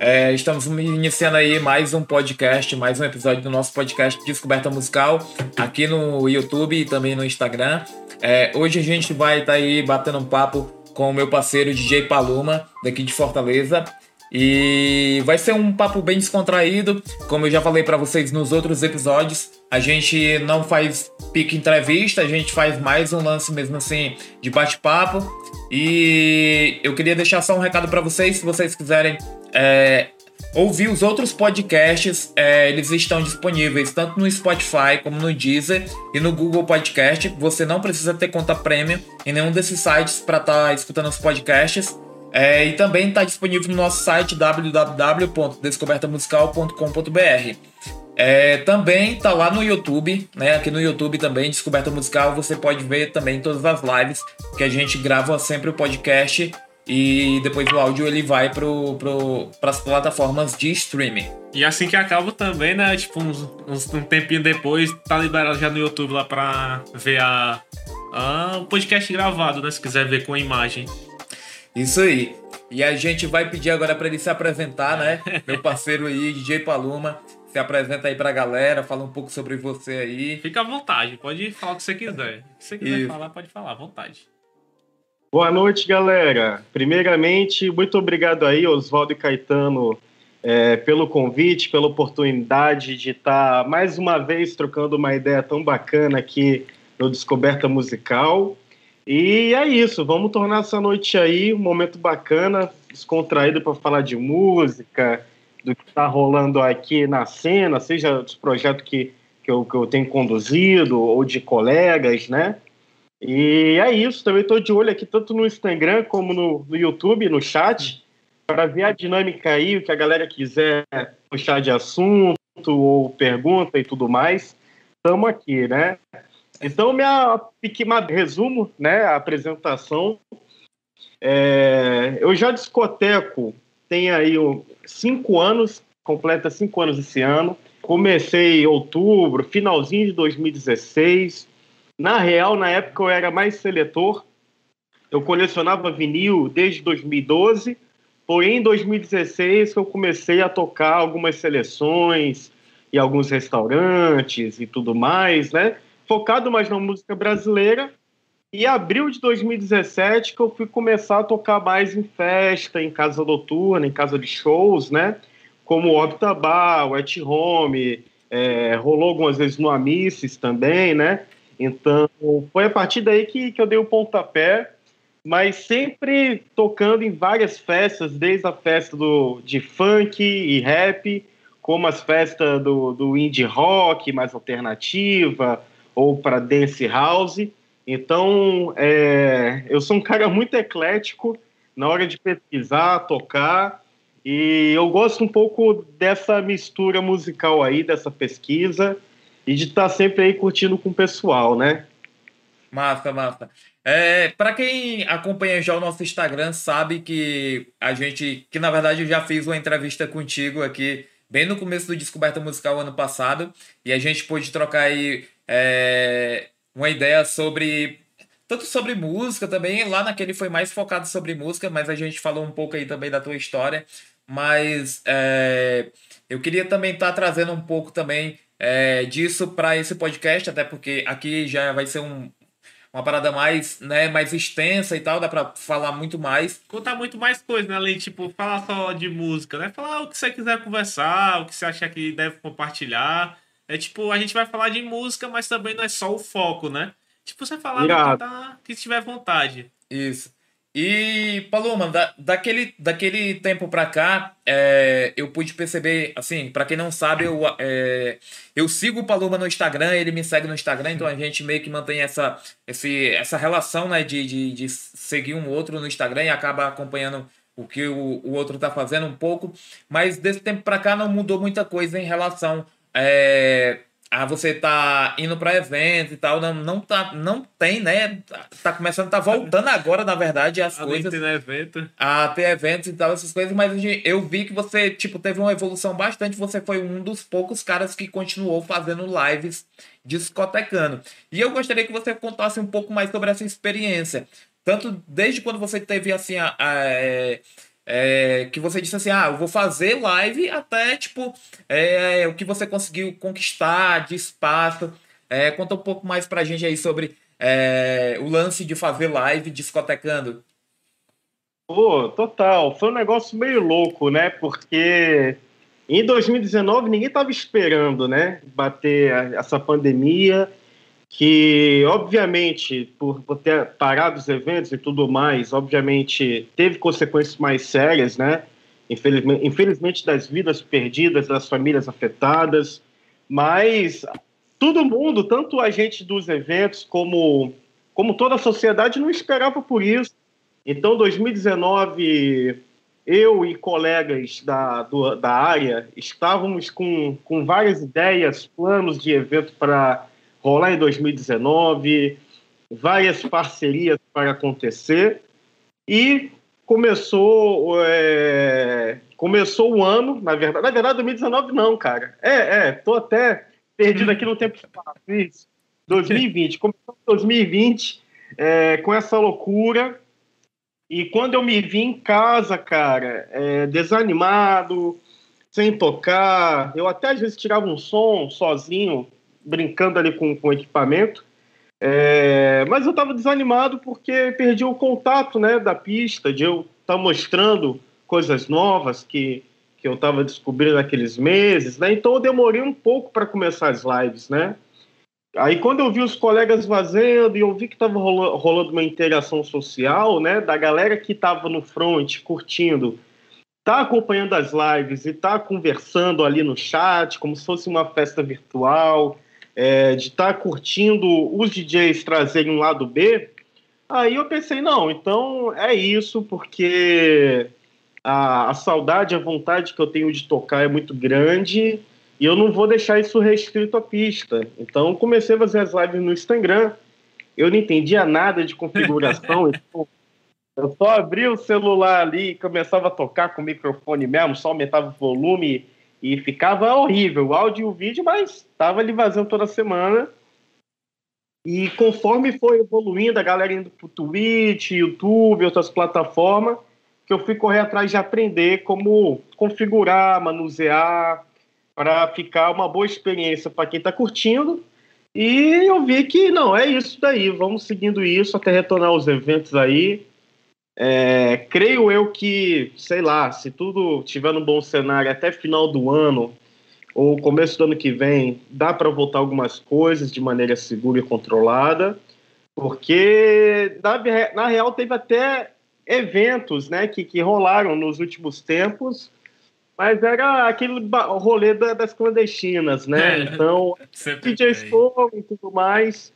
É, estamos iniciando aí mais um podcast, mais um episódio do nosso podcast Descoberta Musical, aqui no YouTube e também no Instagram. É, hoje a gente vai estar tá aí batendo um papo com o meu parceiro DJ Paluma, daqui de Fortaleza. E vai ser um papo bem descontraído, como eu já falei para vocês nos outros episódios. A gente não faz pique entrevista, a gente faz mais um lance mesmo assim de bate-papo. E eu queria deixar só um recado para vocês, se vocês quiserem é, ouvir os outros podcasts, é, eles estão disponíveis tanto no Spotify como no Deezer e no Google Podcast. Você não precisa ter conta premium em nenhum desses sites para estar tá escutando os podcasts. É, e também está disponível no nosso site www.descobertamusical.com.br. É, também está lá no YouTube, né? Aqui no YouTube também, Descoberta Musical, você pode ver também todas as lives que a gente grava sempre o podcast e depois o áudio ele vai para pro, as plataformas de streaming. E assim que acaba também, né? Tipo, uns, uns, um tempinho depois, tá liberado já no YouTube lá para ver a, a, o podcast gravado, né? Se quiser ver com a imagem. Isso aí. E a gente vai pedir agora para ele se apresentar, né? Meu parceiro aí, DJ Paluma. Se apresenta aí pra galera, fala um pouco sobre você aí. Fica à vontade, pode falar o que você quiser. Se você quiser Isso. falar, pode falar, à vontade. Boa noite, galera. Primeiramente, muito obrigado aí, Oswaldo e Caetano, é, pelo convite, pela oportunidade de estar mais uma vez trocando uma ideia tão bacana aqui no Descoberta Musical. E é isso, vamos tornar essa noite aí um momento bacana, descontraído para falar de música, do que está rolando aqui na cena, seja dos projetos que, que, eu, que eu tenho conduzido ou de colegas, né? E é isso, também estou de olho aqui tanto no Instagram como no, no YouTube, no chat, para ver a dinâmica aí, o que a galera quiser puxar de assunto ou pergunta e tudo mais. Estamos aqui, né? Então, minha pequena resumo, né, a apresentação. É, eu já discoteco tem aí cinco anos, completa cinco anos esse ano. Comecei em outubro, finalzinho de 2016. Na real, na época eu era mais seletor. Eu colecionava vinil desde 2012. Porém, em 2016 eu comecei a tocar algumas seleções e alguns restaurantes e tudo mais, né? Focado mais na música brasileira. E abril de 2017 que eu fui começar a tocar mais em festa, em casa noturna, em casa de shows, né? Como o Optabar, o At Home, é, rolou algumas vezes no Amices também, né? Então, foi a partir daí que, que eu dei o pontapé, mas sempre tocando em várias festas, desde a festa do, de funk e rap, como as festas do, do indie rock mais alternativa, ou para dance house. Então, é, eu sou um cara muito eclético na hora de pesquisar, tocar, e eu gosto um pouco dessa mistura musical aí, dessa pesquisa, e de estar tá sempre aí curtindo com o pessoal, né? Massa, massa. É, para quem acompanha já o nosso Instagram, sabe que a gente, que na verdade eu já fiz uma entrevista contigo aqui, bem no começo do Descoberta Musical ano passado, e a gente pôde trocar aí é, uma ideia sobre tanto sobre música também. Lá naquele foi mais focado sobre música, mas a gente falou um pouco aí também da tua história. Mas é, eu queria também estar tá trazendo um pouco também é, disso para esse podcast, até porque aqui já vai ser um, uma parada mais, né, mais extensa e tal, dá para falar muito mais. Contar muito mais coisa, né? Além, tipo, falar só de música, né? Falar o que você quiser conversar, o que você achar que deve compartilhar. É tipo, a gente vai falar de música, mas também não é só o foco, né? Tipo, você falar que, tá, que tiver vontade. Isso. E, Paloma, da, daquele, daquele tempo pra cá, é, eu pude perceber, assim, para quem não sabe, eu, é, eu sigo o Paloma no Instagram, ele me segue no Instagram, então a gente meio que mantém essa, esse, essa relação, né, de, de, de seguir um outro no Instagram e acaba acompanhando o que o, o outro tá fazendo um pouco. Mas desse tempo pra cá não mudou muita coisa em relação é, ah, você tá indo para eventos e tal, não, não, tá, não tem, né? Tá começando, tá voltando agora, na verdade, as Além coisas. Ter evento. A ter eventos e tal, essas coisas, mas eu vi que você, tipo, teve uma evolução bastante. Você foi um dos poucos caras que continuou fazendo lives discotecando. E eu gostaria que você contasse um pouco mais sobre essa experiência. Tanto desde quando você teve, assim, a, a, é, que você disse assim, ah, eu vou fazer live até, tipo, é, o que você conseguiu conquistar de espaço. É, conta um pouco mais pra gente aí sobre é, o lance de fazer live discotecando. Pô, total. Foi um negócio meio louco, né? Porque em 2019 ninguém estava esperando, né? Bater essa pandemia, que obviamente, por, ter parado os eventos e tudo mais, obviamente teve consequências mais sérias, né? Infelizmente, infelizmente das vidas perdidas, das famílias afetadas, mas todo mundo, tanto a gente dos eventos como, como toda a sociedade, não esperava por isso. Então, 2019, eu e colegas da, do, da área estávamos com, com várias ideias, planos de evento para rolar em 2019, várias parcerias para acontecer, e começou é, começou o ano, na verdade, na verdade 2019 não, cara. É, é, tô até perdido aqui no tempo espaço. Isso. 2020. Começou 2020 é, com essa loucura. E quando eu me vi em casa, cara, é, desanimado, sem tocar, eu até às vezes tirava um som sozinho, brincando ali com, com equipamento. É, mas eu estava desanimado porque perdi o contato né, da pista, de eu estar tá mostrando coisas novas que que eu estava descobrindo naqueles meses, né? Então eu demorei um pouco para começar as lives, né? Aí quando eu vi os colegas fazendo e eu vi que estava rolando uma interação social, né, da galera que estava no front curtindo, tá acompanhando as lives e tá conversando ali no chat, como se fosse uma festa virtual, é, de estar tá curtindo os DJs trazerem um lado B, aí eu pensei, não, então é isso, porque a, a saudade, a vontade que eu tenho de tocar é muito grande e eu não vou deixar isso restrito à pista. Então comecei a fazer as lives no Instagram. Eu não entendia nada de configuração. então, eu só abria o celular ali e começava a tocar com o microfone mesmo, só aumentava o volume e ficava horrível, o áudio e o vídeo, mas estava ali vazando toda semana. E conforme foi evoluindo, a galera indo pro Twitch, YouTube, outras plataformas, que eu fui correr atrás de aprender como configurar, manusear, para ficar uma boa experiência para quem está curtindo. E eu vi que não, é isso daí, vamos seguindo isso até retornar aos eventos aí. É, creio eu que, sei lá, se tudo tiver no bom cenário até final do ano ou começo do ano que vem, dá para voltar algumas coisas de maneira segura e controlada, porque na, na real teve até eventos né, que, que rolaram nos últimos tempos, mas era aquele rolê da, das clandestinas, né? É, então, DJs foram e tudo mais,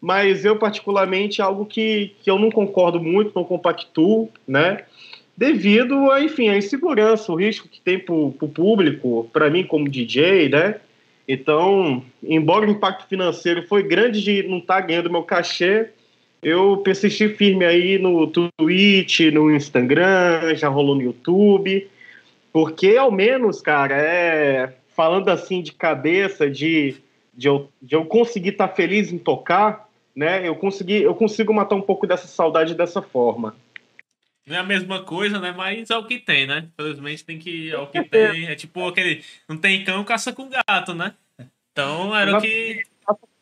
mas eu, particularmente, algo que, que eu não concordo muito, não compactuo, né? Devido, a, enfim, a insegurança, o risco que tem para o público, para mim como DJ, né? Então, embora o impacto financeiro foi grande de não estar tá ganhando meu cachê, eu persisti firme aí no Twitch, no Instagram, já rolou no YouTube, porque ao menos, cara, é falando assim de cabeça, de, de, eu, de eu conseguir estar tá feliz em tocar, né? Eu consegui, eu consigo matar um pouco dessa saudade dessa forma. Não é a mesma coisa, né? Mas é o que tem, né? Infelizmente tem que. É o que tem. É tipo aquele. Não tem cão, caça com gato, né? Então era o que.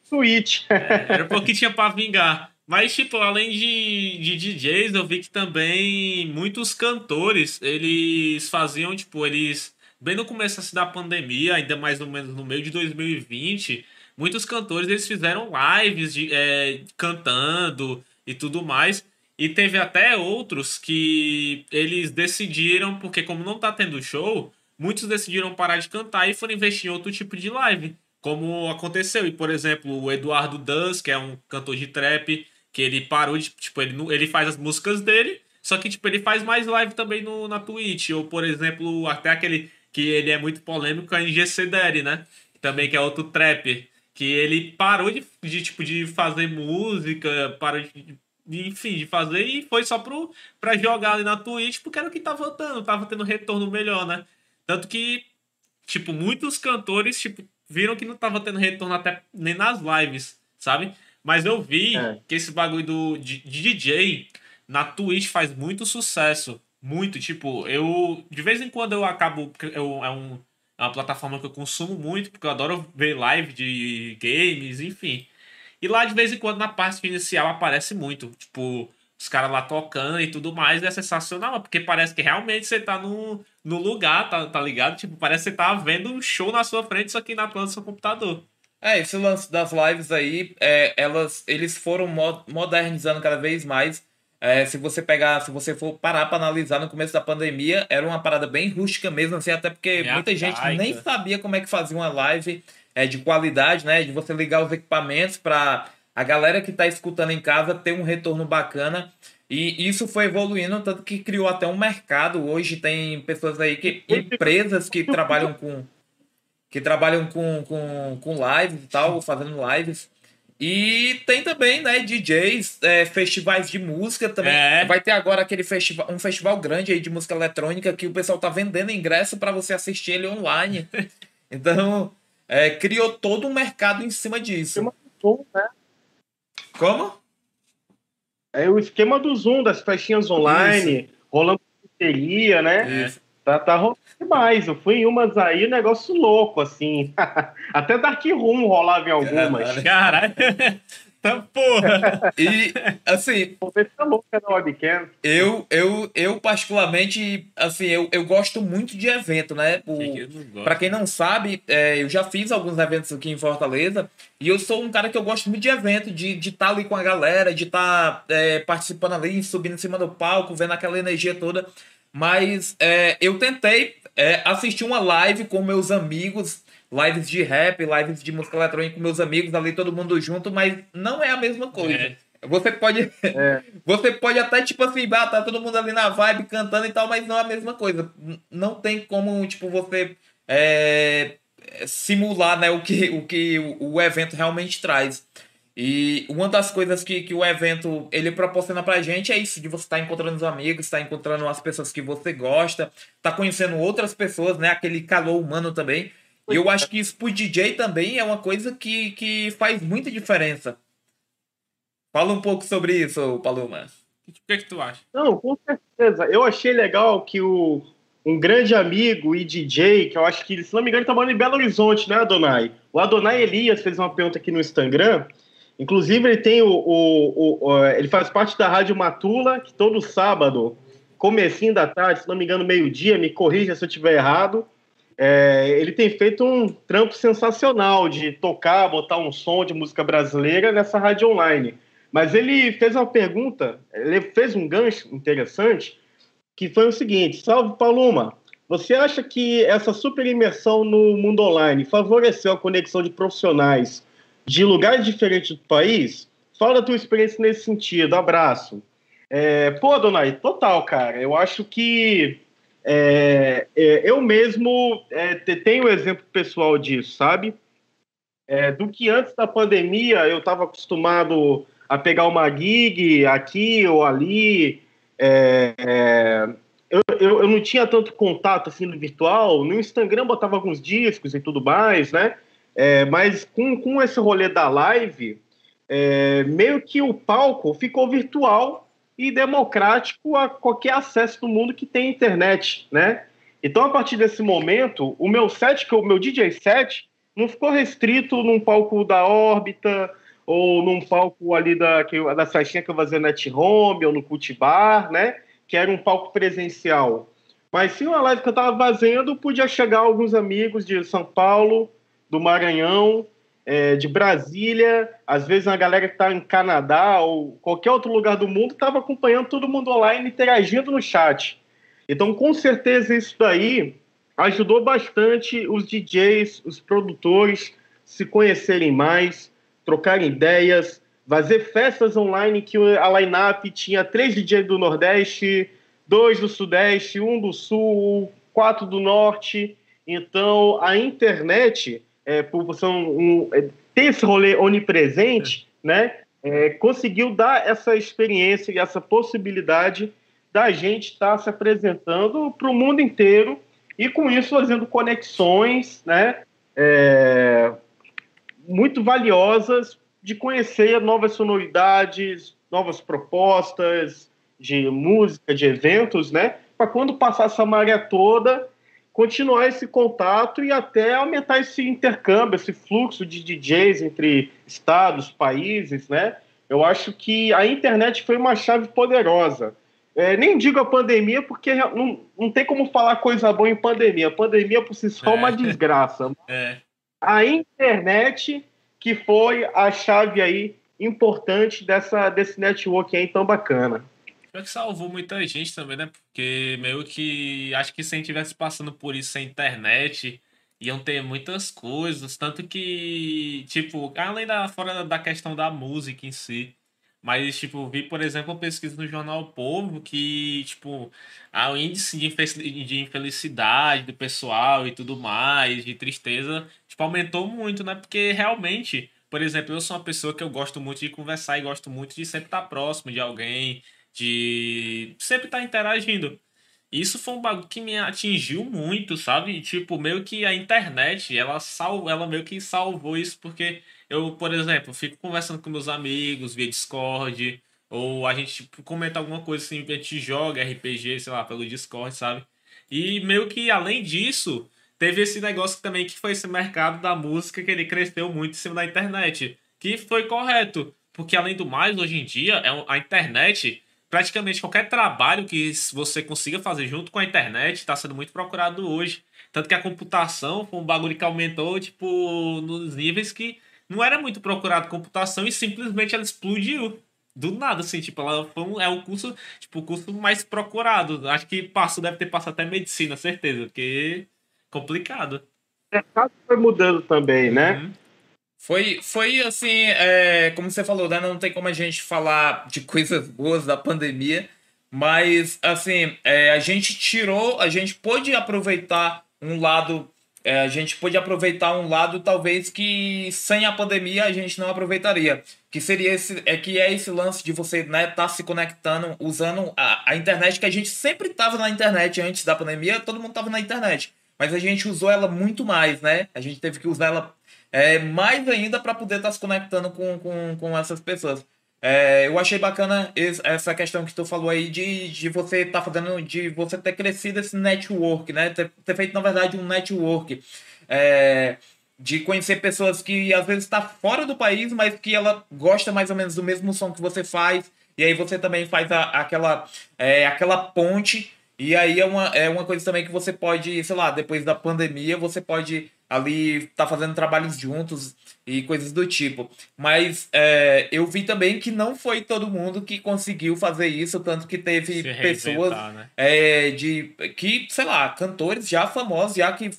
Switch. É, era o que tinha pra vingar. Mas, tipo, além de, de DJs, eu vi que também muitos cantores, eles faziam, tipo, eles... Bem no começo assim, da pandemia, ainda mais ou menos no meio de 2020, muitos cantores, eles fizeram lives de, é, cantando e tudo mais. E teve até outros que eles decidiram, porque como não tá tendo show, muitos decidiram parar de cantar e foram investir em outro tipo de live. Como aconteceu. E, por exemplo, o Eduardo Dance, que é um cantor de trap, que ele parou de. Tipo, ele, ele faz as músicas dele, só que, tipo, ele faz mais live também no, na Twitch. Ou, por exemplo, até aquele que ele é muito polêmico, a NGC Daddy, né? Também que é outro trapper. Que ele parou de, de, tipo, de fazer música, parou de, de, enfim, de fazer e foi só pro, pra jogar ali na Twitch, porque era o que tava dando, tava tendo retorno melhor, né? Tanto que, tipo, muitos cantores, tipo, viram que não tava tendo retorno até nem nas lives, sabe? Mas eu vi é. que esse bagulho do, de, de DJ na Twitch faz muito sucesso. Muito, tipo, eu. De vez em quando eu acabo. Eu, é, um, é uma plataforma que eu consumo muito, porque eu adoro ver live de games, enfim. E lá, de vez em quando, na parte inicial, aparece muito. Tipo, os caras lá tocando e tudo mais. é sensacional, porque parece que realmente você tá no, no lugar, tá, tá ligado? Tipo, parece que você tá vendo um show na sua frente, só que na tela do seu computador. É, esse lance das lives aí, é, elas, eles foram modernizando cada vez mais. É, se você pegar, se você for parar para analisar no começo da pandemia, era uma parada bem rústica mesmo, assim, até porque Minha muita gente nem sabia como é que fazia uma live é, de qualidade, né? De você ligar os equipamentos para a galera que está escutando em casa ter um retorno bacana. E isso foi evoluindo, tanto que criou até um mercado. Hoje tem pessoas aí que. empresas que trabalham com. que trabalham com, com, com lives e tal, fazendo lives. E tem também, né, DJs, é, festivais de música também. É. Vai ter agora aquele festival, um festival grande aí de música eletrônica que o pessoal tá vendendo ingresso para você assistir ele online. então, é, criou todo um mercado em cima disso. Né? Como? É o esquema do Zoom, das festinhas online, Isso. rolando bateria, né? Isso. Tá, tá rolando demais. Eu fui em umas aí, negócio louco, assim. Até Dark Room rolava em algumas. Caralho. Tá porra. E, assim. Você fica louca na webcam. Eu, eu, eu, particularmente, assim, eu, eu gosto muito de evento, né? O, pra quem não sabe, é, eu já fiz alguns eventos aqui em Fortaleza. E eu sou um cara que eu gosto muito de evento, de estar de tá ali com a galera, de estar tá, é, participando ali, subindo em cima do palco, vendo aquela energia toda. Mas é, eu tentei é, assistir uma live com meus amigos lives de rap, lives de música eletrônica com meus amigos ali, todo mundo junto, mas não é a mesma coisa. É. Você pode. É. Você pode até, tipo assim, ah, tá todo mundo ali na vibe cantando e tal, mas não é a mesma coisa. Não tem como, tipo, você é, simular né, o que, o, que o evento realmente traz. E uma das coisas que, que o evento ele proporciona pra gente é isso, de você estar tá encontrando os amigos, estar tá encontrando as pessoas que você gosta, tá conhecendo outras pessoas, né? Aquele calor humano também. E eu acho que isso pro DJ também é uma coisa que, que faz muita diferença. Fala um pouco sobre isso, Paloma. O que, é que tu acha? Não, com certeza. Eu achei legal que o, um grande amigo e DJ, que eu acho que, se não me engano, ele tá morando em Belo Horizonte, né, Adonai? O Adonai Elias fez uma pergunta aqui no Instagram. Inclusive, ele tem o, o, o, Ele faz parte da Rádio Matula, que todo sábado, comecinho da tarde, se não me engano, meio-dia, me corrija se eu estiver errado é, ele tem feito um trampo sensacional de tocar, botar um som de música brasileira nessa rádio online. Mas ele fez uma pergunta, ele fez um gancho interessante, que foi o seguinte: Salve Paloma, você acha que essa super imersão no mundo online favoreceu a conexão de profissionais de lugares diferentes do país? Fala da tua experiência nesse sentido. Abraço. É, pô, Donai, total, cara. Eu acho que é, é, eu mesmo é, tenho exemplo pessoal disso, sabe? É, do que antes da pandemia eu estava acostumado a pegar uma gig aqui ou ali. É, eu, eu, eu, não tinha tanto contato assim no virtual. No Instagram botava alguns discos e tudo mais, né? Mas com, com esse rolê da live, meio que o palco ficou virtual e democrático a qualquer acesso do mundo que tem internet, né? Então, a partir desse momento, o meu set, que o meu DJ set, não ficou restrito num palco da órbita ou num palco ali da, que, da festinha que eu fazia net home ou no cultivar, né? Que era um palco presencial. Mas se uma live que eu estava fazendo, podia chegar alguns amigos de São Paulo, do Maranhão, é, de Brasília, às vezes a galera que está em Canadá ou qualquer outro lugar do mundo estava acompanhando todo mundo online, interagindo no chat. Então, com certeza, isso daí ajudou bastante os DJs, os produtores se conhecerem mais, trocarem ideias, fazer festas online que a line-up tinha três DJs do Nordeste, dois do Sudeste, um do Sul, quatro do Norte. Então, a internet é, por você um, é, ter esse rolê onipresente, é. né, é, conseguiu dar essa experiência e essa possibilidade da gente estar tá se apresentando para o mundo inteiro e com isso fazendo conexões, né, é, muito valiosas de conhecer novas sonoridades, novas propostas de música, de eventos, né? para quando passar essa maré toda, continuar esse contato e até aumentar esse intercâmbio, esse fluxo de DJs entre estados, países, né? Eu acho que a internet foi uma chave poderosa. É, nem digo a pandemia, porque não, não tem como falar coisa boa em pandemia. A pandemia por si só é uma desgraça. É. A internet que foi a chave aí importante dessa, desse network aí tão bacana. Que salvou muita gente também, né? Porque meio que acho que se a gente estivesse passando por isso sem internet, iam ter muitas coisas. Tanto que, tipo, além da fora da questão da música em si. Mas, tipo, vi, por exemplo, uma pesquisa no jornal Povo que, tipo, o índice de infelicidade do pessoal e tudo mais, de tristeza, tipo, aumentou muito, né? Porque realmente por exemplo, eu sou uma pessoa que eu gosto muito de conversar e gosto muito de sempre estar próximo de alguém, de sempre estar interagindo. Isso foi um bagulho que me atingiu muito, sabe? Tipo, meio que a internet, ela, sal... ela meio que salvou isso, porque eu, por exemplo, fico conversando com meus amigos via Discord, ou a gente tipo, comenta alguma coisa assim, a gente joga RPG, sei lá, pelo Discord, sabe? E meio que além disso, teve esse negócio também que foi esse mercado da música que ele cresceu muito em cima da internet. Que foi correto. Porque além do mais, hoje em dia, é a internet, praticamente qualquer trabalho que você consiga fazer junto com a internet está sendo muito procurado hoje. Tanto que a computação foi um bagulho que aumentou, tipo, nos níveis que não era muito procurado computação e simplesmente ela explodiu. Do nada, assim, tipo, ela foi um, é o curso, tipo, o curso mais procurado. Acho que passou, deve ter passado até medicina, certeza, porque complicado. O mercado foi mudando também, né? Uhum. Foi, foi assim, é, como você falou, né? Não tem como a gente falar de coisas boas da pandemia, mas assim, é, a gente tirou, a gente pôde aproveitar um lado, é, a gente pôde aproveitar um lado talvez que sem a pandemia a gente não aproveitaria. Que seria esse, é que é esse lance de você né, tá se conectando, usando a, a internet, que a gente sempre estava na internet antes da pandemia, todo mundo estava na internet mas a gente usou ela muito mais, né? A gente teve que usar ela é, mais ainda para poder estar tá se conectando com, com, com essas pessoas. É, eu achei bacana essa questão que tu falou aí de, de você estar tá fazendo, de você ter crescido esse network, né? Ter, ter feito, na verdade, um network. É, de conhecer pessoas que às vezes está fora do país, mas que ela gosta mais ou menos do mesmo som que você faz. E aí você também faz a, aquela, é, aquela ponte e aí é uma, é uma coisa também que você pode, sei lá, depois da pandemia, você pode ali tá fazendo trabalhos juntos e coisas do tipo. Mas é, eu vi também que não foi todo mundo que conseguiu fazer isso, tanto que teve pessoas né? é, de que, sei lá, cantores já famosos, já que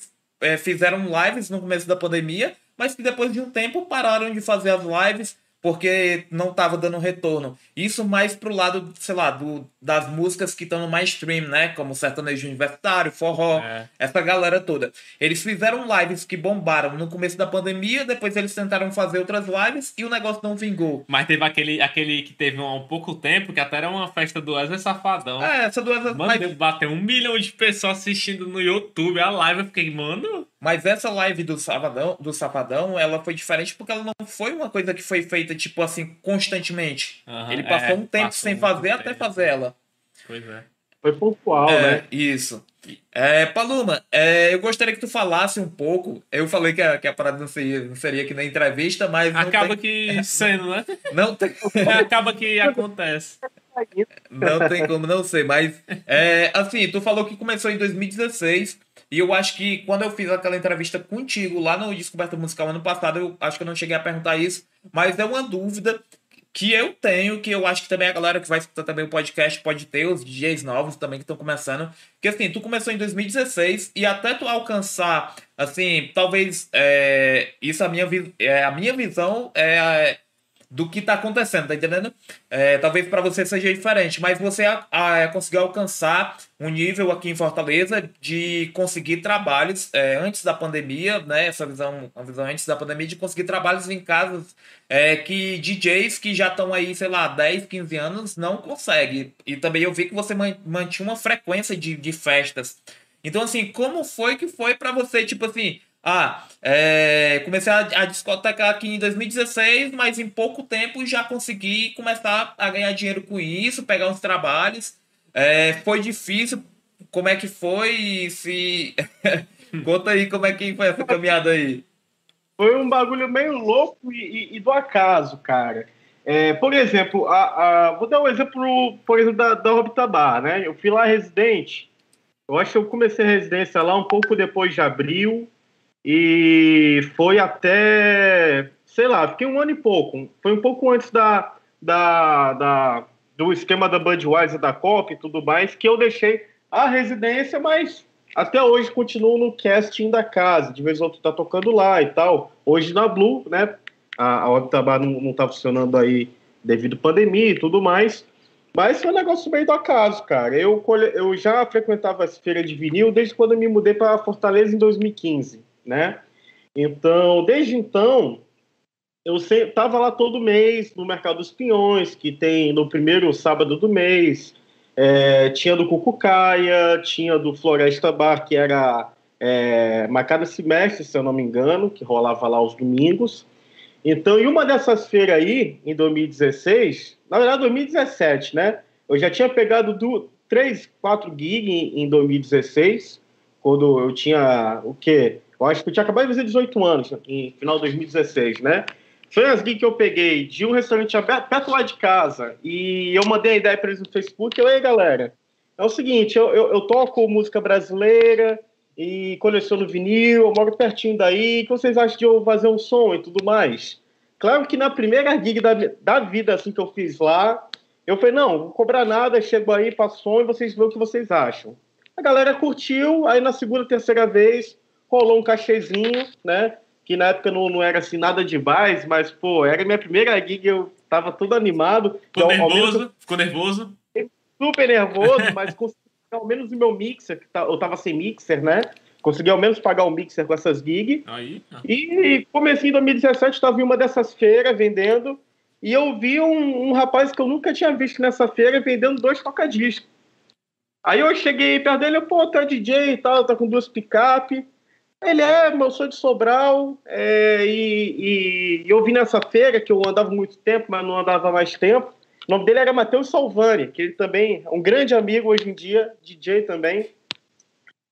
é, fizeram lives no começo da pandemia, mas que depois de um tempo pararam de fazer as lives porque não estava dando retorno. Isso mais pro lado, sei lá, do, das músicas que estão no mainstream, né? Como sertanejo universitário, forró, é. essa galera toda. Eles fizeram lives que bombaram no começo da pandemia, depois eles tentaram fazer outras lives e o negócio não vingou. Mas teve aquele, aquele que teve há um pouco tempo, que até era uma festa do Wesley Safadão. É, essa do Wesley... Mano, mas... bateu um milhão de pessoas assistindo no YouTube a live, eu fiquei, mano... Mas essa live do Safadão, do Safadão, ela foi diferente porque ela não foi uma coisa que foi feita, tipo assim, constantemente. Uhum, Ele passou é, um tempo sem fazer até fazer ela. Pois é. Foi pontual, é, né? Isso. É, Paloma, é, eu gostaria que tu falasse um pouco. Eu falei que a, que a parada não seria, não seria aqui na entrevista, mas. Acaba tem... que sendo, né? Não tem. Acaba que acontece. Não tem como não ser, mas. É, assim, tu falou que começou em 2016. E eu acho que quando eu fiz aquela entrevista contigo lá no Descoberta Musical ano passado, eu acho que eu não cheguei a perguntar isso, mas é uma dúvida que eu tenho, que eu acho que também a galera que vai escutar também o podcast pode ter, os DJs novos também que estão começando. Que assim, tu começou em 2016 e até tu alcançar, assim, talvez é, isso a minha, é, a minha visão é do que está acontecendo, tá entendendo? É, talvez para você seja diferente, mas você a, a, conseguiu alcançar um nível aqui em Fortaleza de conseguir trabalhos é, antes da pandemia, né? Essa visão, a visão antes da pandemia de conseguir trabalhos em casas é, que DJs que já estão aí, sei lá, 10, 15 anos não conseguem. E também eu vi que você mantinha uma frequência de, de festas. Então, assim, como foi que foi para você, tipo assim, ah, é, comecei a, a discotecar aqui em 2016, mas em pouco tempo já consegui começar a ganhar dinheiro com isso, pegar uns trabalhos. É, foi difícil como é que foi? Se conta aí como é que foi essa caminhada aí. Foi um bagulho meio louco e, e, e do acaso, cara. É, por exemplo, a, a, vou dar um exemplo, por exemplo, da, da Robitabar, né? Eu fui lá residente. Eu acho que eu comecei a residência lá um pouco depois de abril e foi até, sei lá, fiquei um ano e pouco. Foi um pouco antes da, da, da do esquema da Budweiser, da COP e tudo mais, que eu deixei a residência, mas até hoje continuo no casting da casa. De vez em quando tá tocando lá e tal. Hoje na Blue, né? A, a Octabar não, não tá funcionando aí devido à pandemia e tudo mais. Mas foi um negócio meio do acaso, cara. Eu, eu já frequentava essa feira de vinil desde quando eu me mudei para Fortaleza em 2015, né? Então, desde então, eu estava lá todo mês no Mercado dos Pinhões, que tem no primeiro sábado do mês. É, tinha do Cucucaia, tinha do Floresta Bar, que era é, marcada semestre, se eu não me engano, que rolava lá aos domingos. Então, em uma dessas feiras aí, em 2016, na verdade 2017, né? Eu já tinha pegado do, três, quatro gigs em, em 2016, quando eu tinha o quê? Eu acho que eu tinha acabado de fazer 18 anos, em final de 2016, né? Foi as que eu peguei de um restaurante perto lá de casa e eu mandei a ideia para eles no Facebook. Eu, ei, galera, é o seguinte, eu, eu, eu, toco música brasileira e coleciono vinil, eu moro pertinho daí, o que vocês acham de eu fazer um som e tudo mais? Claro que na primeira gig da, da vida assim que eu fiz lá, eu falei, não, não vou cobrar nada, chego aí, faço som e vocês veem o que vocês acham. A galera curtiu, aí na segunda, terceira vez, rolou um cachezinho, né? que na época não, não era assim nada demais, mas, pô, era minha primeira gig, eu tava todo animado. Ficou nervoso? Menos, ficou nervoso? Super nervoso, mas consegui ao menos o meu mixer, que tá, eu tava sem mixer, né? Consegui ao menos pagar o mixer com essas gigs. Aí, ah. E comecei em 2017, estava em uma dessas feiras vendendo, e eu vi um, um, rapaz que eu nunca tinha visto nessa feira vendendo dois tocadiscos. Aí eu cheguei perto dele, pô, tá DJ e tal, tá com duas picape. Ele é, eu sou de Sobral, é, e, e, eu vi nessa feira que eu andava muito tempo, mas não andava mais tempo. O nome dele era Matheus Salvani, que ele também é um grande amigo hoje em dia, DJ também.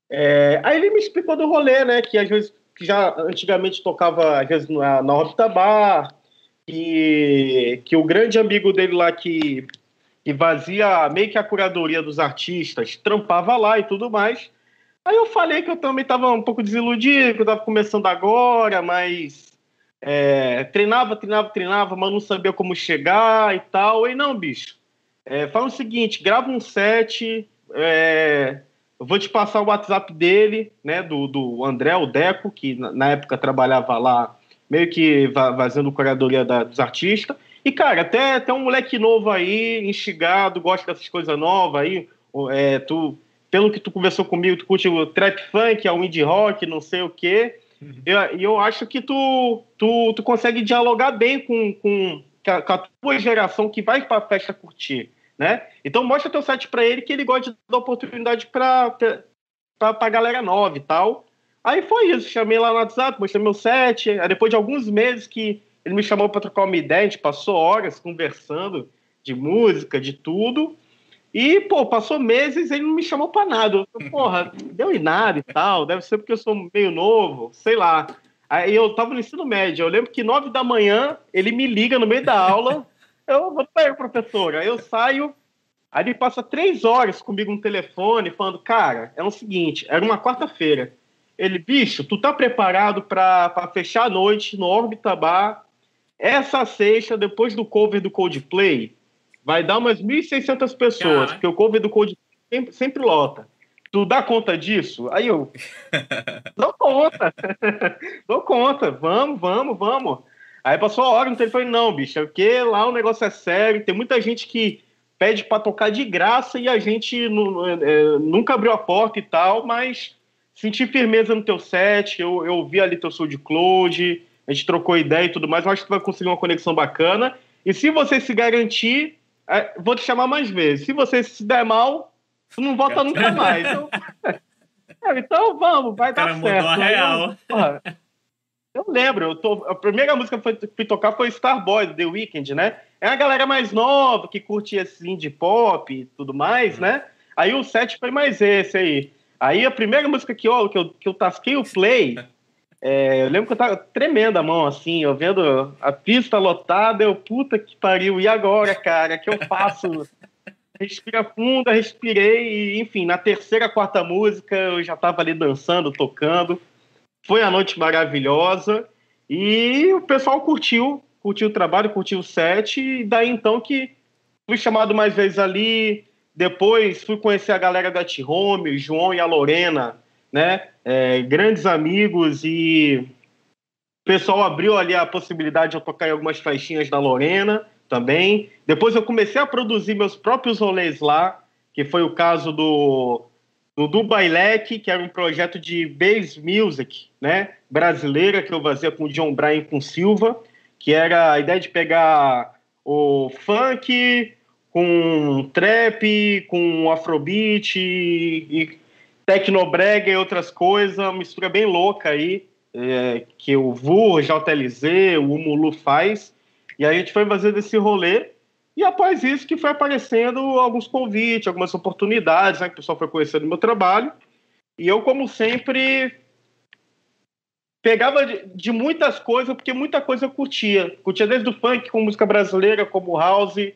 É, aí ele me explicou do rolê, né? Que às vezes que já antigamente tocava às vezes na, na Orbita Bar, que, que o grande amigo dele lá que, que vazia meio que a curadoria dos artistas, trampava lá e tudo mais. Aí eu falei que eu também estava um pouco desiludido, que eu estava começando agora, mas é, treinava, treinava, treinava, mas não sabia como chegar e tal. E não, bicho, é, fala o seguinte, grava um set, é, eu vou te passar o WhatsApp dele, né, do, do André, o Deco, que na, na época trabalhava lá, meio que fazendo curadoria da, dos artistas. E, cara, até, até um moleque novo aí, instigado, gosta dessas coisas novas aí, é, tu pelo que tu conversou comigo, tu curte o trap funk, é o indie rock, não sei o quê. E uhum. eu, eu, acho que tu, tu, tu consegue dialogar bem com, com, com a tua geração que vai para a festa curtir, né? Então mostra teu site para ele que ele gosta de dar oportunidade para a galera nova e tal. Aí foi isso, chamei lá no WhatsApp, mostrei meu set. Aí depois de alguns meses que ele me chamou para trocar uma ideia, a gente passou horas conversando de música, de tudo. E, pô, passou meses ele não me chamou pra nada. Eu porra, deu em nada e tal. Deve ser porque eu sou meio novo, sei lá. Aí eu tava no ensino médio. Eu lembro que nove da manhã ele me liga no meio da aula. Eu vou para professora. Aí eu saio. Aí ele passa três horas comigo no telefone, falando: Cara, é o seguinte, era uma quarta-feira. Ele, bicho, tu tá preparado para fechar a noite no Orbita Bar essa sexta, depois do cover do Coldplay? Vai dar umas 1.600 pessoas, porque o cover do Cold sempre, sempre lota. Tu dá conta disso? Aí eu dou conta, dou conta, vamos, vamos, vamos. Aí passou a hora no telefone, não, bicho, é porque lá o negócio é sério, tem muita gente que pede para tocar de graça e a gente é, é, nunca abriu a porta e tal, mas senti firmeza no teu set, eu, eu vi ali teu SoundCloud, a gente trocou ideia e tudo mais, eu acho que tu vai conseguir uma conexão bacana. E se você se garantir, é, vou te chamar mais vezes. Se você se der mal, tu não volta nunca mais. Então, é, então vamos, vai dar certo. Mudou a real. Eu, eu lembro, eu tô, a primeira música que fui tocar foi Starboy, do The Weeknd, né? É a galera mais nova que curte esse indie pop e tudo mais, hum. né? Aí o set foi mais esse aí. Aí a primeira música que eu, que eu, que eu tasquei o play, é, eu lembro que eu tava tremendo a mão, assim, eu vendo a pista lotada, eu, puta que pariu, e agora, cara, que eu faço? Respira fundo, respirei, e, enfim, na terceira, quarta música eu já tava ali dançando, tocando. Foi a noite maravilhosa, e o pessoal curtiu, curtiu o trabalho, curtiu o set, e daí então que fui chamado mais vezes ali, depois fui conhecer a galera da T-Home, o João e a Lorena, né? É, grandes amigos e o pessoal abriu ali a possibilidade de eu tocar em algumas faixinhas da Lorena também. Depois eu comecei a produzir meus próprios rolês lá, que foi o caso do do Dubailec, que era um projeto de bass music, né, brasileira que eu fazia com o John Bryan com Silva, que era a ideia de pegar o funk, com trap, com afrobeat e, e tecnobrega e outras coisas, uma mistura bem louca aí, é, que o VU, o JLZ, o Umulu faz. E a gente foi fazendo esse rolê. E após isso que foi aparecendo alguns convites, algumas oportunidades, né, que o pessoal foi conhecendo o meu trabalho. E eu, como sempre, pegava de, de, muitas coisas, porque muita coisa eu curtia. Curtia desde o funk, com música brasileira, como house,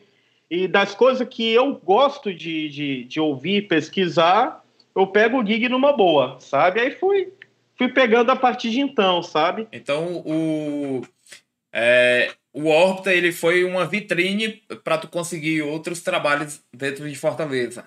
e das coisas que eu gosto de, de, de ouvir, pesquisar, eu pego o gig numa boa, sabe? Aí fui, fui pegando a partir de então, sabe? Então o. É, o Orbita ele foi uma vitrine para tu conseguir outros trabalhos dentro de Fortaleza.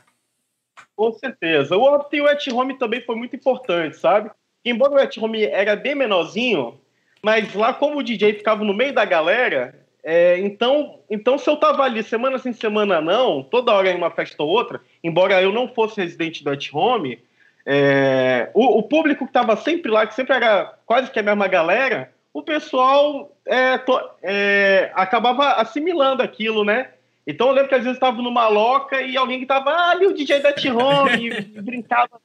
Com certeza. O Orbita e o At Home também foi muito importante, sabe? Embora o At Home era bem menorzinho, mas lá como o DJ ficava no meio da galera, é, então, então, se eu tava ali semana sim, semana não, toda hora em uma festa ou outra, embora eu não fosse residente do At Home, é, o, o, público que estava sempre lá, que sempre era quase que a mesma galera, o pessoal é, to, é, acabava assimilando aquilo, né? Então eu lembro que às vezes estava numa loca e alguém que estava ah, ali o DJ da T-Home, brincava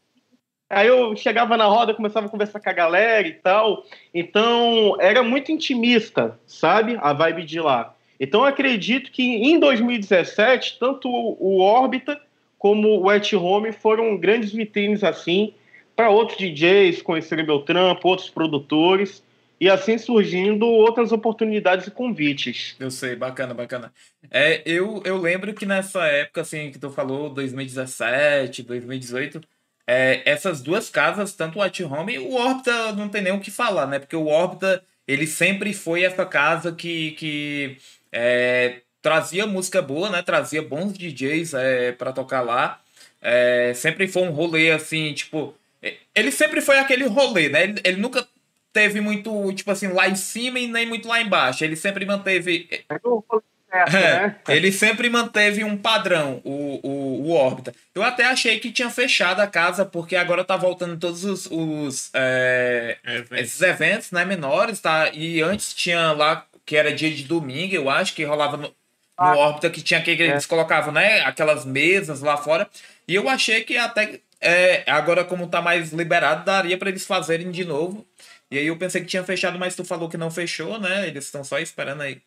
Aí eu chegava na roda, começava a conversar com a galera e tal. Então, era muito intimista, sabe? A vibe de lá. Então, acredito que em 2017, tanto o Orbita como o At Home foram grandes vitrines assim para outros DJs conhecerem meu trampo, outros produtores e assim surgindo outras oportunidades e convites. Eu sei, bacana, bacana. É, eu, eu lembro que nessa época assim que tu falou, 2017, 2018, é, essas duas casas, tanto o At Home e o Orbita, não tem nem o que falar, né? Porque o Orbita, ele sempre foi essa casa que, que é, trazia música boa, né? Trazia bons DJs é, para tocar lá. É, sempre foi um rolê assim, tipo. Ele sempre foi aquele rolê, né? Ele, ele nunca teve muito, tipo assim, lá em cima e nem muito lá embaixo. Ele sempre manteve. É um rolê certo, é, né? Ele sempre manteve um padrão, o, o, o órbita. Eu até achei que tinha fechado a casa, porque agora tá voltando todos os, os é, esses eventos né, menores, tá? E antes tinha lá, que era dia de domingo, eu acho, que rolava no, ah, no órbita, que tinha que é. eles colocavam, né? Aquelas mesas lá fora. E eu achei que até é, agora, como tá mais liberado, daria para eles fazerem de novo. E aí eu pensei que tinha fechado, mas tu falou que não fechou, né? Eles estão só esperando aí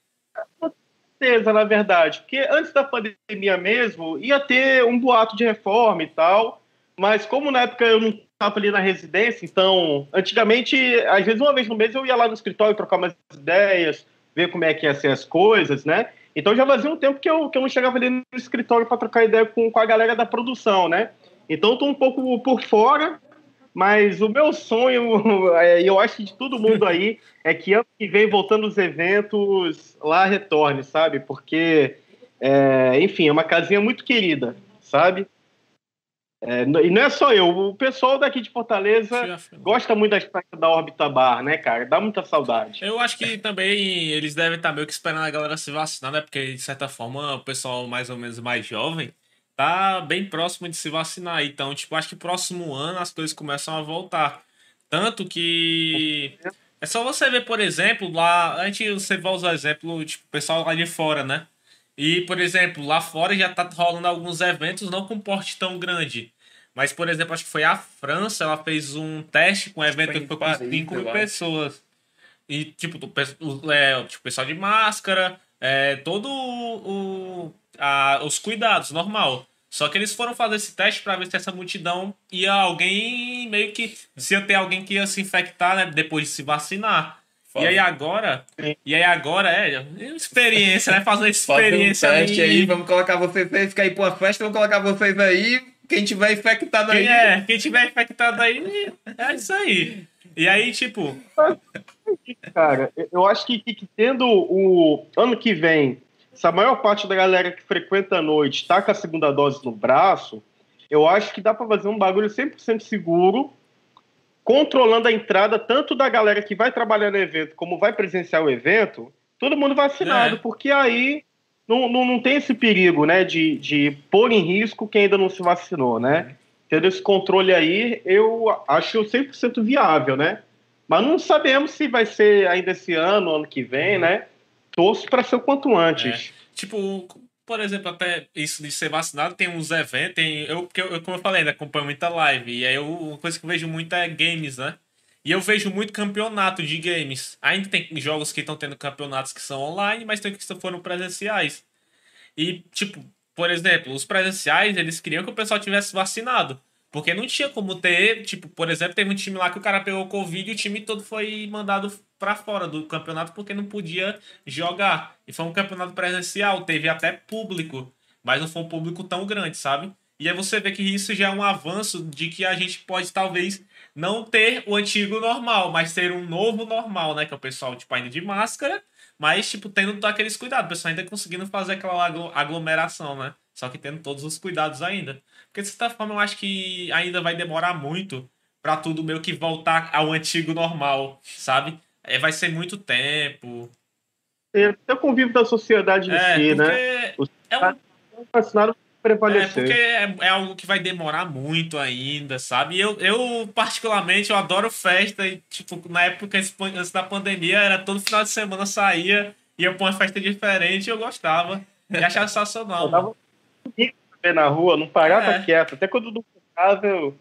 certeza, na verdade, porque antes da pandemia mesmo, ia ter um boato de reforma e tal, mas como na época eu não estava ali na residência, então, antigamente, às vezes uma vez no mês eu ia lá no escritório trocar umas ideias, ver como é que ia ser as coisas, né? Então já fazia um tempo que eu, que eu não chegava ali no escritório para trocar ideia com, com a galera da produção, né? Então estou um pouco por fora, mas o meu sonho, é, e eu acho que de todo mundo aí, é que ano que vem, voltando os eventos, lá retorne, sabe? Porque, é, enfim, é uma casinha muito querida, sabe? É, e não é só eu, o pessoal daqui de Fortaleza gosta muito da espécie da órbita bar, né, cara? Dá muita saudade. Eu acho que também eles devem estar meio que esperando a galera se vacinar, né? Porque, de certa forma, o pessoal mais ou menos mais jovem tá bem próximo de se vacinar. Então, tipo, acho que próximo ano as coisas começam a voltar. Tanto que. É só você ver, por exemplo, lá. A gente você vai usar exemplo, tipo, o pessoal lá de fora, né? E, por exemplo, lá fora já tá rolando alguns eventos não com porte tão grande. Mas, por exemplo, acho que foi a França, ela fez um teste com um evento que foi com 5 mil pessoas. E, tipo, o, é, tipo, pessoal de máscara, é, todo o, a, os cuidados, normal. Só que eles foram fazer esse teste para ver se essa multidão ia alguém meio que. Se ia ter alguém que ia se infectar, né? Depois de se vacinar. Foda. E aí agora. E aí agora é. Experiência, né? Fazer experiência um teste aí. aí. Vamos colocar vocês aí, ficar aí pra uma festa, vamos colocar vocês aí. Quem tiver infectado aí. É, quem tiver infectado aí, é isso aí. E aí, tipo. Cara, eu acho que, que, que tendo o ano que vem, se a maior parte da galera que frequenta a noite tá com a segunda dose no braço, eu acho que dá para fazer um bagulho 100% seguro controlando a entrada tanto da galera que vai trabalhar no evento como vai presenciar o evento, todo mundo vacinado, é. porque aí não, não, não tem esse perigo, né, de, de pôr em risco quem ainda não se vacinou, né? Tendo esse controle aí, eu acho 100% viável, né? Mas não sabemos se vai ser ainda esse ano, ano que vem, né? Torço para ser o quanto antes. É. Tipo, por exemplo, até isso de ser vacinado, tem uns eventos, tem, eu, porque eu, como eu falei, né, acompanho muita live, e aí eu, uma coisa que eu vejo muito é games, né? E eu vejo muito campeonato de games. Ainda tem jogos que estão tendo campeonatos que são online, mas tem que foram presenciais. E, tipo, por exemplo, os presenciais, eles queriam que o pessoal tivesse vacinado. Porque não tinha como ter, tipo, por exemplo, teve um time lá que o cara pegou Covid e o time todo foi mandado para fora do campeonato porque não podia jogar. E foi um campeonato presencial, teve até público, mas não foi um público tão grande, sabe? E aí você vê que isso já é um avanço de que a gente pode talvez não ter o antigo normal, mas ter um novo normal, né? Que é o pessoal, tipo, ainda de máscara, mas, tipo, tendo aqueles cuidados. O pessoal ainda conseguindo fazer aquela aglomeração, né? Só que tendo todos os cuidados ainda. Porque, de certa forma, eu acho que ainda vai demorar muito para tudo meio que voltar ao antigo normal, sabe? É, vai ser muito tempo. É, é o convívio da sociedade em é, si, né? Os é um... fascinaram prevalecer. É, porque é, é, algo que vai demorar muito ainda, sabe? Eu, eu, particularmente, eu adoro festa e, tipo, na época antes da pandemia, era todo final de semana saía, ia pra uma festa diferente e eu gostava. E achava sensacional. Eu tava na rua, não parava é. quieto. Até quando não eu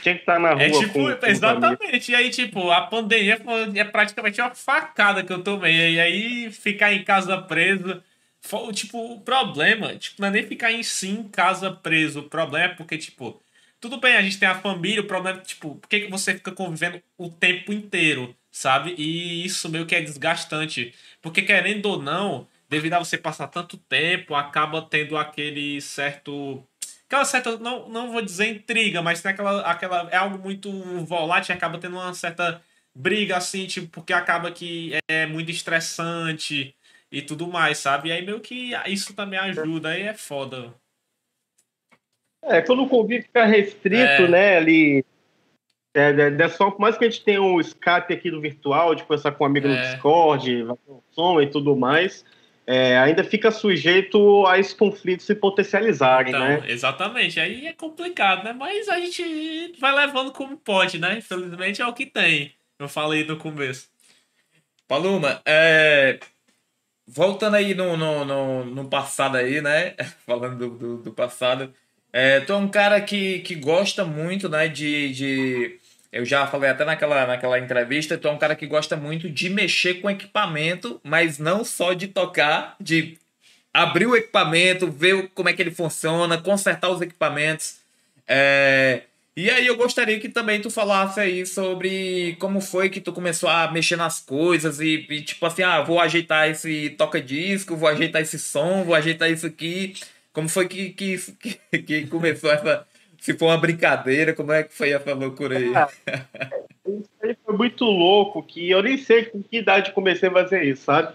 tinha que estar na é rua. É tipo, com, exatamente. Com e aí, tipo, a pandemia foi, é praticamente uma facada que eu tomei. E aí, ficar em casa preso. Tipo, o problema, tipo, não é nem ficar em si em casa preso. O problema é porque, tipo, tudo bem, a gente tem a família, o problema é, tipo, por que você fica convivendo o tempo inteiro, sabe? E isso meio que é desgastante. Porque, querendo ou não, devido a você passar tanto tempo, acaba tendo aquele certo aquela certa, não, não vou dizer intriga, mas tem aquela, aquela, é algo muito volátil, acaba tendo uma certa briga, assim, tipo, porque acaba que é muito estressante e tudo mais, sabe? E aí meio que isso também ajuda, aí é foda. É, quando o convite fica restrito, é. né, ali, é, é, é, só, por mais que a gente tenha um escape aqui do virtual, de conversar com um amigo é. no Discord, som e tudo mais, é, ainda fica sujeito a esses conflitos se potencializarem, então, né? Exatamente, aí é complicado, né? Mas a gente vai levando como pode, né? Infelizmente é o que tem. Eu falei no começo. Paloma, é... voltando aí no, no, no, no, passado aí, né? Falando do, do, do passado, é, tu é um cara que, que gosta muito, né, de, de eu já falei até naquela, naquela entrevista, tu é um cara que gosta muito de mexer com equipamento, mas não só de tocar, de abrir o equipamento, ver como é que ele funciona, consertar os equipamentos. É... E aí eu gostaria que também tu falasse aí sobre como foi que tu começou a mexer nas coisas e, e tipo assim, ah, vou ajeitar esse toca-disco, vou ajeitar esse som, vou ajeitar isso aqui. Como foi que, que, que, começou essa, se for uma brincadeira, como é que foi essa loucura aí? Aí foi muito louco, que eu nem sei com que idade comecei a fazer isso, sabe?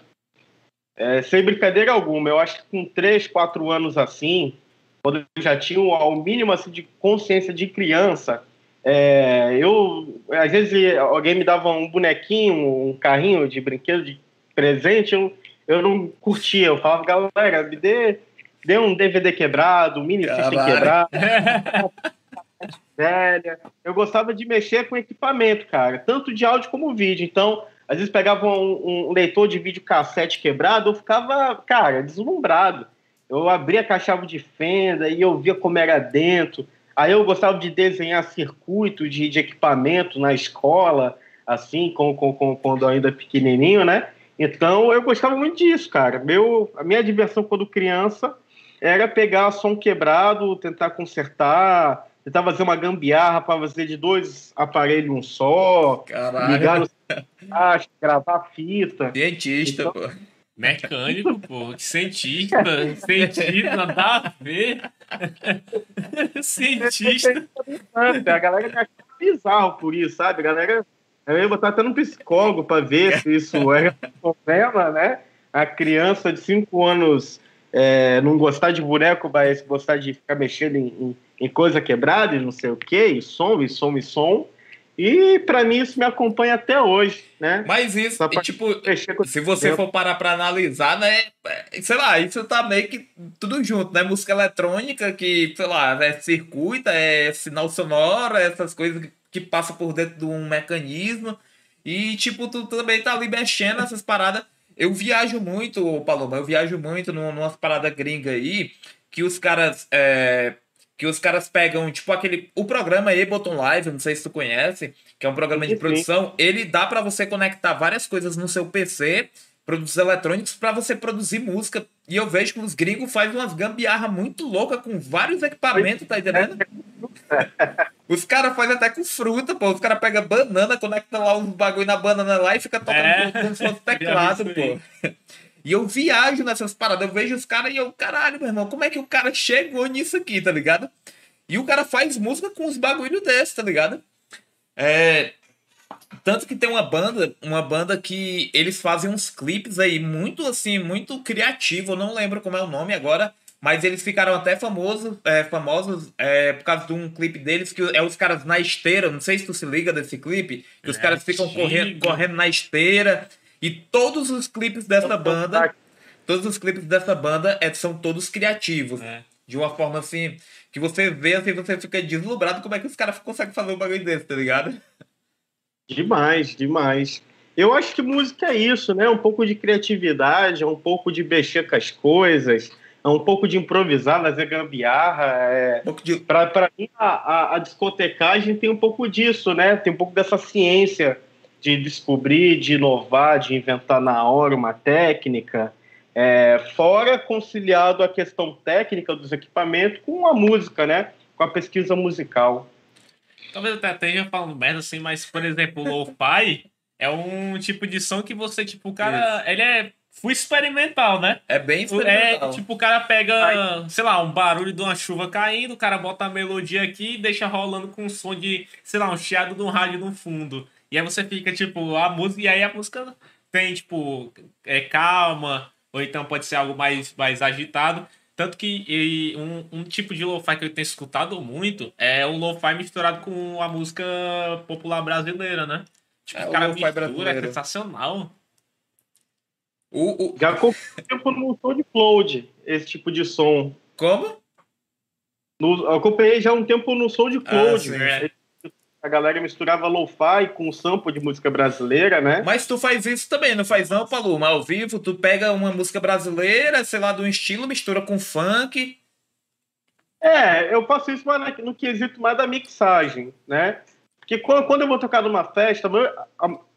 É, sem brincadeira alguma. Eu acho que com 3, 4 anos assim, quando eu já tinha ao mínimo assim, de consciência de criança, é, eu às vezes alguém me dava um bonequinho, um carrinho de brinquedo de presente, eu, eu não curtia. Eu falava, galera, me dê deu um DVD quebrado, um mini system quebrado. velha. Eu gostava de mexer com equipamento, cara, tanto de áudio como vídeo. Então, às vezes pegava um, um leitor de vídeo cassete quebrado, eu ficava, cara, deslumbrado. Eu abria a chave de fenda e eu via como era dentro. Aí eu gostava de desenhar circuito de, de equipamento na escola, assim, com, com, com, quando ainda pequenininho, né? Então eu gostava muito disso, cara. Meu, a minha diversão quando criança era pegar som quebrado, tentar consertar, tentar fazer uma gambiarra para fazer de dois aparelhos um só, Caralho. ligar no gravar fita. Cientista, Então- pô. Mecânico, pô. Cientista. Cientista, nada a ver. cientista. A galera achava bizarro por isso, sabe? A galera. Eu ia botar até num psicólogo para ver se isso era um problema, né? A criança de 5 anos é, não gostar de boneco, mas gostar de ficar mexendo em, em, em coisa quebrada e não sei o quê, e som, e som, e som. E para mim isso me acompanha até hoje, né? Mas isso, e, tipo, se você for parar pra analisar, né? é, Sei lá, isso tá meio que tudo junto, né? Música eletrônica, que, sei lá, é circuito, é sinal sonoro, é essas coisas que, passam por dentro de um mecanismo. E, tipo, tu também tá ali mexendo nessas paradas. Eu viajo muito, Paloma, eu viajo muito num- numas paradas gringas aí, que os caras. é, que os caras pegam, tipo, aquele. O programa Ableton Live, não sei se tu conhece, que é um programa de Sim, produção, ele dá pra você conectar várias coisas no seu PC, produtos eletrônicos, pra você produzir música. E eu vejo que os gringos fazem umas gambiarra muito louca com vários equipamentos, tá entendendo? Os caras fazem até com fruta, pô. Os caras pegam banana, conectam lá os bagulho na banana lá e fica tocando É. como se fosse teclado, pô. E eu viajo nessas paradas, eu vejo os caras e eu, caralho, meu irmão, como é que o cara chegou nisso aqui, tá ligado? E o cara faz música com uns bagulho desse, tá ligado? É. Tanto que tem uma banda, uma banda que eles fazem uns clipes aí muito assim, muito criativo, eu não lembro como é o nome agora, mas eles ficaram até famosos, é, famosos é, por causa de um clipe deles que é os caras na esteira, não sei se tu se liga desse clipe, que os É caras ficam correndo, correndo na esteira e todos os clipes dessa banda, todos os clipes dessa banda é, são todos criativos. É. De uma forma assim, que você vê assim, você fica deslumbrado como é que os caras conseguem fazer um bagulho desse, tá ligado? Demais, demais. Eu acho que música é isso, né? Um pouco de criatividade, é um pouco de mexer com as coisas, é um pouco de improvisar, fazer gambiarra. É... Um pouco de. Para mim, a, a, a discotecagem tem um pouco disso, né? Tem um pouco dessa ciência de descobrir, de inovar, de inventar na hora uma técnica. É, fora conciliado a questão técnica dos equipamentos com a música, né? Com a pesquisa musical. Talvez até esteja falando merda assim, mas, por exemplo, o lo-fi é um tipo de som que você, tipo, o cara. Ele é full experimental, né? É bem É, experimental. tipo, o cara pega, sei lá, um barulho de uma chuva caindo, o cara bota a melodia aqui e deixa rolando com um som de, sei lá, um chiado de um rádio no fundo. E aí você fica, tipo, a música, e aí a música tem, tipo, é calma, ou então pode ser algo mais, mais agitado. Tanto que e, um, um tipo de lo-fi que eu tenho escutado muito é o lo-fi misturado com a música popular brasileira, né? Tipo, É, o cara lo-fi mistura, é sensacional. O, o, Já acompanhei tempo no som de Cloud, esse tipo de som. como? No, eu acompanhei já um tempo no som de Cloud. sim, né? A galera misturava lo-fi com sample de música brasileira, né? Mas tu faz isso também, não faz não, Paloma? Ao vivo, tu pega uma música brasileira, sei lá, de um estilo, mistura com funk. É, eu faço isso na- no quesito mais da mixagem, né? Porque quando, eu vou tocar numa festa,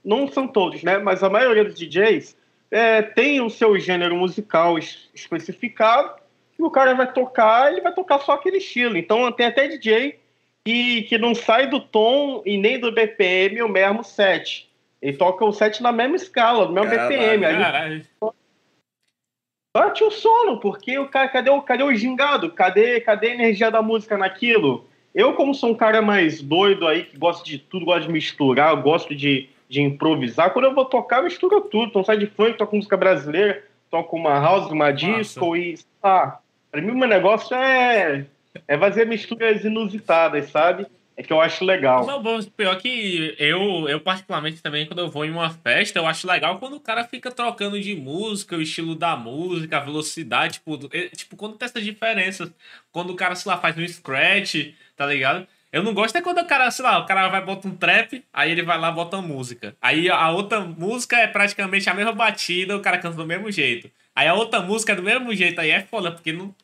não são todos, né? Mas a maioria dos DJs é, tem o seu gênero musical es- especificado e o cara vai tocar, ele vai tocar só aquele estilo. Então tem até DJ que, que não sai do tom e nem do BPM o mesmo set. Ele toca o set na mesma escala, no mesmo Caralho, BPM. Aí Caralho. bate o sono, porque o cara, cadê o, cadê o gingado? Cadê, cadê a energia da música naquilo? Eu, como sou um cara mais doido aí, que gosta de tudo, gosta de misturar, gosto de, de improvisar, quando eu vou tocar, eu misturo tudo. Então sai de funk, toco música brasileira, toco uma house, uma disco e. Ah, pra mim, o meu negócio é, é fazer misturas inusitadas, sabe? É que eu acho legal. Não, bom, pior que eu, eu particularmente também, quando eu vou em uma festa, eu acho legal quando o cara fica trocando de música, o estilo da música, a velocidade, tipo, é, tipo quando tem essas diferenças. Quando o cara, sei lá, faz um scratch, tá ligado? Eu não gosto é quando o cara, sei lá, o cara vai botar um trap, aí ele vai lá bota uma música. Aí a outra música é praticamente a mesma batida, o cara canta do mesmo jeito. Aí a outra música é do mesmo jeito, aí é foda, porque não.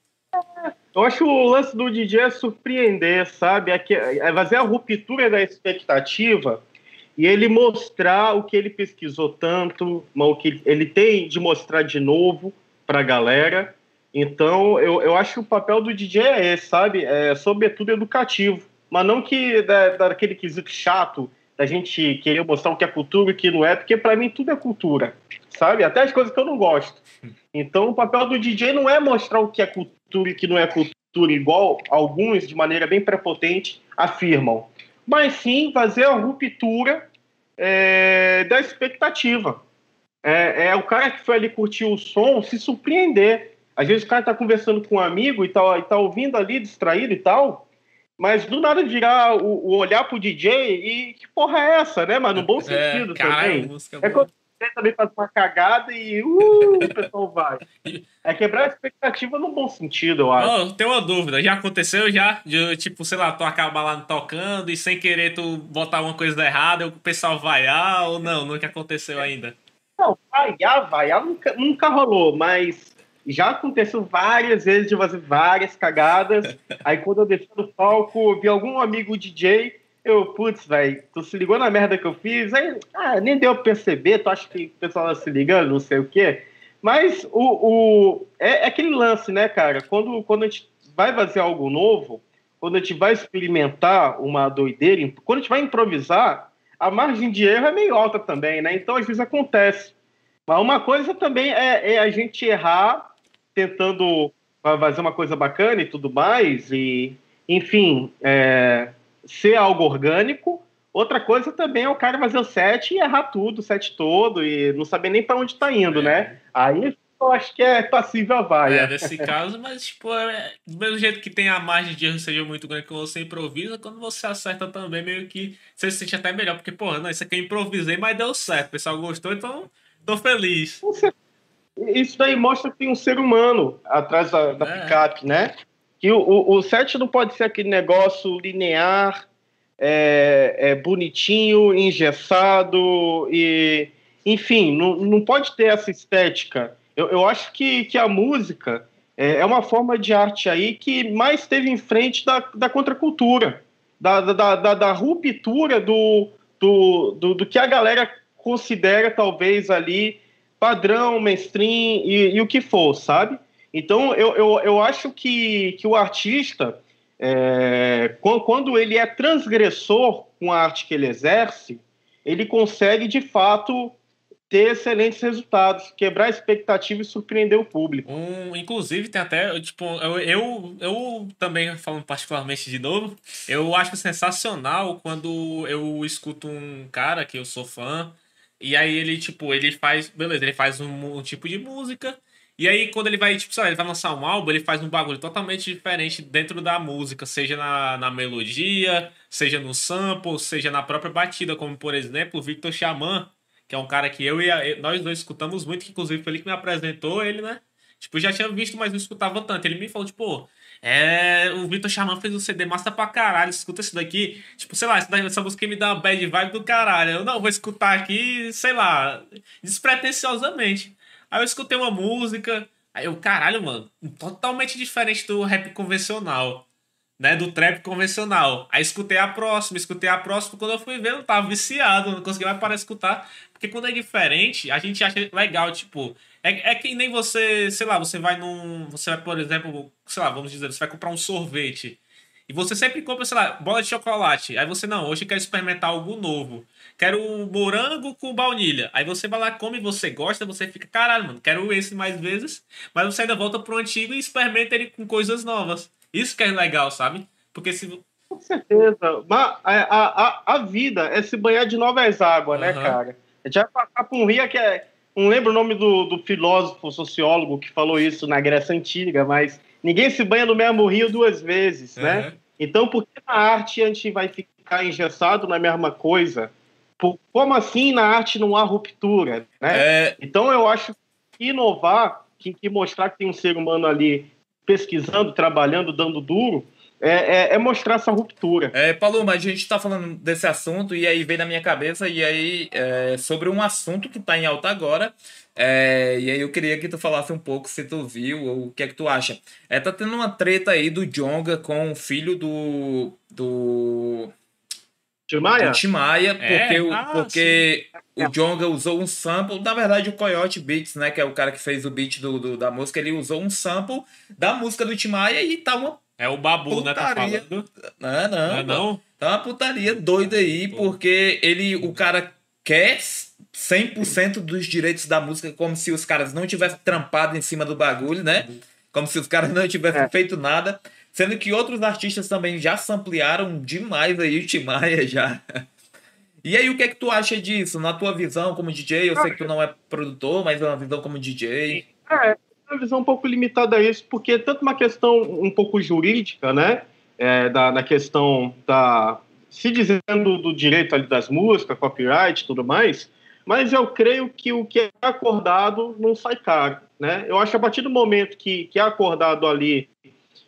Eu acho o lance do DJ é surpreender, sabe? É, que, é fazer a ruptura da expectativa e ele mostrar o que ele pesquisou tanto, mas o que ele tem de mostrar de novo para a galera. Então, eu, eu acho que o papel do DJ é esse, sabe? É, sobretudo educativo. Mas não que da, daquele quesito chato da gente querer mostrar o que é cultura e o que não é, porque para mim tudo é cultura, sabe? Até as coisas que eu não gosto. Então, o papel do DJ não é mostrar o que é cultura e o que não é cultura, igual alguns, de maneira bem prepotente, afirmam. Mas sim fazer a ruptura é, da expectativa. É, é, o cara que foi ali curtir o som se surpreender. Às vezes o cara tá conversando com um amigo e tá, e tá ouvindo ali, distraído e tal, mas do nada virar o, o olhar pro DJ e que porra é essa, né? Mas no bom é, sentido é, também. é quando você também faz uma cagada e uh, o pessoal vai. É quebrar a expectativa no bom sentido, eu acho. Oh, tenho uma dúvida, já aconteceu já? De, tipo, sei lá, tu acaba lá tocando e sem querer tu botar uma coisa errada, o pessoal vaiar ou não? Nunca aconteceu ainda? Não, vaiar, vaiar nunca, nunca rolou, mas já aconteceu várias vezes de fazer várias cagadas. Aí quando eu desci do palco, vi algum amigo DJ, eu, putz, velho, tu se ligou na merda que eu fiz? Aí, ah, nem deu pra perceber, tu acha que o pessoal tá se ligando, não sei o quê. Mas o, o é, é, aquele lance, né, cara? Quando, quando a gente vai fazer algo novo, quando a gente vai experimentar uma doideira, quando a gente vai improvisar, a margem de erro é meio alta também, né? Então, às vezes acontece. Mas uma coisa também é, é a gente errar tentando fazer uma coisa bacana e tudo mais, e, enfim, é, ser algo orgânico. Outra coisa também é o cara fazer o set e errar tudo, o set todo, e não saber nem para onde está indo, é. né? Aí eu acho que é passível a vaia. É, nesse caso, mas, tipo, é, do mesmo jeito que tem a margem de erro seja muito grande que você improvisa, quando você acerta também, meio que você se sente até melhor, porque, porra, não, isso aqui eu improvisei, mas deu certo, o pessoal gostou, então tô feliz. Isso daí mostra que tem um ser humano atrás da, da é. picape, né? Que o, o, o, set não pode ser aquele negócio linear, é, é bonitinho, engessado e... Enfim, não, não pode ter essa estética. Eu, eu acho que, que a música é, é uma forma de arte aí que mais esteve em frente da, da contracultura, da, da, da, da ruptura do, do, do, do que a galera considera talvez ali padrão, mainstream e, e o que for, sabe? Então, eu, eu, eu acho que, que o artista, é, quando ele é transgressor com a arte que ele exerce, ele consegue, de fato, ter excelentes resultados, quebrar a expectativa e surpreender o público. Um, inclusive, tem até, tipo, eu, eu, eu também, falando particularmente de novo, eu acho sensacional quando eu escuto um cara que eu sou fã, e aí ele, tipo, ele faz. Beleza, ele faz um, um, tipo de música. E aí, quando ele vai, tipo, sei lá, ele vai lançar um álbum, ele faz um bagulho totalmente diferente dentro da música, seja na, na melodia, seja no sample, seja na própria batida, como por exemplo o Victor Xamã, que é um cara que eu e a, nós dois escutamos muito, que inclusive foi ele que me apresentou ele, né? Tipo, já tinha visto, mas não escutava tanto. Ele me falou, tipo, é, o Vitor Xamã fez um CD massa pra caralho. Escuta isso daqui. Tipo, sei lá, essa música me dá uma bad vibe do caralho. Eu não vou escutar aqui, sei lá, despretensiosamente. Aí eu escutei uma música. Aí eu, caralho, mano, totalmente diferente do rap convencional. Né, do trap convencional. Aí escutei a próxima, escutei a próxima. Quando eu fui ver, eu tava viciado, não consegui mais parar de escutar. Porque quando é diferente, a gente acha legal, tipo, é, é que nem você, sei lá, você vai num. Você vai, por exemplo, sei lá, vamos dizer, você vai comprar um sorvete. E você sempre compra, sei lá, bola de chocolate. Aí você, não, hoje quer experimentar algo novo. Quero morango com baunilha. Aí você vai lá, come, você gosta, você fica, caralho, mano, quero esse mais vezes. Mas você ainda volta pro antigo e experimenta ele com coisas novas. Isso que é legal, sabe? Porque se. Com certeza. Mas a, a, a vida é se banhar de novas águas, uhum. né, cara? A gente vai passar por um rio que é não lembro o nome do, do filósofo sociólogo que falou isso na Grécia Antiga, mas ninguém se banha no mesmo rio duas vezes, uhum. né? Então, por que na arte a gente vai ficar engessado na mesma coisa? Por, como assim na arte não há ruptura? Né? É... Então, eu acho que inovar, que, que mostrar que tem um ser humano ali pesquisando, trabalhando, dando duro, é, é, é, mostrar essa ruptura. É, Paulo, mas a gente está falando desse assunto e aí veio na minha cabeça e aí é, sobre um assunto que está em alta agora. É, e aí eu queria que tu falasse um pouco se tu viu ou o que é que tu acha. É, tá tendo uma treta aí do Jonga com o filho do. do. Timaya? Do Timaya, É? porque, o, Ah, porque o Jonga usou um sample, na verdade o Coyote Beats, né, que é o cara que fez o beat do, do- da música, ele usou um sample da música do Timaya e tá uma... É o Babu, né? Tá Putaria. falando. Não, não, Não é não? Tá uma putaria doida aí, porque ele, o cara quer 100% dos direitos da música, como se os caras não tivessem trampado em cima do bagulho, né? Como se os caras não tivessem É. feito nada. Sendo que outros artistas também já samplearam demais aí o Timaya já. E aí, o que é que tu acha disso? Na tua visão como DJ, eu sei que tu não é produtor, mas é uma visão como DJ. É, uma visão um pouco limitada a isso, porque é tanto uma questão um pouco jurídica, né? É, da, na questão da. Se dizendo do direito ali das músicas, copyright e tudo mais, mas eu creio que o que é acordado não sai caro, né? Eu acho que a partir do momento que, que é acordado ali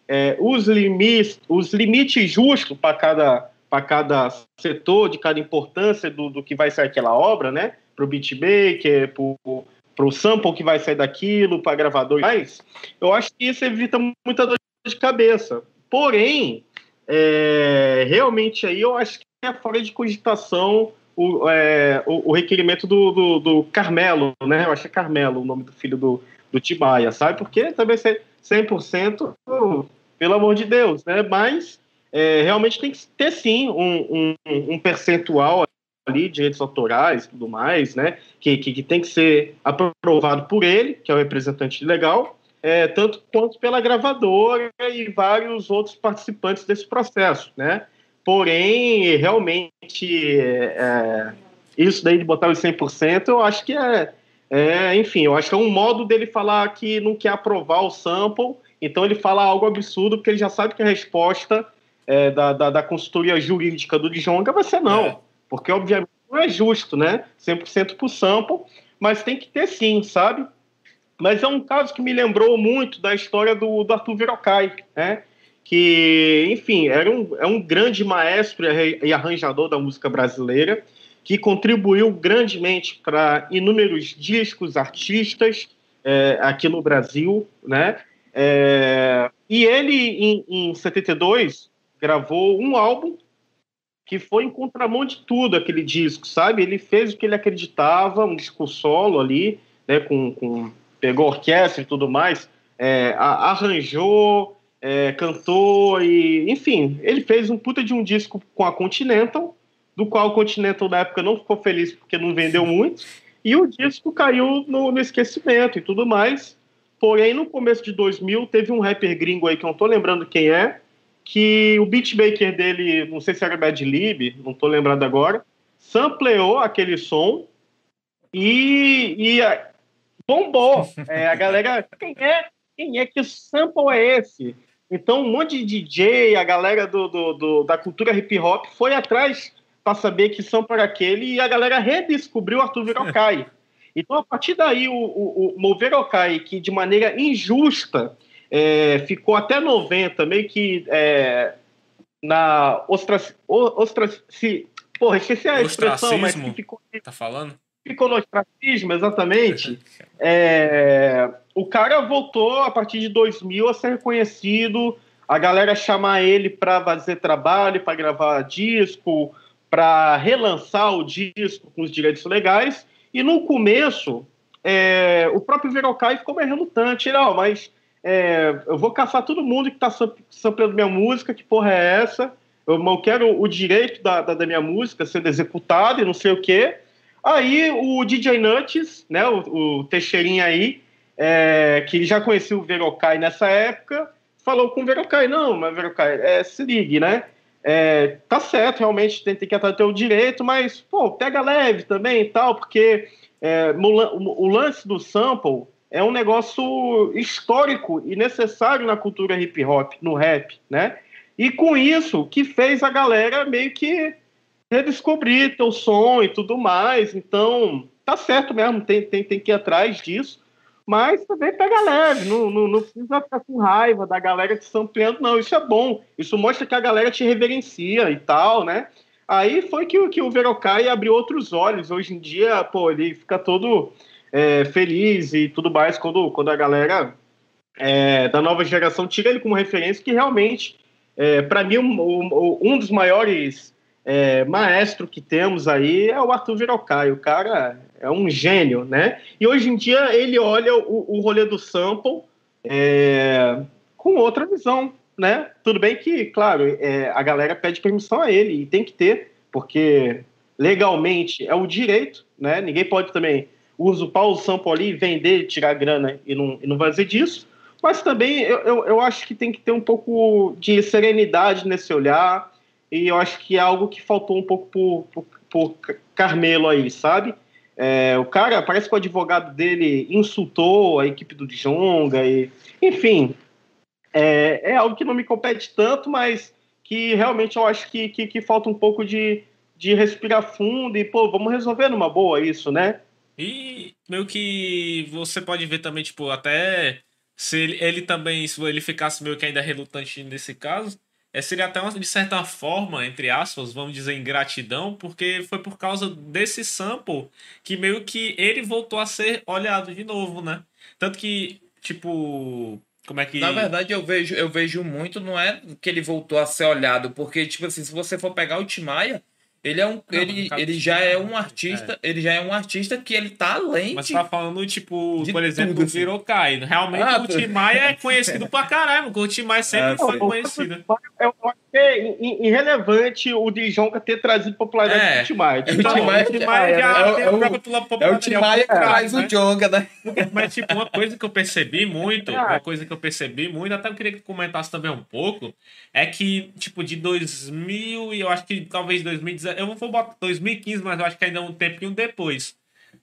é, os, limites, os limites justos para cada, para cada setor, de cada importância do, do que vai ser aquela obra, né? Para o beatmaker, para o sample que vai sair daquilo, para gravador e mais, eu acho que isso evita muita dor de cabeça. Porém, é, realmente aí eu acho que é fora de cogitação o, é, o, o requerimento do, do, do Carmelo, né? Eu acho que é Carmelo o nome do filho do, do Timaya, sabe? Porque também ser 100%, pelo amor de Deus, né? Mas é, realmente tem que ter sim um, um, um percentual ali, direitos autorais tudo mais, né? Que, que, que, tem que ser aprovado por ele, que é o representante legal, é, tanto quanto pela gravadora e vários outros participantes desse processo, né? Porém, realmente, é, isso daí de botar os 100%, eu acho que é, é, enfim, eu acho que é um modo dele falar que não quer aprovar o sample, então ele fala algo absurdo, porque ele já sabe que a resposta é, da, da, da, consultoria jurídica do Djonga vai ser não. É. Porque, obviamente, não é justo, né? 100% por sample, mas tem que ter sim, sabe? Mas é um caso que me lembrou muito da história do, do Arthur Verocai, né? Que, enfim, era um, é um grande maestro e arranjador da música brasileira, que contribuiu grandemente para inúmeros discos, artistas é, aqui no Brasil, né? É, e ele, em, em 72, gravou um álbum que foi em contramão de tudo aquele disco, sabe? Ele fez o que ele acreditava, um disco solo ali, né? Com, com pegou orquestra e tudo mais, é, arranjou, é, cantou e, enfim, ele fez um puta de um disco com a Continental, do qual a Continental na época não ficou feliz porque não vendeu muito, e o disco caiu no, no esquecimento e tudo mais. Porém, no começo de 2000, teve um rapper gringo aí que eu não tô lembrando quem é, que o beatmaker dele, não sei se era Bad Lib, não tô lembrando agora, sampleou aquele som e, e bombou. É, a galera, quem é, quem é que sample é esse? Então, um monte de DJ, a galera do, do, do da cultura hip hop foi atrás para saber que sample era aquele e a galera redescobriu Arthur Verocai. Então, a partir daí, o, o, o Verocai, que de maneira injusta é, ficou até 90, meio que é, na ostraci, ostraci, porra, esqueci a expressão, mas que ficou, tá falando? ficou no ostracismo, exatamente. É, o cara voltou a partir de 2000 a ser reconhecido, a galera chamar ele para fazer trabalho, para gravar disco, para relançar o disco com os direitos legais. E no começo, é, o próprio Verocai ficou meio relutante. Oh, mas é, eu vou caçar todo mundo que está sampleando minha música, que porra é essa? Eu não quero o direito da, da, da minha música sendo executado e não sei o quê. Aí o DJ Nuts, né, o, o aí, é, que já conhecia o Verocai nessa época, falou com o Verocai, não, mas Verocai, é, se ligue, né? É, tá certo, realmente tem, tem que atrair o direito, mas, pô, pega leve também e tal, porque é, o, o lance do sample é um negócio histórico e necessário na cultura hip hop, no rap, né? E com isso que fez a galera meio que redescobrir teu som e tudo mais. Então, tá certo mesmo, tem, tem, tem que ir atrás disso. Mas também pega leve, não, não, não precisa ficar com raiva da galera te sampleando, não. Isso é bom. Isso mostra que a galera te reverencia e tal, né? Aí foi que, que o Verocai abriu outros olhos. Hoje em dia, pô, ele fica todo é, feliz e tudo mais quando, quando a galera é, da nova geração tira ele como referência, que realmente, é, para mim, um, um, dos maiores é, maestro que temos aí é o Arthur Virocai. O cara é um gênio, né? E hoje em dia ele olha o, o rolê do sample é, com outra visão, né? Tudo bem que, claro, é, a galera pede permissão a ele e tem que ter, porque legalmente é o direito, né? Ninguém pode também usurpar o sample ali, vender, tirar grana e não, e não fazer disso. Mas também eu, eu, eu acho que tem que ter um pouco de serenidade nesse olhar, e eu acho que é algo que faltou um pouco por, por, por Carmelo aí, sabe? É, o cara, parece que o advogado dele insultou a equipe do Djonga, e, enfim, é, é, algo que não me compete tanto, mas que realmente eu acho que, que, que, falta um pouco de, de respirar fundo e, pô, vamos resolver numa boa isso, né? E meio que você pode ver também, tipo, até se ele, ele também, se ele ficasse meio que ainda relutante nesse caso, é, seria até uma, de certa forma, entre aspas, vamos dizer, ingratidão, porque foi por causa desse sample que meio que ele voltou a ser olhado de novo, né? Tanto que, tipo, como é que. Na verdade, eu vejo, eu vejo muito, não é que ele voltou a ser olhado, porque, tipo assim, se você for pegar o Timaya, ele é um. Não, ele, ele já é um artista. É. Ele já é um artista que ele tá além. Mas de, tá falando, tipo, por exemplo, tudo, o Virokai. Assim. Realmente ah, o Tim Maia é conhecido pra caralho, o Tim Maia sempre é, foi conhecido. Eu acho que é irrelevante o Dijonga ter trazido popularidade é. pro Tim Maia. O Tim Maia, o Tim Maia já é, é, o, é o Tim Maia que traz né? o Jonga, né? Mas, tipo, uma coisa que eu percebi muito, uma coisa que eu percebi muito, até eu queria que comentasse também um pouco, é que, tipo, de 2000 e eu acho que talvez 2019 eu não vou botar 2015, mas eu acho que ainda é um tempinho depois.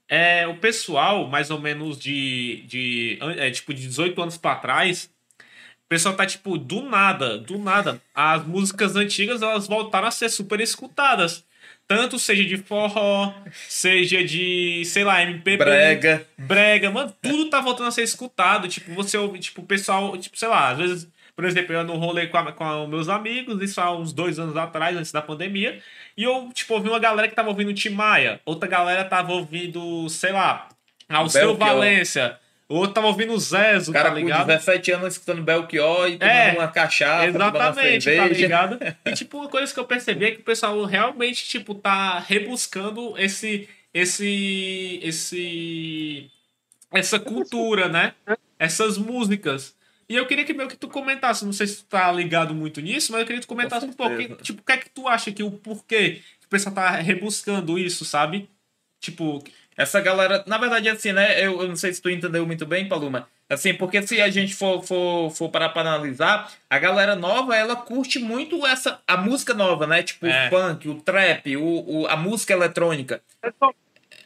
É, o pessoal, mais ou menos de, de é, tipo, de 18 anos para trás, o pessoal tá, tipo, do nada, do nada. As músicas antigas, elas voltaram a ser super escutadas. Tanto seja de forró, seja de, sei lá, MPB. Brega. Brega, mano, tudo tá voltando a ser escutado. Tipo, você ouve, tipo, o pessoal, tipo, sei lá, às vezes por exemplo, eu ando rolê com, a, com meus amigos, isso há uns dois anos atrás, antes da pandemia. E eu, tipo, ouvi uma galera que tava ouvindo Tim Maia, outra galera tava ouvindo, sei lá, Alceu Valência. Outro tava ouvindo o Zezo, cara tá ligado? com 17 anos escutando Belchior e tomando é, uma cachaça, Exatamente, uma tá ligado? E, tipo, uma coisa que eu percebi é que o pessoal realmente, tipo, tá rebuscando esse... Esse... Esse... Essa cultura, né? Essas músicas. E eu queria que meio que tu comentasse, não sei se tu tá ligado muito nisso, mas eu queria que tu comentasse um pouco. Tipo, o que é que tu acha que o porquê que o pessoal tá rebuscando isso, sabe? Tipo. Essa galera, na verdade, assim, né? Eu, eu não sei se tu entendeu muito bem, Paloma. Assim, porque se a gente for, for, for parar pra analisar, a galera nova, ela curte muito essa a música nova, né? Tipo, é. o funk, o trap, o, o, a música eletrônica. É só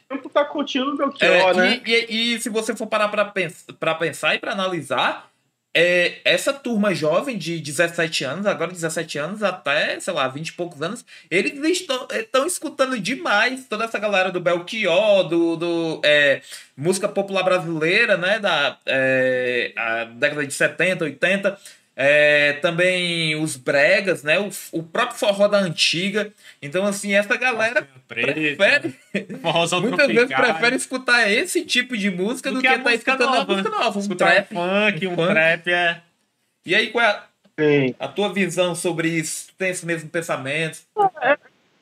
tempo tá curtindo o Belchior, é, né? E, e, e, se você for parar pra, pens pra pensar e pra analisar, é, essa turma jovem de 17 anos, agora 17 anos até, sei lá, 20 e poucos anos, eles estão, estão escutando demais toda essa galera do Belchior, do, do é, música popular brasileira, né, da é, década de 70, 80. É, também os bregas, né? O, o próprio forró da antiga. Então, assim, essa galera prefere. muitas vezes prefere escutar esse tipo de música do, do que, estar tá escutando nova. a música nova. Um trap. funk, um, um trap, é. E aí, qual é a, a, tua visão sobre isso? Tem esse mesmo pensamento? É,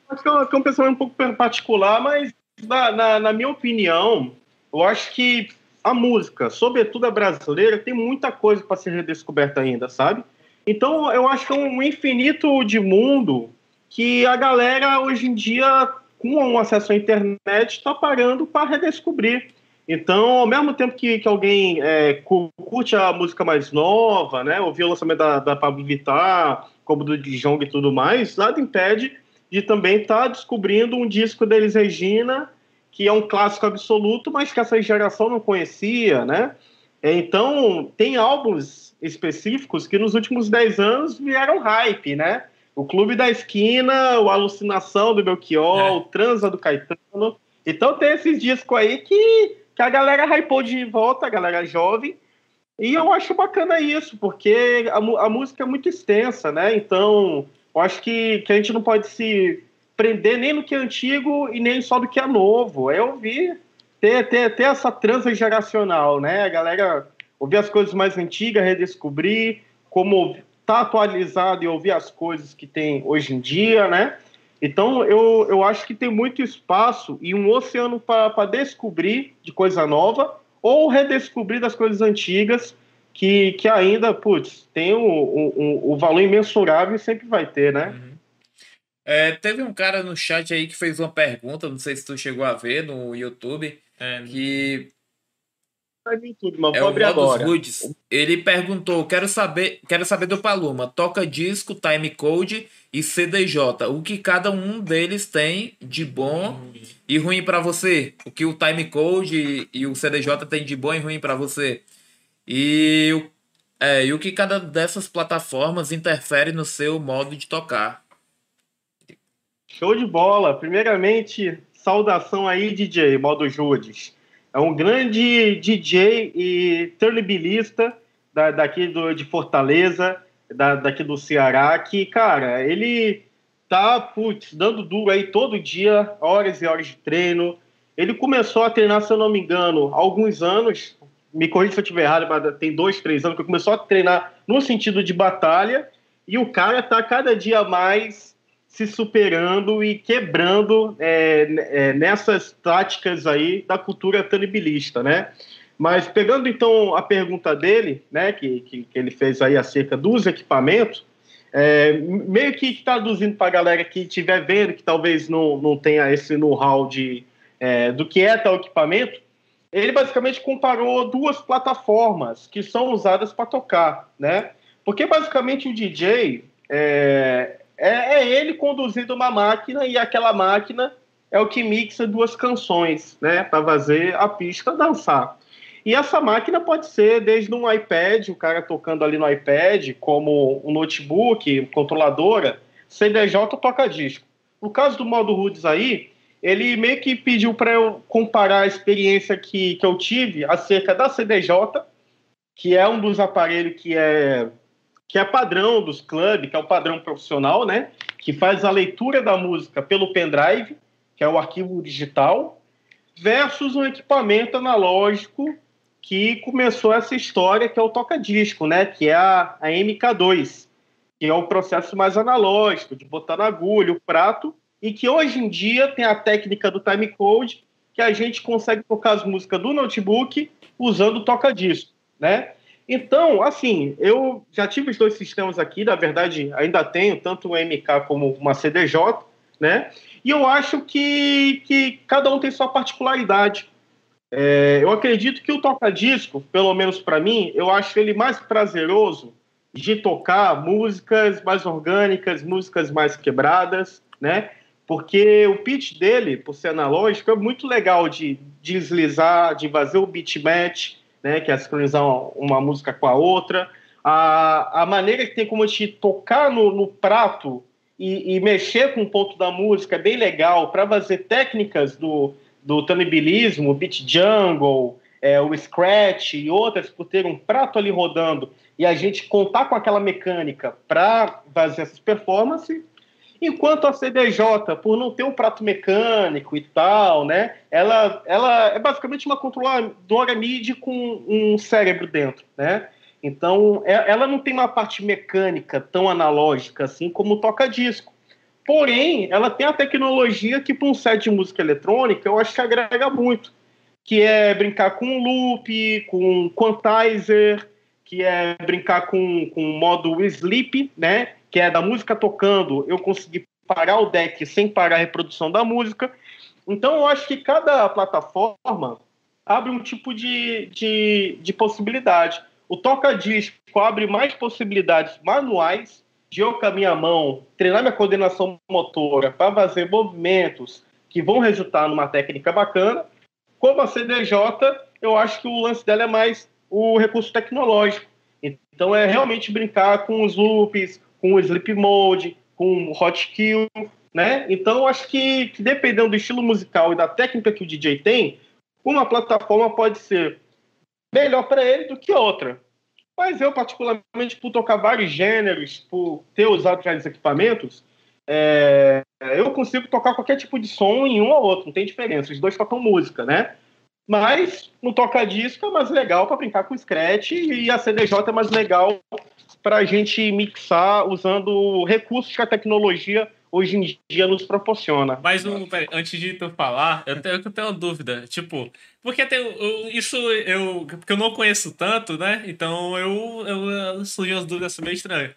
acho que é um pensamento um pouco particular, mas na, na, na minha opinião, eu acho que a música, sobretudo a brasileira, tem muita coisa para ser redescoberta ainda, sabe? Então, eu acho que é um infinito de mundo que a galera hoje em dia, com o acesso à internet, está parando para redescobrir. Então, ao mesmo tempo que, que alguém é, curte a música mais nova, né, ouvir o lançamento da, da Pablo Vittar, como do Dijong e tudo mais, nada impede de também estar tá descobrindo um disco deles Regina que é um clássico absoluto, mas que essa geração não conhecia, né? Então, tem álbuns específicos que nos últimos 10 anos vieram hype, né? O Clube da Esquina, o Alucinação do Belchior, é. o Transa do Caetano. Então tem esses discos aí que, que a galera hypou de volta, a galera jovem. E eu acho bacana isso, porque a, a música é muito extensa, né? Então, eu acho que, que a gente não pode se prender nem no que é antigo e nem só do que é novo. É ouvir, ter, ter, ter essa transa geracional, né? A galera ouvir as coisas mais antigas, redescobrir como tá atualizado e ouvir as coisas que tem hoje em dia, né? Então, eu, eu acho que tem muito espaço e um oceano para descobrir de coisa nova ou redescobrir das coisas antigas que, que ainda, putz, tem o, o, o valor imensurável e sempre vai ter, né? Uhum. É, teve um cara no chat aí que fez uma pergunta, não sei se tu chegou a ver no YouTube, é, que YouTube, mas é vou abrir agora. Woods. Ele perguntou: quero saber, quero saber do Paloma, toca disco, time code e CDJ. O que cada um deles tem de bom e ruim para você? O que o time code e o CDJ tem de bom e ruim para você? E, é, e o que cada dessas plataformas interfere no seu modo de tocar? Show de bola! Primeiramente, saudação aí, DJ, modo Judes. É um grande DJ e turnbilista da, daqui do, de Fortaleza, da, daqui do Ceará, que, cara, ele tá, putz, dando duro aí todo dia, horas e horas de treino. Ele começou a treinar, se eu não me engano, há alguns anos, me corrija se eu estiver errado, mas tem dois, três anos que começou a treinar no sentido de batalha, e o cara tá cada dia mais se superando e quebrando é, é, nessas táticas aí da cultura tanibilista, né? Mas pegando então a pergunta dele, né, que, que, que ele fez aí acerca dos equipamentos, é, meio que traduzindo para a galera que estiver vendo, que talvez não, não tenha esse know-how de, é, do que é tal equipamento, ele basicamente comparou duas plataformas que são usadas para tocar, né? Porque basicamente o DJ, é, é, é, ele conduzindo uma máquina e aquela máquina é o que mixa duas canções, né, para fazer a pista dançar. E essa máquina pode ser desde um iPad, o cara tocando ali no iPad, como um notebook, controladora, CDJ toca disco. No caso do modo Roots aí, ele meio que pediu para eu comparar a experiência que, que eu tive acerca da CDJ, que é um dos aparelhos que é que é padrão dos clubes, que é o padrão profissional, né? Que faz a leitura da música pelo pendrive, que é o arquivo digital, versus um equipamento analógico que começou essa história, que é o toca-disco, né? Que é a, a MK2, que é o processo mais analógico, de botar na agulha, o prato, e que hoje em dia tem a técnica do timecode, que a gente consegue tocar as músicas do notebook usando o toca-disco, né? Então, assim, eu já tive os dois sistemas aqui, na verdade, ainda tenho tanto o MK como uma CDJ, né? E eu acho que, que cada um tem sua particularidade. É, eu acredito que o toca-disco, pelo menos para mim, eu acho ele mais prazeroso de tocar músicas mais orgânicas, músicas mais quebradas, né? Porque o pitch dele, por ser analógico, é muito legal de deslizar, de fazer o beat match, né, que é sincronizar uma música com a outra, a, a maneira que tem como te tocar no, no prato e, e, mexer com o ponto da música é bem legal para fazer técnicas do, do tonibilismo, beat jungle, é, o scratch e outras, por ter um prato ali rodando e a gente contar com aquela mecânica para fazer essas performances, Enquanto a CDJ, por não ter um prato mecânico e tal, né, ela, ela é basicamente uma controladora MIDI com um cérebro dentro, né? Então, é, ela não tem uma parte mecânica tão analógica assim como o toca-disco. Porém, ela tem a tecnologia que, para um set de música eletrônica, eu acho que agrega muito. Que é brincar com loop, com quantizer, que é brincar com, com o modo sleep, né? Que é da música tocando, eu consegui parar o deck sem parar a reprodução da música. Então, eu acho que cada plataforma abre um tipo de, de, de possibilidade. O toca-disco abre mais possibilidades manuais de eu, com a minha mão, treinar minha coordenação motora para fazer movimentos que vão resultar numa técnica bacana. Como a CDJ, eu acho que o lance dela é mais o recurso tecnológico. Então, é realmente brincar com os loops, com o Sleep Mode, com o Hot Kill, né? Então, acho que, que dependendo do estilo musical e da técnica que o DJ tem, uma plataforma pode ser melhor para ele do que outra. Mas eu, particularmente, por tocar vários gêneros, por ter usado vários equipamentos, é, eu consigo tocar qualquer tipo de som em um ou outro, não tem diferença. Os dois tocam música, né? Mas no toca-disco é mais legal para brincar com Scratch e a CDJ é mais legal para a gente mixar usando recursos que a tecnologia hoje em dia nos proporciona. Mas um, peraí, antes de tu falar, eu tenho, eu tenho uma dúvida. Tipo, porque tem, eu, isso eu. Porque eu não conheço tanto, né? Então eu, eu, eu surgiu as dúvidas meio estranhas.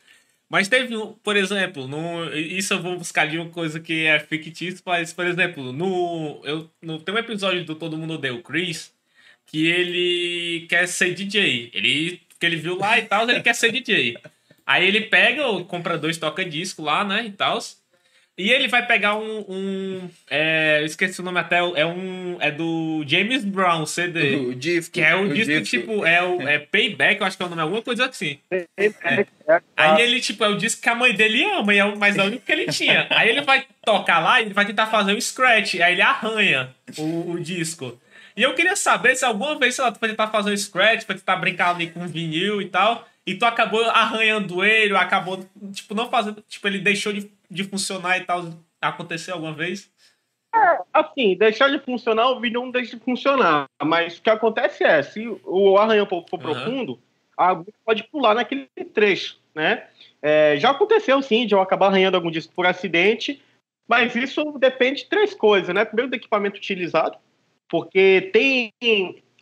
Mas teve por exemplo, no, isso eu vou buscar de uma coisa que é fictícia, mas, por exemplo, no, eu, no, tem um episódio do Todo Mundo Deu Chris que ele quer ser DJ. Ele, que ele viu lá e tal, ele quer ser DJ. Aí ele pega, compra dois toca-disco lá, né, e tal. E ele vai pegar um. um é, esqueci o nome até. É um. É do James Brown CD. O disco. Que é o, o disco, disco, tipo, é o é Payback, eu acho que é o nome, alguma coisa assim. É. Aí ele, tipo, é o disco que a mãe dele ama, e é o, mas é o único que ele tinha. Aí ele vai tocar lá e ele vai tentar fazer o scratch. Aí ele arranha o, o disco. E eu queria saber se alguma vez, sei lá, tu vai tentar fazer o scratch, vai tentar brincar ali com vinil e tal e tu acabou arranhando ele, acabou, tipo, não fazendo, tipo, ele deixou de, de funcionar e tal. Aconteceu alguma vez? É, assim, deixar de funcionar, o vídeo não deixa de funcionar. Mas o que acontece é, se o arranhão for, for uhum. profundo, a agulha pode pular naquele trecho, né? É, já aconteceu, sim, de eu acabar arranhando algum disco por acidente, mas isso depende de três coisas, né? Primeiro, do equipamento utilizado, porque tem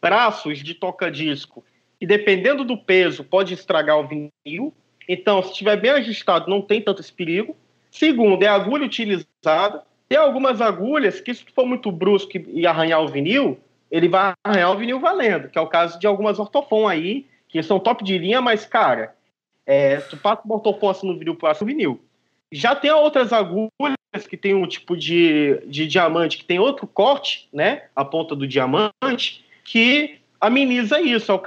braços de toca-disco e dependendo do peso pode estragar o vinil. Então, se estiver bem ajustado, não tem tanto esse perigo. Segundo, é a agulha utilizada. Tem algumas agulhas que, se for muito brusco e arranhar o vinil, ele vai arranhar o vinil valendo, que é o caso de algumas ortofon aí, que são top de linha, mas, cara, é, tu passa um ortofon assim no vinil, passa o vinil. Já tem outras agulhas que tem um tipo de, de diamante que tem outro corte, né? A ponta do diamante, que ameniza isso. É o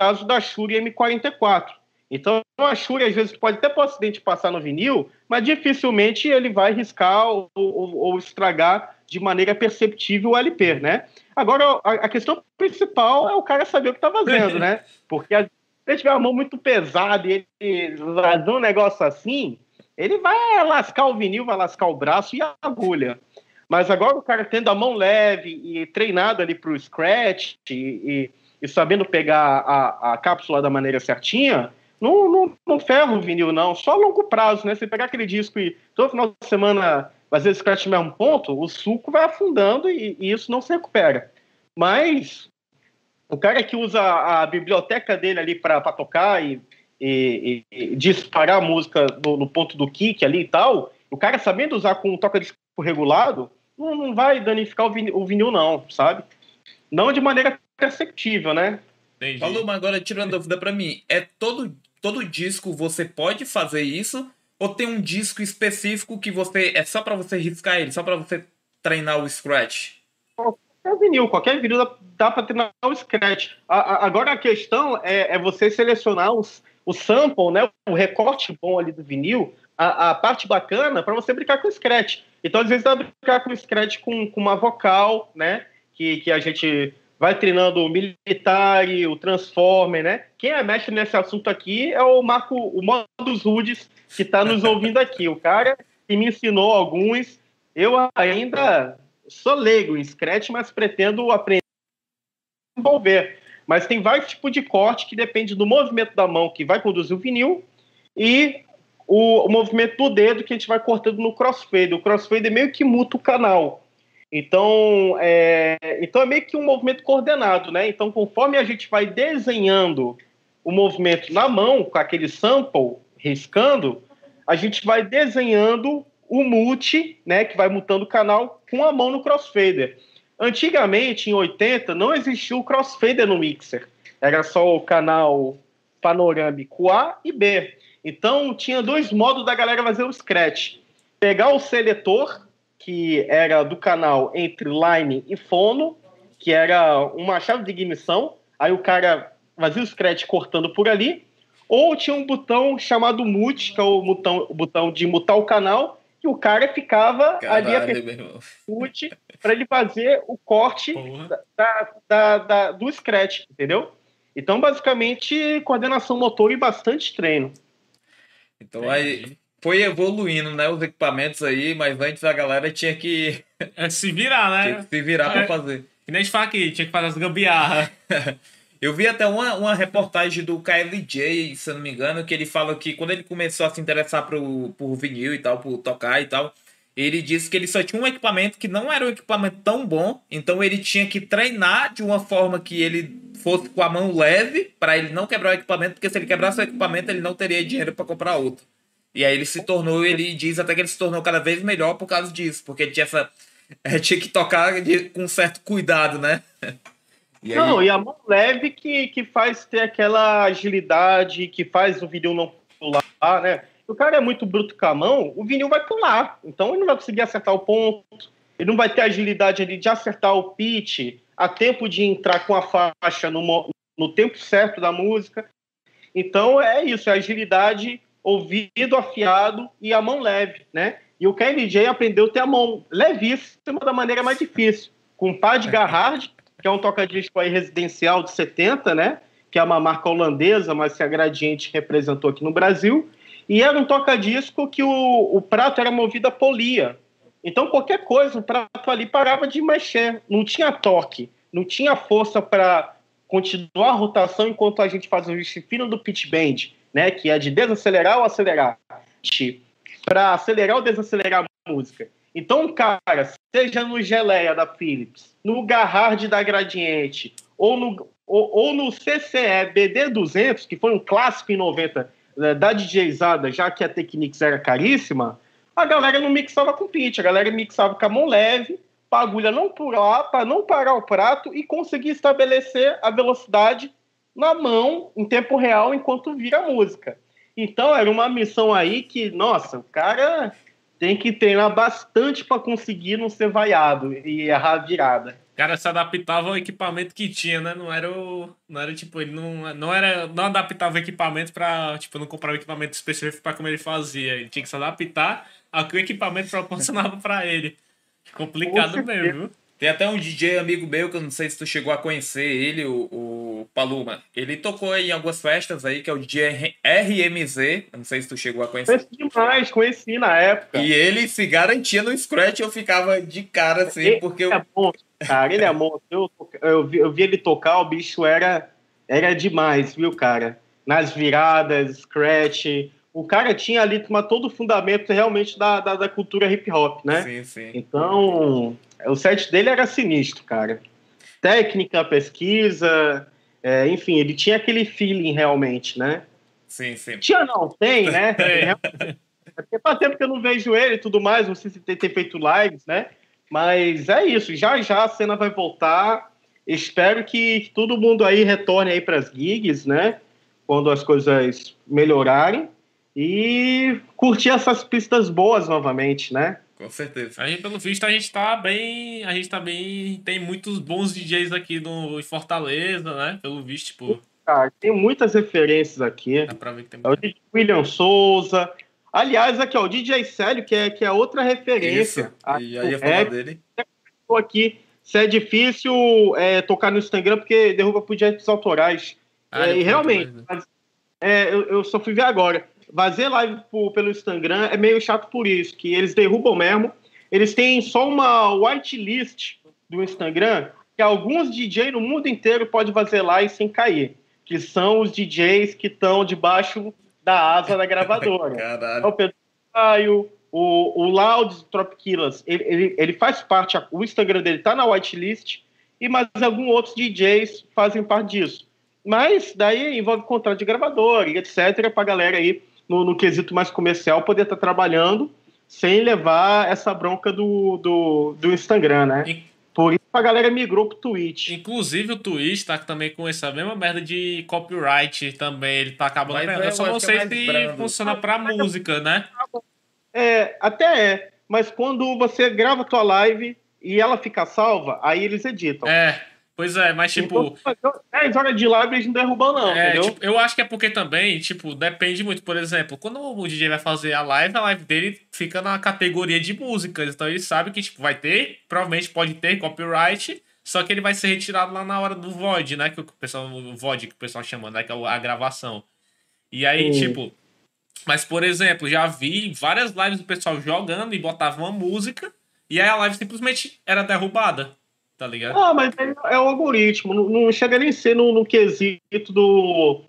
caso da Shure M44. Então, a Shure, às vezes, pode até por acidente passar no vinil, mas dificilmente ele vai riscar ou, ou, ou estragar de maneira perceptível o LP, né? Agora, a, a, questão principal é o cara saber o que está fazendo, né? Porque se ele tiver a mão muito pesada e ele fazer um negócio assim, ele vai lascar o vinil, vai lascar o braço e a agulha. Mas agora o cara tendo a mão leve e treinado ali para o scratch e, e e sabendo pegar a, a cápsula da maneira certinha, não, não, não ferra o vinil, não. Só a longo prazo, né? Você pegar aquele disco e todo final de semana fazer scratch mesmo ponto, o suco vai afundando e, e, isso não se recupera. Mas o cara que usa a biblioteca dele ali para tocar e, e, e, disparar a música no, no, ponto do kick ali e tal, o cara sabendo usar com um toca-disco regulado, não, não vai danificar o vinil, o vinil, não, sabe? Não de maneira perceptível, né? Entendi. Falou, mas agora tirando dúvida para mim, é todo todo disco você pode fazer isso ou tem um disco específico que você é só para você riscar ele, só para você treinar o scratch? Qualquer vinil, qualquer vinil dá, dá para treinar o scratch. A, a, agora a questão é, é você selecionar os, o sample, né, o recorte bom ali do vinil, a, a parte bacana para você brincar com o scratch. Então às vezes dá pra brincar com o scratch com, com uma vocal, né, que, que a gente vai treinando o militar, o transformer, né? Quem é mestre nesse assunto aqui é o Marco, o Modus Rudes, que está nos ouvindo aqui. O cara que me ensinou alguns. Eu ainda sou leigo em Scratch, mas pretendo aprender a desenvolver. Mas tem vários tipos de corte que depende do movimento da mão que vai conduzir o vinil e o, o movimento do dedo que a gente vai cortando no crossfade. O crossfade é meio que muta o canal. Então é, então é meio que um movimento coordenado, né? Então, conforme a gente vai desenhando o movimento na mão, com aquele sample riscando, a gente vai desenhando o mute, né? Que vai mutando o canal com a mão no crossfader. Antigamente, em 80, não existia o crossfader no mixer. Era só o canal panorâmico A e B. Então, tinha dois modos da galera fazer o scratch. Pegar o seletor que era do canal entre line e fono, que era uma chave de ignição, aí o cara fazia o scratch cortando por ali, ou tinha um botão chamado mute, que é o botão, o botão de mutar o canal, e o cara ficava Caralho, ali apertando mute para ele fazer o corte da, da, da, do scratch, entendeu? Então, basicamente, coordenação motor e bastante treino. Então, aí, foi evoluindo, né, os equipamentos aí, mas antes a galera tinha que é, se virar, né? Tinha que se virar é, para fazer. E nem a gente fala que tinha que fazer as gambiarra. Eu vi até uma, uma reportagem do KLJ, se eu não me engano, que ele fala que quando ele começou a se interessar pro, por vinil e tal, por tocar e tal, ele disse que ele só tinha um equipamento que não era um equipamento tão bom, então ele tinha que treinar de uma forma que ele fosse com a mão leve para ele não quebrar o equipamento, porque se ele quebrasse o equipamento ele não teria dinheiro para comprar outro. E aí ele se tornou, ele diz até que ele se tornou cada vez melhor por causa disso, porque ele tinha essa tinha que tocar de, com certo cuidado, né? E aí... Não, e a mão leve que, que faz ter aquela agilidade, que faz o vinil não pular, né? o cara é muito bruto com a mão, o vinil vai pular. Então ele não vai conseguir acertar o ponto, ele não vai ter agilidade ali de acertar o pitch a tempo de entrar com a faixa no, no tempo certo da música. Então é isso, é agilidade, ouvido afiado e a mão leve, né? E o KLJ aprendeu a ter a mão levíssima da maneira mais difícil, com o Pad Garhard, que é um toca-disco aí residencial de 70, né? Que é uma marca holandesa, mas que a Gradiente representou aqui no Brasil. E era um toca-disco que o, o prato era movido a polia. Então, qualquer coisa, o prato ali parava de mexer. Não tinha toque, não tinha força para continuar a rotação enquanto a gente faz o fino do pitch bend, né? Que é de desacelerar ou acelerar. Para acelerar ou desacelerar a música. Então, cara, seja no Geleia da Philips, no Garrard da Gradiente, ou no, ou, ou no CCE BD200, que foi um clássico em 90 né, da DJzada, já que a Technics era caríssima, a galera não mixava com pitch, a galera mixava com a mão leve, para a agulha não pular, para não parar o prato e conseguir estabelecer a velocidade na mão, em tempo real, enquanto vira a música. Então era uma missão aí que, nossa, o cara tem que treinar bastante para conseguir não ser vaiado e errar a virada. O cara se adaptava ao equipamento que tinha, né? Não era o. Não era tipo, ele não, não era. Não adaptava o equipamento pra. Tipo, não comprar um equipamento específico pra como ele fazia. Ele tinha que se adaptar ao que o equipamento proporcionava pra ele. Complicado mesmo, viu? Tem até um DJ amigo meu, que eu não sei se tu chegou a conhecer ele, o, o Paluma. Ele tocou em algumas festas aí, que é o DJ RMZ. Eu não sei se tu chegou a conhecer. Conheci demais, conheci na época. E ele se garantia no Scratch, eu ficava de cara assim, ele porque... É bom, cara, ele é bom. Eu, eu, vi, eu vi ele tocar, o bicho era, era demais, viu, cara? Nas viradas, Scratch... O cara tinha ali todo o fundamento realmente da, da, da cultura hip hop, né? Sim, sim. Então, o set dele era sinistro, cara. Técnica, pesquisa, é, enfim, ele tinha aquele feeling realmente, né? Sim, sim. Tinha não, tem, né? É. Porque faz tempo que eu não vejo ele e tudo mais, não sei se tem, tem feito lives, né? Mas é isso, já já a cena vai voltar. Espero que todo mundo aí retorne aí para as gigs, né? Quando as coisas melhorarem e curtir essas pistas boas novamente, né? Com certeza. A gente, pelo visto, a gente tá bem. A gente tá bem. Tem muitos bons DJs aqui no, em Fortaleza, né? Pelo visto, tipo. Cara, tem muitas referências aqui. Dá pra ver que tem é o DJ William Souza. Aliás, aqui, ó, o DJ Célio, que é, que é outra referência. Isso. E aí ia falar é, dele. Aqui. Se é difícil é, tocar no Instagram, porque derruba por direitos autorais. Ah, é, e realmente, mas, é, eu, eu só fui ver agora fazer live por, pelo Instagram é meio chato por isso, que eles derrubam mesmo. Eles têm só uma whitelist do Instagram que alguns DJs no mundo inteiro podem fazer live sem cair, que são os DJs que estão debaixo da asa da gravadora. Caralho. É o Pedro Caio, o, o Loud Tropicillas, ele, ele, ele faz parte, o Instagram dele tá na whitelist, e mais alguns outros DJs fazem parte disso. Mas daí envolve contrato de gravador e etc. pra galera aí no, no quesito mais comercial, poder estar tá trabalhando sem levar essa bronca do, do, do Instagram, né? E... Por isso a galera migrou pro Twitch. Inclusive o Twitch tá também com essa mesma merda de copyright também. Ele tá acabando. É, eu só não sei se brando. funciona pra música, né? É, até é. Mas quando você grava tua live e ela fica salva, aí eles editam. É. Pois é, mas tipo. Então, 10 horas de live eles não derrubam, não, é? Tipo, eu acho que é porque também, tipo, depende muito. Por exemplo, quando o DJ vai fazer a live, a live dele fica na categoria de músicas. Então ele sabe que, tipo, vai ter, provavelmente pode ter copyright, só que ele vai ser retirado lá na hora do VOD, né? Que o pessoal, o VOD que o pessoal chama, né? Que é a gravação. E aí, tipo. Mas, por exemplo, já vi várias lives do pessoal jogando e botava uma música, e aí a live simplesmente era derrubada tá ligado? Ah, mas é, é o algoritmo, não, não, chega nem a ser no, no quesito do.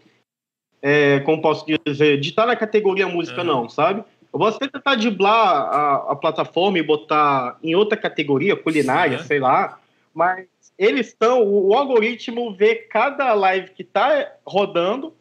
É, como posso dizer, de estar na categoria música, uhum. não, sabe? Você tentar diblar a, a plataforma e botar em outra categoria, culinária, sei lá, mas eles estão, o, o algoritmo vê cada live que está rodando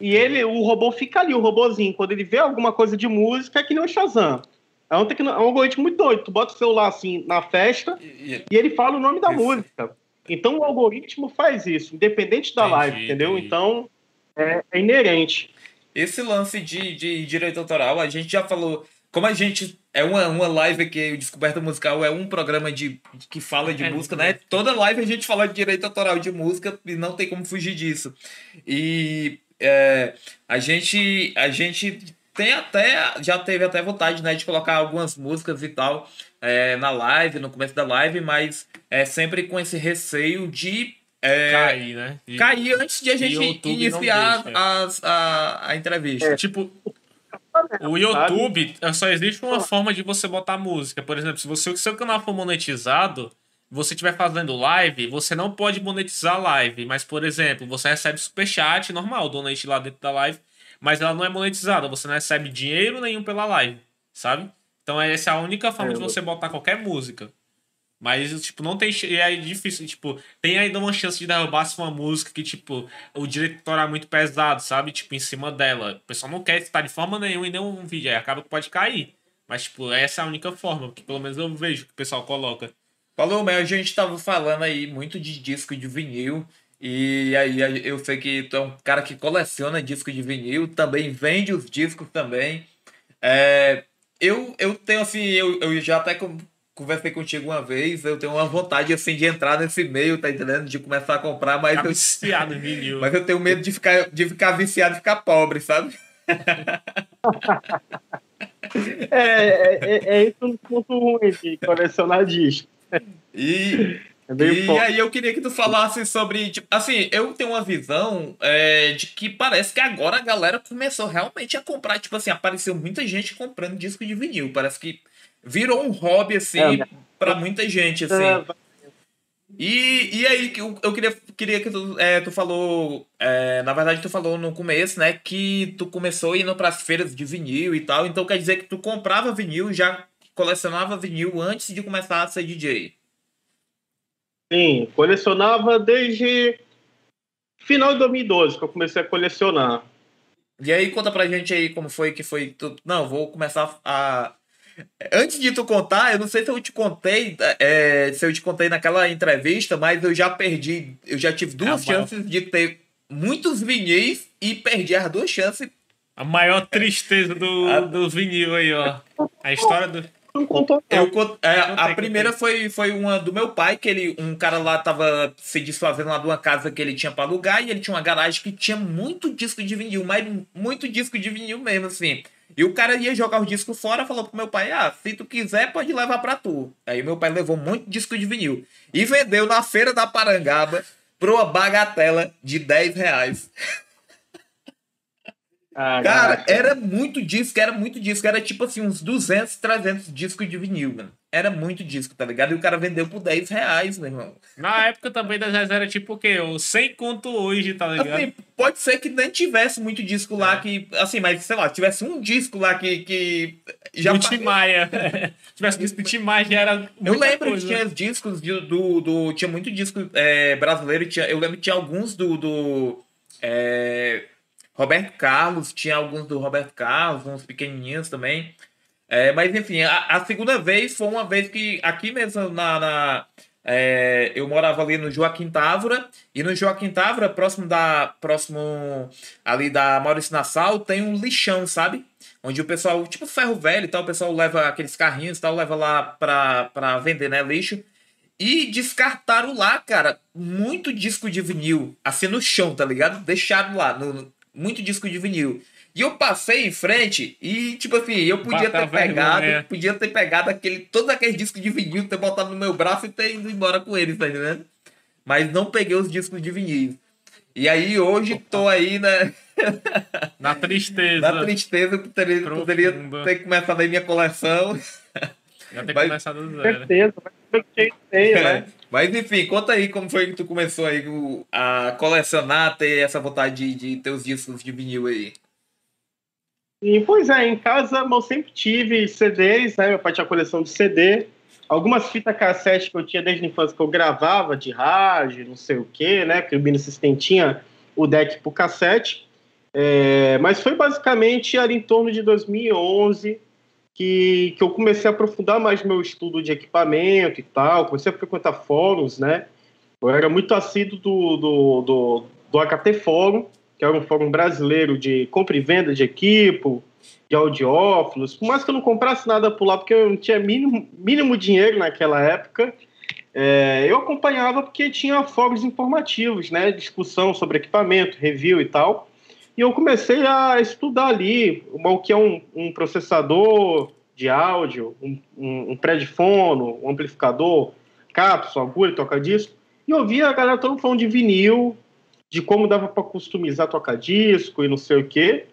e ele, o robô fica ali, o robôzinho, quando ele vê alguma coisa de música, é que nem o Shazam. É um, tecno, é um algoritmo muito doido. Tu bota o celular assim na festa e, e ele fala o nome da isso. música. Então o algoritmo faz isso, independente da entendi, live, entendeu? Entendi. Então é, é, inerente. Esse lance de, de direito autoral, a gente já falou. Como a gente. É uma, uma live que o Descoberta Musical é um programa de, que fala de é, música, né? Toda live a gente fala de direito autoral de música e não tem como fugir disso. E é, a gente. A gente tem até. Já teve até vontade, né, de colocar algumas músicas e tal é, na live, no começo da live, mas é sempre com esse receio de é, cair, né? De, cair antes de a gente iniciar as, a, a entrevista. É. Tipo, o YouTube só existe uma forma de você botar música. Por exemplo, se você, o seu canal for monetizado, você estiver fazendo live, você não pode monetizar a live. Mas, por exemplo, você recebe superchat normal, donate lá dentro da live, mas ela não é monetizada. Você não recebe dinheiro nenhum pela live, sabe? Então essa é a única forma é, de você botar qualquer música. Mas, tipo, não tem. É difícil. Tipo, tem ainda uma chance de derrubar uma música que, tipo, o diretor é muito pesado, sabe? Tipo, em cima dela. O pessoal não quer estar de forma nenhuma em nenhum vídeo. Aí acaba que pode cair. Mas, tipo, essa é a única forma. Que pelo menos eu vejo que o pessoal coloca. Falou, mas a gente tava falando aí muito de disco de vinil. E aí eu sei que tu é um cara que coleciona disco de vinil, também vende os discos também. É, eu, eu tenho assim, eu, eu já até conversei contigo uma vez, eu tenho uma vontade assim de entrar nesse meio, tá entendendo? De começar a comprar, mas eu, viciado em vinil. Mas eu tenho medo de ficar, de ficar viciado e ficar pobre, sabe? é, é, é, é isso um ponto ruim de colecionar disco. E, é e aí eu queria que tu falasse sobre, tipo, assim, eu tenho uma visão é, de que parece que agora a galera começou realmente a comprar, tipo assim, apareceu muita gente comprando disco de vinil, parece que virou um hobby, assim, é, para muita gente, assim. É, e, e aí, eu, eu queria, queria que tu, é, tu falou, é, na verdade tu falou no começo, né, que tu começou indo para as feiras de vinil e tal, então quer dizer que tu comprava vinil, já colecionava vinil antes de começar a ser DJ. Sim, colecionava desde final de 2012 que eu comecei a colecionar. E aí, conta pra gente aí como foi que foi. Tu... Não, vou começar a Antes de tu contar, eu não sei se eu te contei, é, se eu te contei naquela entrevista, mas eu já perdi, eu já tive duas é chances de ter muitos vinis e perdi as duas chances. A maior tristeza do, a... do vinil aí, ó. A história do. Eu, é, a primeira foi, foi uma do meu pai, que ele, um cara lá tava se desfazendo lá de uma casa que ele tinha para alugar e ele tinha uma garagem que tinha muito disco de vinil, mas muito disco de vinil mesmo, assim. E o cara ia jogar os discos fora, falou pro meu pai: Ah, se tu quiser, pode levar pra tu. Aí meu pai levou muito disco de vinil e vendeu na feira da Parangaba por uma bagatela de 10 reais. Ah, cara, era muito disco, era muito disco. Era tipo assim, uns 200, 300 discos de vinil, mano. Era muito disco, tá ligado? E o cara vendeu por 10 reais, meu irmão. Na época também das reais era tipo o quê? O 100 conto hoje, tá ligado? Assim, pode ser que nem tivesse muito disco lá é. que. Assim, mas sei lá, tivesse um disco lá que. que já o Tim Maia. tivesse disco do Tim Maia já era. Eu lembro coisa. que tinha discos do, do, do. Tinha muito disco é, brasileiro. Tinha, eu lembro que tinha alguns do. do é, Roberto Carlos, tinha alguns do Roberto Carlos, uns pequenininhos também. É, mas enfim, a, a, segunda vez foi uma vez que aqui mesmo na. na é, eu morava ali no Joaquim Távora, e no Joaquim Távora, próximo da. próximo ali da Maurício Nassau, tem um lixão, sabe? Onde o pessoal, tipo ferro velho e tal, o pessoal leva aqueles carrinhos e tal, leva lá pra, pra vender, né? Lixo. E descartaram lá, cara, muito disco de vinil, assim no chão, tá ligado? Deixaram lá, no, muito disco de vinil. E eu passei em frente e, tipo assim, eu podia Bata ter pegado, vergonha. podia ter pegado aquele, todos aqueles discos de vinil, ter botado no meu braço e ter ido embora com eles, tá entendendo? Mas não peguei os discos de vinil. E aí hoje tô aí, né? Na tristeza. Na tristeza, poderia, poderia ter começado aí minha coleção. Já ter Mas, começado do zero. Certeza, né? Mas enfim, conta aí como foi que tu começou aí a colecionar, ter essa vontade de, de ter os discos de vinil aí. E, pois é, em casa eu sempre tive CDs, né? Meu pai tinha coleção de CD. Algumas fitas cassete que eu tinha desde a infância que eu gravava de rádio, não sei o quê, né? Porque o Bino System tinha o deck por cassete. É, mas foi basicamente ali em torno de 2011 que, que eu comecei a aprofundar mais meu estudo de equipamento e tal. Comecei a frequentar fóruns, né? Eu era muito assíduo do, do, do, do HT Fórum, que era um fórum brasileiro de compra e venda de equipo, de audiófilos. Por mais que eu não comprasse nada por lá, porque eu não tinha mínimo, mínimo dinheiro naquela época, é, eu acompanhava porque tinha fóruns informativos, né? Discussão sobre equipamento, review e tal. E eu comecei a estudar ali o que é um, um processador de áudio, um, um, um pré-de-fono, um amplificador, cápsula, agulha, toca-disco. E eu via a galera todo falando de vinil, de como dava para customizar toca-disco e não sei o quê.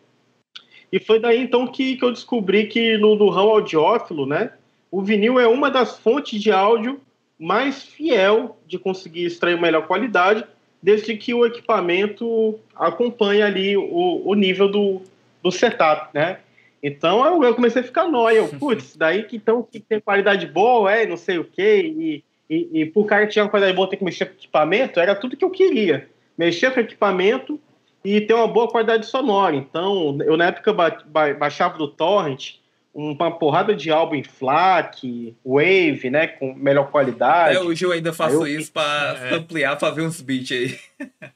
E foi daí então que, que eu descobri que no, no ramo audiófilo, né, o vinil é uma das fontes de áudio mais fiel de conseguir extrair melhor qualidade, desde que o equipamento acompanhe ali o, o nível do, do setup, né? Então eu, eu comecei a ficar nóia. Putz, daí que então que tem qualidade boa, é, não sei o quê, e, e, e por cara que tinha qualidade boa ter que mexer com equipamento, era tudo que eu queria mexer com equipamento e ter uma boa qualidade sonora. Então, eu na época ba ba baixava do Torrent uma porrada de álbum em FLAC, Wave, né, com melhor qualidade. É, hoje eu ainda faço eu... isso para é. ampliar, para ver uns beats aí.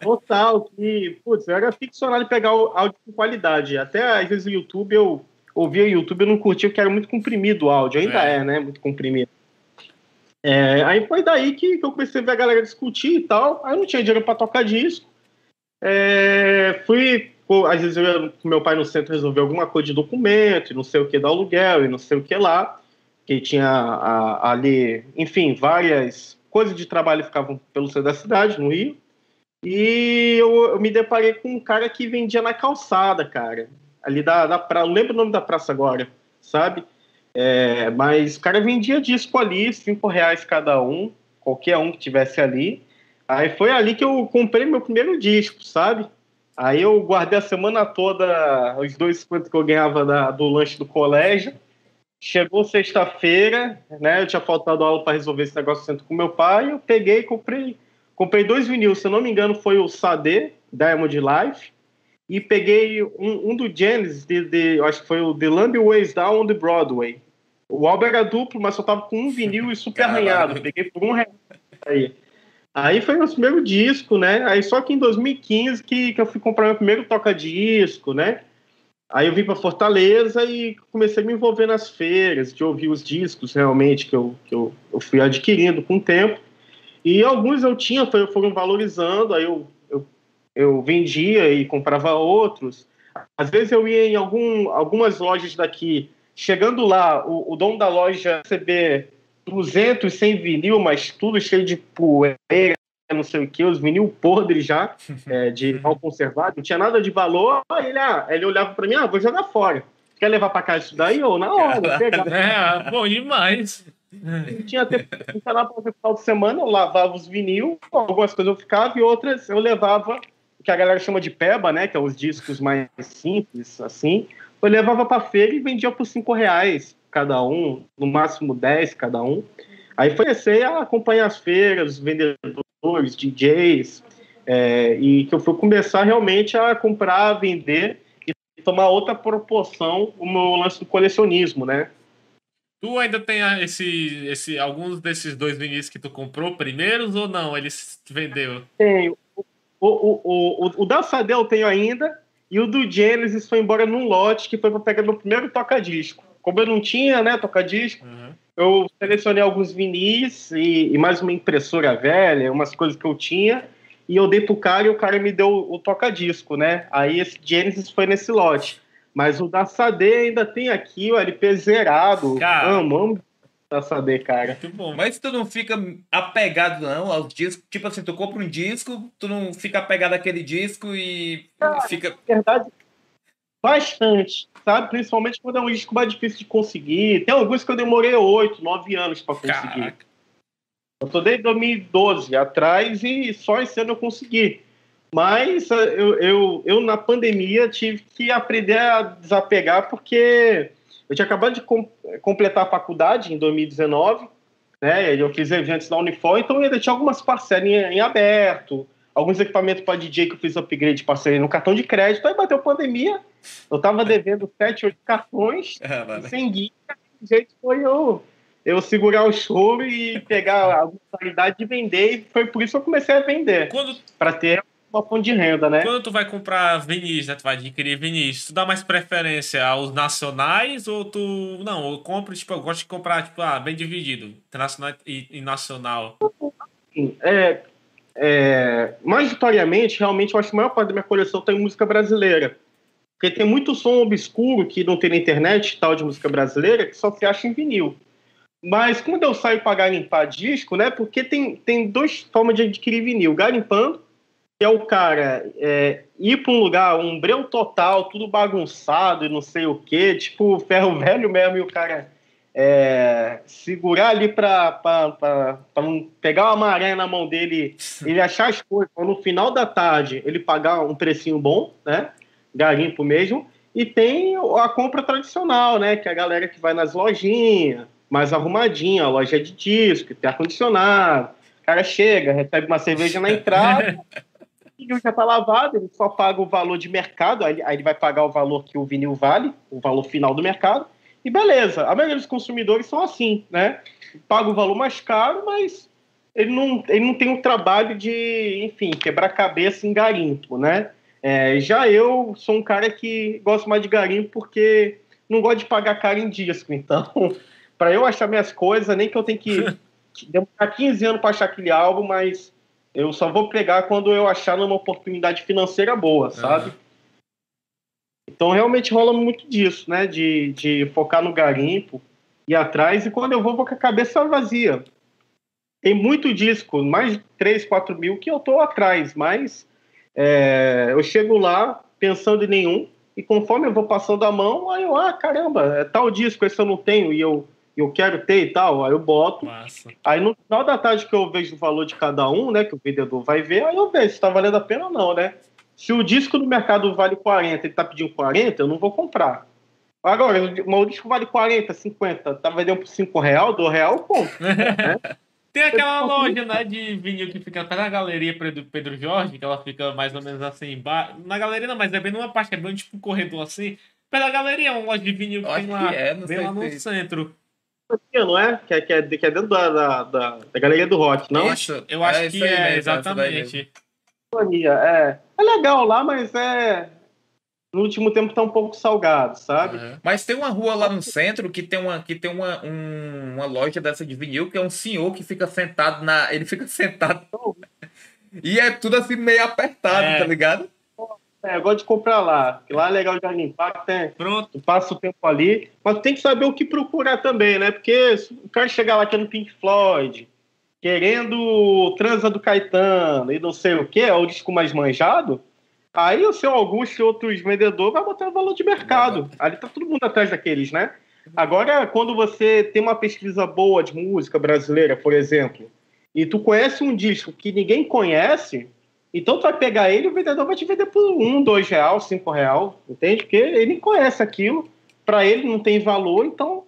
Total, que, putz, eu era ficcionado de pegar o áudio com qualidade. Até às vezes o YouTube eu ouvia o YouTube e não curtia, porque era muito comprimido o áudio, ainda é, é né, muito comprimido. É, aí foi daí que, que, eu comecei a ver a galera discutir e tal. Aí eu não tinha dinheiro para tocar disco. É, fui, às vezes eu ia com meu pai no centro resolver alguma coisa de documento, e não sei o que, do aluguel, e não sei o que lá. Que tinha a, ali, enfim, várias coisas de trabalho ficavam pelo centro da cidade, no Rio. E eu, eu, me deparei com um cara que vendia na calçada, cara. Ali da, da praça, não lembro o nome da praça agora, sabe? É, mas o cara vendia disco ali, cinco reais cada um, qualquer um que tivesse ali. Aí foi ali que eu comprei meu primeiro disco, sabe? Aí eu guardei a semana toda os dois quantos que eu ganhava da, do lanche do colégio. Chegou sexta-feira, né? Eu tinha faltado aula para resolver esse negócio junto com meu pai. Eu peguei e comprei, comprei dois vinil. Se eu não me engano, foi o Sade, Diamond Life. E peguei um, um do Genesis, de, de, acho que foi o The Lamb Ways Down on the Broadway. O álbum era duplo, mas só tava com um vinil e super arranhado. Peguei por um real. Aí. Aí foi meu primeiro disco, né? Aí só que em 2015 que, que eu fui comprar meu primeiro toca-disco, né? Aí eu vim para Fortaleza e comecei a me envolver nas feiras, de ouvir os discos realmente que eu, que eu, eu fui adquirindo com o tempo. E alguns eu tinha, foram valorizando, aí eu, eu, eu vendia e comprava outros. Às vezes eu ia em algum, algumas lojas daqui Chegando lá, o, o dono da loja receber 200 sem vinil, mas tudo cheio de poeira, não sei o que, os vinil podres já, é, de mal conservado, não tinha nada de valor. Ele, ah, ele olhava para mim, ah, vou jogar fora. Quer levar para casa isso daí ou na hora? É, bom demais. Tinha tempo para o final de semana, eu lavava os vinil, algumas coisas eu ficava e outras eu levava, o que a galera chama de peba, né, que é os discos mais simples, assim, eu levava para feira e vendia por cinco reais cada um, no máximo 10 cada um. Aí comecei a acompanhar as feiras, os vendedores, DJs, é, e que eu fui começar realmente a comprar, vender e tomar outra proporção o meu lance do colecionismo, né? Tu ainda tem esse, esse, alguns desses dois vinis que tu comprou primeiros ou não? Eles vendeu? Tenho. O, o, o, o, o da Sadel eu tenho ainda, e o do Genesis foi embora num lote que foi para pegar meu primeiro toca-disco. Como eu não tinha, né, toca-disco, uhum. eu selecionei alguns vinis e, e, mais uma impressora velha, umas coisas que eu tinha, e eu dei pro cara e o cara me deu o toca-disco, né? Aí esse Genesis foi nesse lote. Mas o da Sade ainda tem aqui o LP zerado. Cara, amo, amo saber, cara. Muito bom. Mas tu não fica apegado, não, aos discos? Tipo assim, tu compra um disco, tu não fica apegado àquele disco e cara, fica. Na verdade, bastante, sabe? Principalmente quando é um disco mais difícil de conseguir. Tem alguns que eu demorei oito, nove anos para conseguir. Caraca. Eu tô desde 2012 atrás e só esse ano eu consegui. Mas eh, eu, eu, eu, na pandemia, tive que aprender a desapegar, porque eu tinha acabado de com, completar a faculdade em 2019, né? Eu fiz eventos na Unifor, então ainda tinha algumas parcelas em, em aberto, alguns equipamentos para DJ que eu fiz upgrade, parcelei no cartão de crédito, aí bateu pandemia, eu tava devendo 7, 8 cartões, é, sem guia, o jeito foi eu, eu segurar o choro e pegar a qualidade de vender, e foi por isso que eu comecei a vender, Quando... para ter uma fonte de renda, né? Quando tu vai comprar vinis, né? Tu vai adquirir vinis, tu dá mais preferência aos nacionais ou tu. Não, eu compro, tipo, eu gosto de comprar, tipo, ah, bem dividido, internacional e, e nacional. É, é, majoritariamente, realmente, eu acho que a maior parte da minha coleção tem música brasileira. Porque tem muito som obscuro que não tem na internet, tal, de música brasileira, que só se acha em vinil. Mas quando eu saio para garimpar disco, né? Porque tem, tem duas formas de adquirir vinil. Garimpando, que é o cara é, ir para um lugar, um breu total, tudo bagunçado e não sei o quê, tipo ferro velho mesmo, e o cara é, segurar ali para não pegar uma maré na mão dele, ele achar as coisas, no final da tarde ele pagar um precinho bom, né? Garimpo mesmo. E tem a compra tradicional, né? Que é a galera que vai nas lojinhas, mais arrumadinha, loja de disco, tem ar-condicionado. O cara chega, recebe uma cerveja na entrada, o vinil já está lavado, ele só paga o valor de mercado, aí ele vai pagar o valor que o vinil vale, o valor final do mercado, e beleza, a maioria dos consumidores são assim, né? Paga o valor mais caro, mas ele não, ele não tem o trabalho de, enfim, quebrar cabeça em garimpo, né? É, já eu sou um cara que gosto mais de garimpo porque não gosto de pagar caro em disco. Então, para eu achar minhas coisas, nem que eu tenha que demorar 15 anos para achar aquele álbum, mas eu só vou pegar quando eu achar numa oportunidade financeira boa, sabe? Uhum. Então realmente rola muito disso, né? De, de focar no garimpo, ir atrás, e quando eu vou, vou com a cabeça vazia. Tem muito disco, mais de 3, 4 mil, que eu tô atrás, mas é, eu chego lá pensando em nenhum, e conforme eu vou passando a mão, aí eu, ah, caramba, é tal disco, esse eu não tenho, e eu, eu quero ter e tal, aí eu boto. Massa. Aí no final da tarde que eu vejo o valor de cada um, né, que o vendedor vai ver, aí eu vejo se tá valendo a pena ou não, né? Se o disco do mercado vale 40 e ele tá pedindo 40, eu não vou comprar. Agora, o disco vale 40, 50, tá vendendo por 5 real, 2 real, eu compro. né? Tem aquela loja, né, de vinil que fica até na galeria Pedro, Pedro Jorge, que ela fica mais ou menos assim, na galeria não, mas é bem numa parte, é bem tipo um corredor assim. Pela galeria, é uma loja de vinil que Acho tem lá, é, bem lá no centro. Não é? Que é, que é, que é dentro da, da, da, da galeria do rock, não? Isso, eu acho é, que é, mesmo, exatamente. É. é legal lá, mas é. No último tempo tá um pouco salgado, sabe? Uhum. Mas tem uma rua lá no centro que tem uma, que tem uma, um, uma loja dessa de vinil que é um senhor que fica sentado na. Ele fica sentado. e é tudo assim meio apertado, é. tá ligado? É, eu gosto de comprar lá. Lá é legal de limpar, tem, Pronto. passa o tempo ali. Mas tem que saber o que procurar também, né? Porque o cara chegar lá aqui no Pink Floyd, querendo transa do Caetano e não sei o que, é o disco mais manjado, aí o seu Augusto e outros vendedores vai botar valor de mercado. Ali tá todo mundo atrás daqueles, né? Agora, quando você tem uma pesquisa boa de música brasileira, por exemplo, e tu conhece um disco que ninguém conhece, então tu vai pegar ele e o vendedor vai te vender por um, dois real, cinco real, entende? Porque ele conhece aquilo, para ele não tem valor, então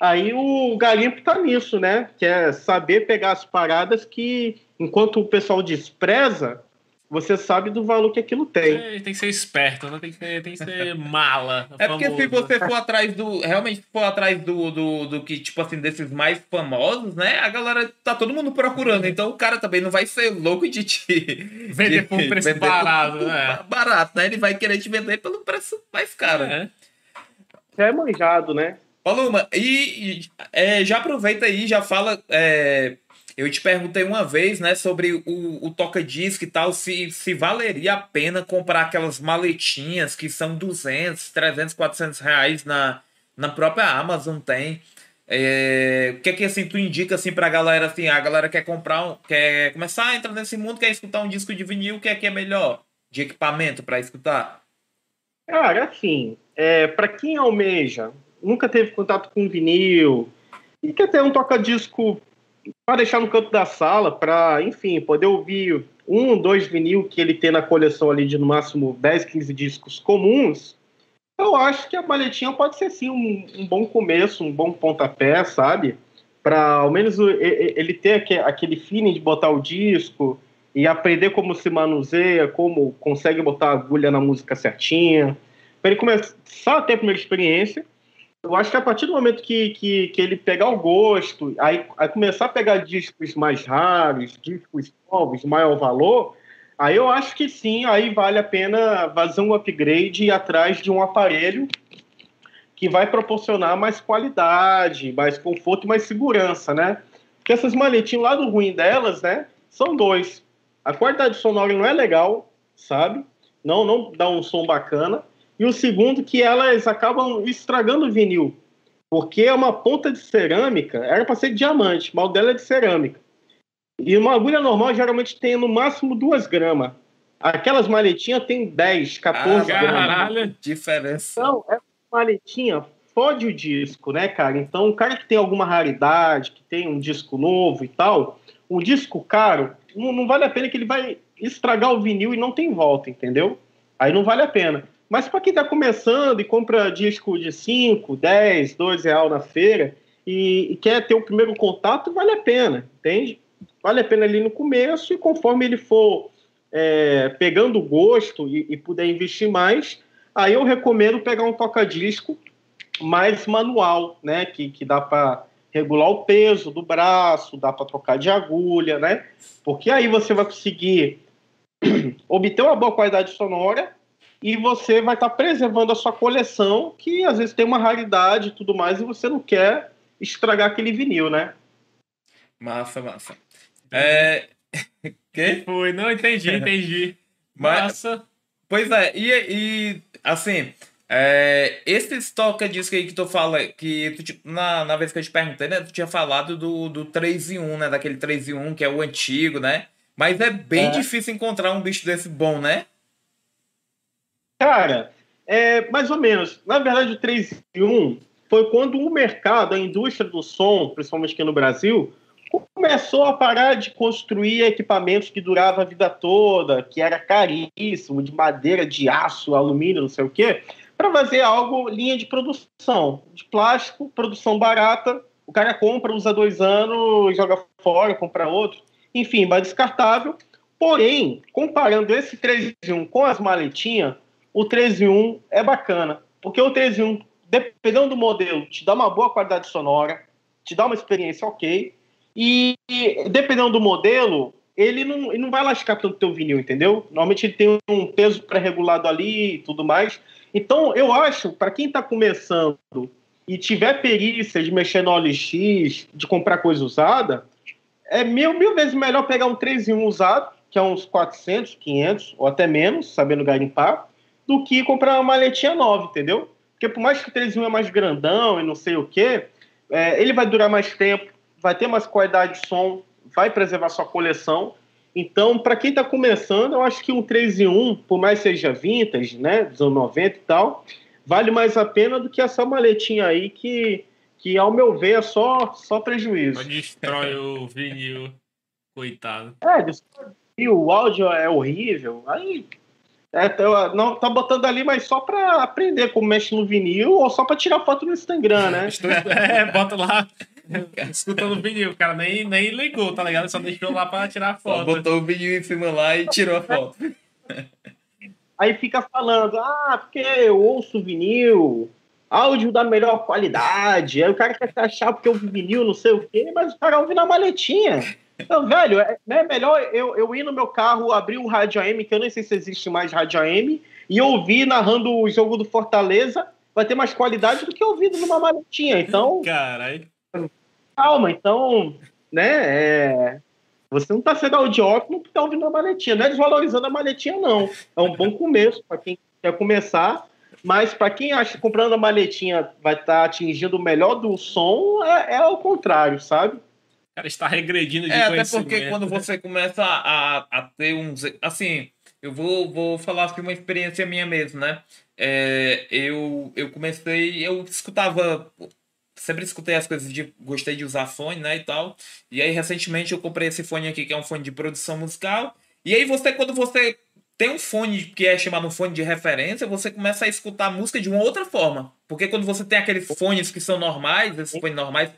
Aí o garimpo tá nisso, né? Que é saber pegar as paradas que, enquanto o pessoal despreza, você sabe do valor que aquilo tem. É, tem que ser esperto, né? Tem que ser, tem que ser mala. É famoso. porque se você for atrás do. Realmente for atrás do, do, do que, tipo assim, desses mais famosos, né? A galera tá todo mundo procurando. Então o cara também não vai ser louco de te. Vender por um preço barato, por, né? Barato, né? Ele vai querer te vender pelo preço mais caro. É, é manjado, né? Paloma, e, e é, já aproveita aí, já fala. É, eu te perguntei uma vez, né, sobre o, o toca-disco e tal, se, se valeria a pena comprar aquelas maletinhas que são 200, 300, 400 reais na, na própria Amazon tem. É, o que é que assim tu indica assim pra galera assim, a galera quer comprar, quer começar a entrar nesse mundo, quer escutar um disco de vinil, o que é que é melhor de equipamento para escutar? Cara, assim, é, para quem almeja nunca teve contato com vinil e quer ter um toca-disco para deixar no canto da sala, para, enfim, poder ouvir um, dois vinil que ele tem na coleção ali de no máximo 10, 15 discos comuns, eu acho que a maletinha pode ser sim um, um bom começo, um bom pontapé, sabe? Para ao menos ele ter aquele feeling de botar o disco e aprender como se manuseia, como consegue botar a agulha na música certinha, para ele começar a ter a primeira experiência eu acho que a partir do momento que, que, que ele pegar o gosto, aí, aí começar a pegar discos mais raros, discos novos, maior valor, aí eu acho que sim, aí vale a pena fazer um upgrade e ir atrás de um aparelho que vai proporcionar mais qualidade, mais conforto e mais segurança, né? Porque essas maletinhas, lá do ruim delas, né, são dois. A qualidade sonora não é legal, sabe? Não, não dá um som bacana. E o segundo, que elas acabam estragando o vinil. Porque é uma ponta de cerâmica, era para ser de diamante, mas o dela é de cerâmica. E uma agulha normal geralmente tem no máximo duas gramas. Aquelas maletinhas tem 10, 14 ah, gramas. Caralho, diferença. Então, essa maletinha fode o disco, né, cara? Então, um cara que tem alguma raridade, que tem um disco novo e tal, um disco caro, não, não vale a pena que ele vai estragar o vinil e não tem volta, entendeu? Aí não vale a pena. Mas para quem está começando e compra disco de 5, 10, 2 real na feira e, e, quer ter o primeiro contato, vale a pena, entende? Vale a pena ali no começo e conforme ele for é, pegando gosto e, e, puder investir mais, aí eu recomendo pegar um toca-disco mais manual, né? Que, que dá para regular o peso do braço, dá para trocar de agulha, né? Porque aí você vai conseguir obter uma boa qualidade sonora e você vai estar tá preservando a sua coleção, que às vezes tem uma raridade e tudo mais, e você não quer estragar aquele vinil, né? Massa, massa. É... que? Foi, não entendi, entendi. Massa. Pois é, e, e assim, é, esse toca disco aí que tu fala, que tu, tipo, na, na vez que eu te perguntei, né, tu tinha falado do, do 3 em 1, né, daquele 3 em 1, que é o antigo, né? Mas é bem é. difícil encontrar um bicho desse bom, né? Cara, é mais ou menos. Na verdade, o 3 em 1 foi quando o mercado, a indústria do som, principalmente aqui no Brasil, começou a parar de construir equipamentos que duravam a vida toda, que era caríssimo, de madeira, de aço, alumínio, não sei o quê, para fazer algo linha de produção, de plástico, produção barata. O cara compra, usa dois anos, joga fora, compra outro. Enfim, mais descartável. Porém, comparando esse 3 em 1 com as maletinhas, o 13 1 é bacana, porque o 13 1, dependendo do modelo, te dá uma boa qualidade sonora, te dá uma experiência ok, e dependendo do modelo, ele não, ele não vai lascar tanto teu vinil, entendeu? Normalmente ele tem um peso pré-regulado ali e tudo mais. Então, eu acho, para quem está começando e tiver perícia de mexer no OLX, de comprar coisa usada, é mil, mil vezes melhor pegar um 3 em 1 usado, que é uns 400, 500 ou até menos, sabendo garimpar, do que comprar uma maletinha nova, entendeu? Porque por mais que o 3 é mais grandão e não sei o quê, é, ele vai durar mais tempo, vai ter mais qualidade de som, vai preservar sua coleção. Então, para quem está começando, eu acho que um 3 em 1, por mais seja vintage, né, dos anos 90 e tal, vale mais a pena do que essa maletinha aí que, que ao meu ver, é só, só prejuízo. Destrói o vinil, coitado. É, destrói o áudio é horrível, aí é, tá, não, tá botando ali, mas só pra aprender como mexe no vinil ou só pra tirar foto no Instagram, né? é, bota lá escutando o vinil. O cara nem, nem ligou, tá ligado? Só deixou lá pra tirar foto. Só botou o vinil em cima lá e tirou a foto. Aí fica falando, ah, porque eu ouço vinil, áudio da melhor qualidade. Aí o cara quer achar porque eu vinil, não sei o quê, mas o cara ouve na maletinha. Então, velho, é, é melhor eu, eu ir no meu carro, abrir um rádio AM, que eu nem sei se existe mais rádio AM, e ouvir narrando o jogo do Fortaleza, vai ter mais qualidade do que ouvido numa maletinha. Então. Caralho. Calma, então, né? É, você não tá sendo audiófono porque tá ouvindo a maletinha. Não é desvalorizando a maletinha, não. É um bom começo para quem quer começar. Mas para quem acha que comprando a maletinha vai estar tá atingindo o melhor do som, é, é ao contrário, sabe? Cara está regredindo de é, Até porque quando você começa a, a ter uns. Assim, eu vou, vou falar assim, uma experiência minha mesmo, né? É, eu, eu comecei. Eu escutava sempre escutei as coisas de. Gostei de usar fone, né? E tal. E aí, recentemente, eu comprei esse fone aqui, que é um fone de produção musical. E aí, você, quando você tem um fone que é chamado um fone de referência, você começa a escutar a música de uma outra forma. Porque quando você tem aqueles fones que são normais, esses fones normais,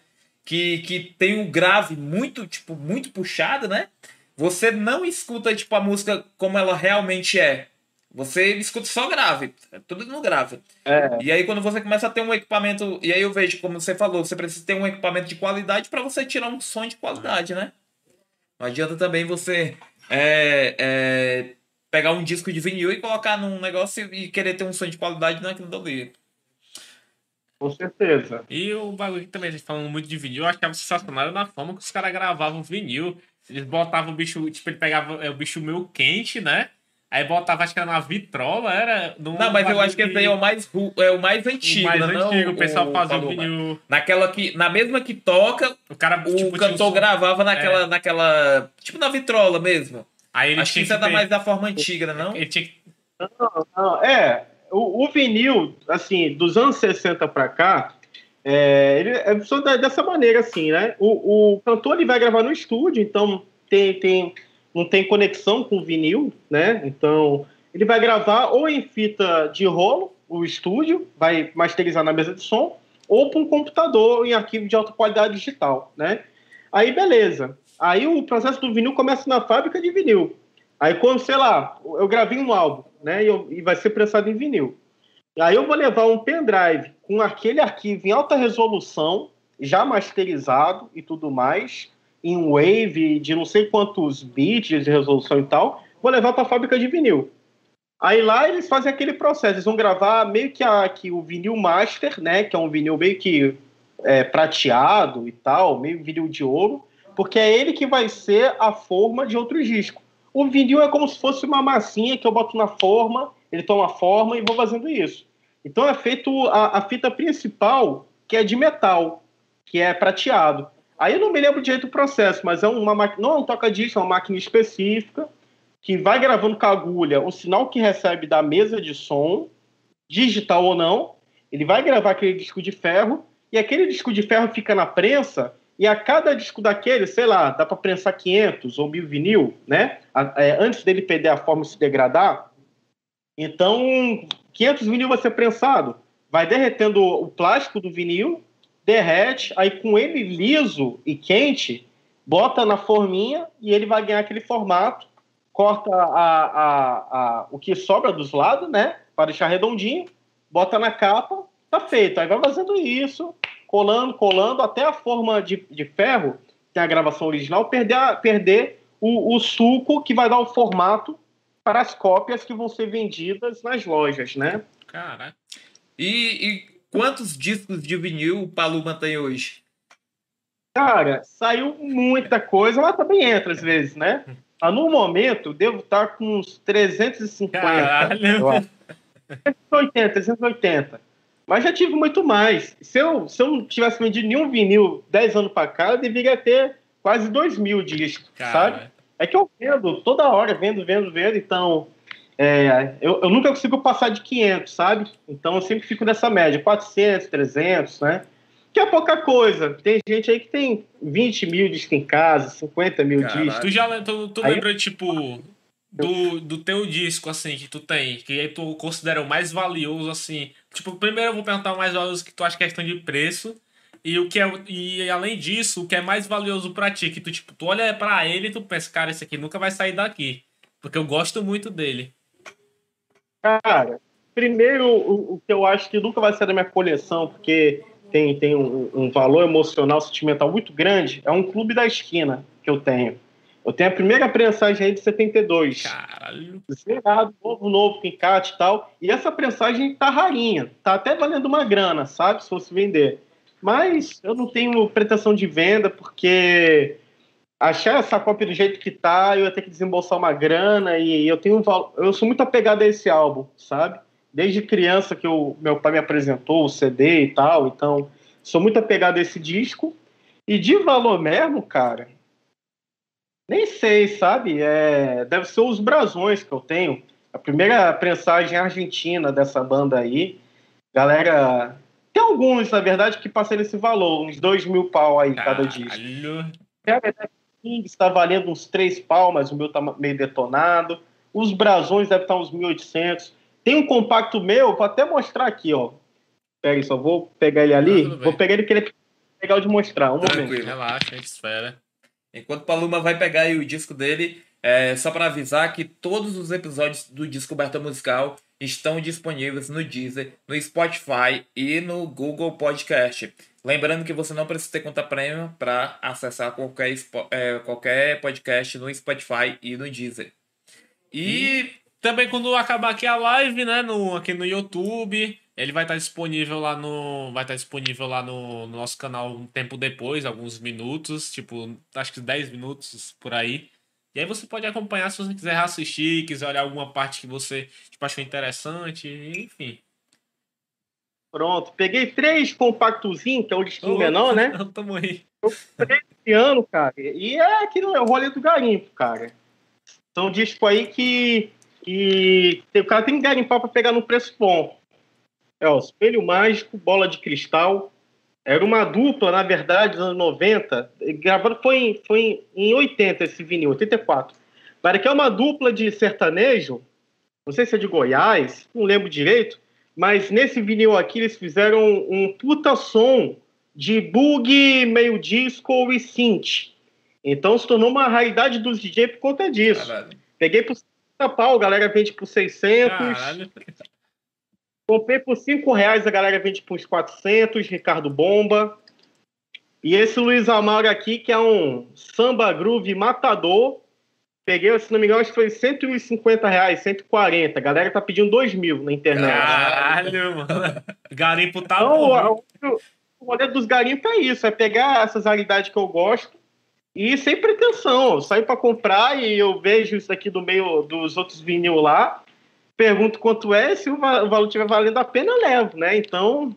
que, que tem um grave muito, tipo, muito puxado, né? Você não escuta, tipo, a música como ela realmente é. Você escuta só grave, é tudo no grave. É. E aí quando você começa a ter um equipamento, e aí eu vejo, como você falou, você precisa ter um equipamento de qualidade para você tirar um som de qualidade, né? Não adianta também você é, é, pegar um disco de vinil e colocar num negócio e querer ter um som de qualidade naquilo dali. Com certeza. E o bagulho que também, a gente falando muito de vinil, eu achava sensacional na forma que os caras gravavam vinil. Eles botavam o bicho, tipo, ele pegava é, o bicho meio quente, né? Aí botava, acho que era na vitrola, era. Não, mas eu acho que esse aí é o mais, é o mais antigo, o mais né? antigo, Não o pessoal o fazia o vinil. Naquela que, na mesma que toca, O cara, o tipo, cantor um gravava naquela, naquela. Tipo na vitrola mesmo. Aí ele Acho que isso é da ter- mais da forma antiga, né? Não? Ele tinha que. Não, não, é, o, o vinil, assim, dos anos 60 para cá, é, ele é só da- dessa maneira, assim, né? O, o cantor ele vai gravar no estúdio, então tem, tem, não tem conexão com o vinil, né? Então ele vai gravar ou em fita de rolo, o estúdio, vai masterizar na mesa de som, ou para um computador em arquivo de alta qualidade digital, né? Aí beleza. Aí o processo do vinil começa na fábrica de vinil. Aí quando, sei lá, eu gravei um álbum, né? E, eu- e vai ser prensado em vinil. Aí eu vou levar um pendrive com aquele arquivo em alta resolução, já masterizado e tudo mais, em wave de não sei quantos bits de resolução e tal, vou levar para a fábrica de vinil. Aí lá eles fazem aquele processo, eles vão gravar meio que, a, que o vinil master, né? Que é um vinil meio que é, prateado e tal, meio vinil de ouro, porque é ele que vai ser a forma de outros discos. O vinil é como se fosse uma massinha que eu boto na forma, ele toma forma e vou fazendo isso. Então é feito a, a fita principal, que é de metal, que é prateado. Aí eu não me lembro direito do processo, mas é uma não é um toca-disco, é uma máquina específica que vai gravando com a agulha o sinal que recebe da mesa de som, digital ou não. Ele vai gravar aquele disco de ferro e aquele disco de ferro fica na prensa e a cada disco daquele, sei lá, dá para prensar 500 ou 1000 vinil, né? É, antes dele perder a forma e se degradar. Então, 500 vinil vai ser prensado. Vai derretendo o plástico do vinil, derrete, aí com ele liso e quente, bota na forminha e ele vai ganhar aquele formato, corta a, a, a, o que sobra dos lados, né? Para deixar redondinho, bota na capa, tá feito. Aí vai fazendo isso, colando, colando, até a forma de, de ferro, que é a gravação original, perder, a- perder o, o suco que vai dar o formato para as cópias que vão ser vendidas nas lojas, né? Cara, E, e quantos discos de vinil o Paluma tem hoje? Cara, saiu muita coisa, mas também entra às vezes, né? Mas no momento, devo estar com uns 350. Caralho. eu acho. 380, 380. Mas já tive muito mais. Se eu, se eu não tivesse vendido nenhum vinil 10 anos pra cá, eu deveria ter quase 2 mil discos, sabe? É que eu vendo toda hora, vendo, vendo, vendo. Então, é, eu, eu nunca consigo passar de 500, sabe? Então, eu sempre fico nessa média, 400, 300, né? Que é pouca coisa. Tem gente aí que tem 20 mil discos em casa, 50 mil discos. Tu já tu, tu Aí- lembra, tipo, do, do teu disco, assim, que tu tem, que aí tu considera o mais valioso, assim. Tipo, primeiro eu vou perguntar mais valioso que tu acha questão de preço. E o que é. E além disso, o que é mais valioso pra ti? Que tu, tipo, tu olha pra ele e tu pensa, cara, esse aqui nunca vai sair daqui. Porque eu gosto muito dele. Cara, primeiro, o, o que eu acho que nunca vai ser da minha coleção, porque tem, tem um, um valor emocional, sentimental muito grande, é um clube da esquina que eu tenho. Eu tenho a primeira prensagem aí de 72. Caralho. zerado, novo, novo, com encate e tal. E essa prensagem tá rarinha, tá até valendo uma grana, sabe? Se fosse vender. Mas eu não tenho pretensão de venda, porque achar essa cópia do jeito que tá, eu ia ter que desembolsar uma grana e eu tenho um val... eu sou muito apegado a esse álbum, sabe? Desde criança que o meu pai me apresentou o CD e tal, então sou muito apegado a esse disco. E de valor mesmo, cara, nem sei, sabe? É, deve ser os brasões que eu tenho. A primeira prensagem argentina dessa banda aí. Galera Tem alguns, na verdade, que passam esse valor, uns dois mil pau aí cada disco. É, a King está valendo uns três pau, mas o meu tá meio detonado. Os brasões devem estar uns 1.800. Tem um compacto meu, vou até mostrar aqui, ó. Pera aí, só vou pegar ele ali. vou pegar ele que ele é legal de mostrar. Um Tranquilo, momento. relaxa, espera. Enquanto Paluma vai pegar o disco dele, é, só para avisar que todos os episódios do Descoberta Musical estão disponíveis no Deezer, no Spotify e no Google Podcast. Lembrando que você não precisa ter conta premium para acessar qualquer, é, qualquer podcast no Spotify e no Deezer. E também quando acabar aqui a live, né, no, aqui no YouTube, ele vai estar disponível lá no vai estar disponível lá no, no nosso canal um tempo depois, alguns minutos, tipo, acho que 10 minutos por aí. E aí você pode acompanhar se você quiser assistir, quiser olhar alguma parte que você tipo, achou interessante, enfim. Pronto, peguei três compactozinhos, que é o destino oh, menor, né? Tamo aí. Eu esse ano, cara. E é aquilo, é o rolê do garimpo, cara. São discos aí que, que o cara tem que garimpar para pegar no preço bom. É, o Espelho Mágico, Bola de Cristal, era uma dupla, na verdade, nos anos 90. Gravado foi em, foi em 80 esse vinil, 84. Para que é uma dupla de sertanejo, não sei se é de Goiás, não lembro direito, mas nesse vinil aqui eles fizeram um puta som de bug, meio disco e synth. Então se tornou uma raridade dos DJ por conta disso. Caralho. Peguei por 50 pau, a galera vende por 600. Caralho. Comprei por 5 reais, a galera vende por uns 400, Ricardo Bomba. E esse Luiz Amaro aqui, que é um samba groove matador. Peguei, se não me engano, acho que foi 150 reais, 140. A galera tá pedindo 2 mil na internet. Caralho, mano. Garimpo tá então, bom. O, o rolê dos garimpos é isso, é pegar essas raridades que eu gosto e sem pretensão. Eu saio para comprar e eu vejo isso aqui do meio dos outros vinil lá pergunto quanto é, se o valor estiver valendo a pena, eu levo, né? Então,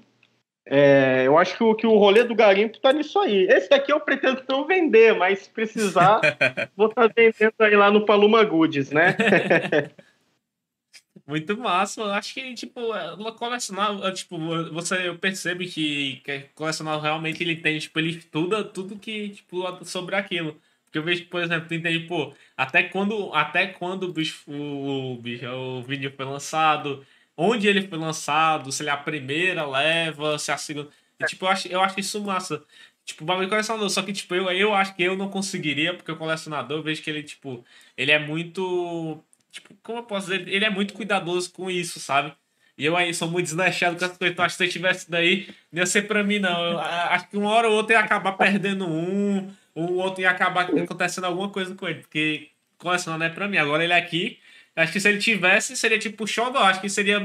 é, eu acho que o, que o rolê do garimpo tá nisso aí. Esse daqui eu pretendo não vender, mas se precisar, vou estar tá vendendo aí lá no Paluma Goods, né? Muito massa. Eu acho que, tipo, colecionar, tipo, você eu percebo que, que colecionar realmente ele tem, tipo, ele estuda tudo que, tipo, sobre aquilo. Porque eu vejo, por exemplo, tu entende, pô, até quando, até quando o, bicho, o, o, bicho, o vídeo foi lançado, onde ele foi lançado, se ele é a primeira leva, se é a segunda. E, tipo, eu acho, eu acho isso massa. Tipo, bagulho colecionador. Só que, tipo, eu, eu acho que eu não conseguiria, porque o colecionador, eu vejo que ele, tipo, ele é muito. Tipo, como eu posso dizer? Ele é muito cuidadoso com isso, sabe? E eu aí sou muito desleixado com essas coisas. Então, acho que se eu tivesse daí, não ia ser pra mim, não. Eu, acho que uma hora ou outra ia acabar perdendo um o outro ia acabar acontecendo alguma coisa com ele, porque colecionando é pra mim. Agora ele aqui, acho que se ele tivesse, seria tipo xodó. Acho que seria.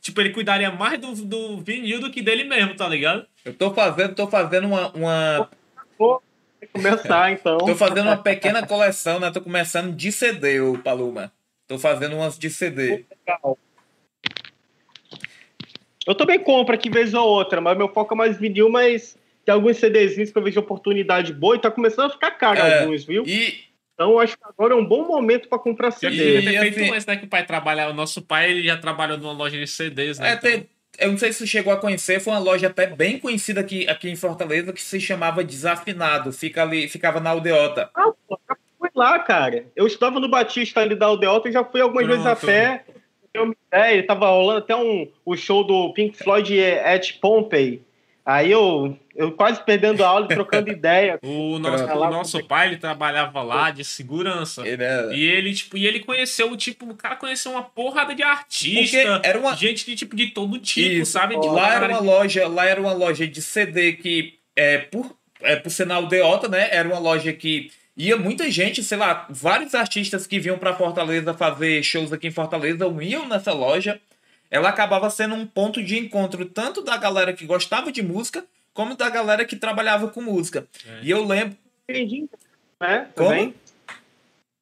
Tipo, ele cuidaria mais do, do vinil do que dele mesmo, tá ligado? Eu tô fazendo, tô fazendo uma. uma... Vou começar, então. tô fazendo uma pequena coleção, né? Tô começando de CD, o Paluma. Tô fazendo umas de CD. Legal. Eu também compro aqui vez ou outra, mas meu foco é mais vinil, mas tem alguns CDzinhos que eu vejo oportunidade boa e tá começando a ficar caro é, alguns, viu? E... Então acho que agora é um bom momento para comprar CD. E, e feito assim, né, que o pai trabalha, o nosso pai ele já trabalhou numa loja de CDs, né? É, então... tem, eu não sei se você chegou a conhecer, foi uma loja até bem conhecida aqui, aqui em Fortaleza que se chamava Desafinado, fica ali, ficava na Aldeota. Ah, pô, já fui lá, cara. Eu estava no Batista ali da Aldeota e já fui algumas Pronto. vezes a pé. Eu, é, ele tava rolando até um, o show do Pink Floyd at Pompey. Aí eu, eu quase perdendo a aula e trocando ideia. O nosso, o nosso pai, ele trabalhava lá de segurança. Ele é... E ele, tipo, e ele conheceu, tipo, o cara conheceu uma porrada de artista. era uma... Gente de, tipo, de todo tipo, Isso. sabe? De lá era uma de... loja, lá era uma loja de CD que, é, por, é, por sinal Deota, né? Era uma loja que ia muita gente, sei lá, vários artistas que vinham para Fortaleza fazer shows aqui em Fortaleza iam nessa loja ela acabava sendo um ponto de encontro tanto da galera que gostava de música, como da galera que trabalhava com música. É. E eu lembro. Né? Como?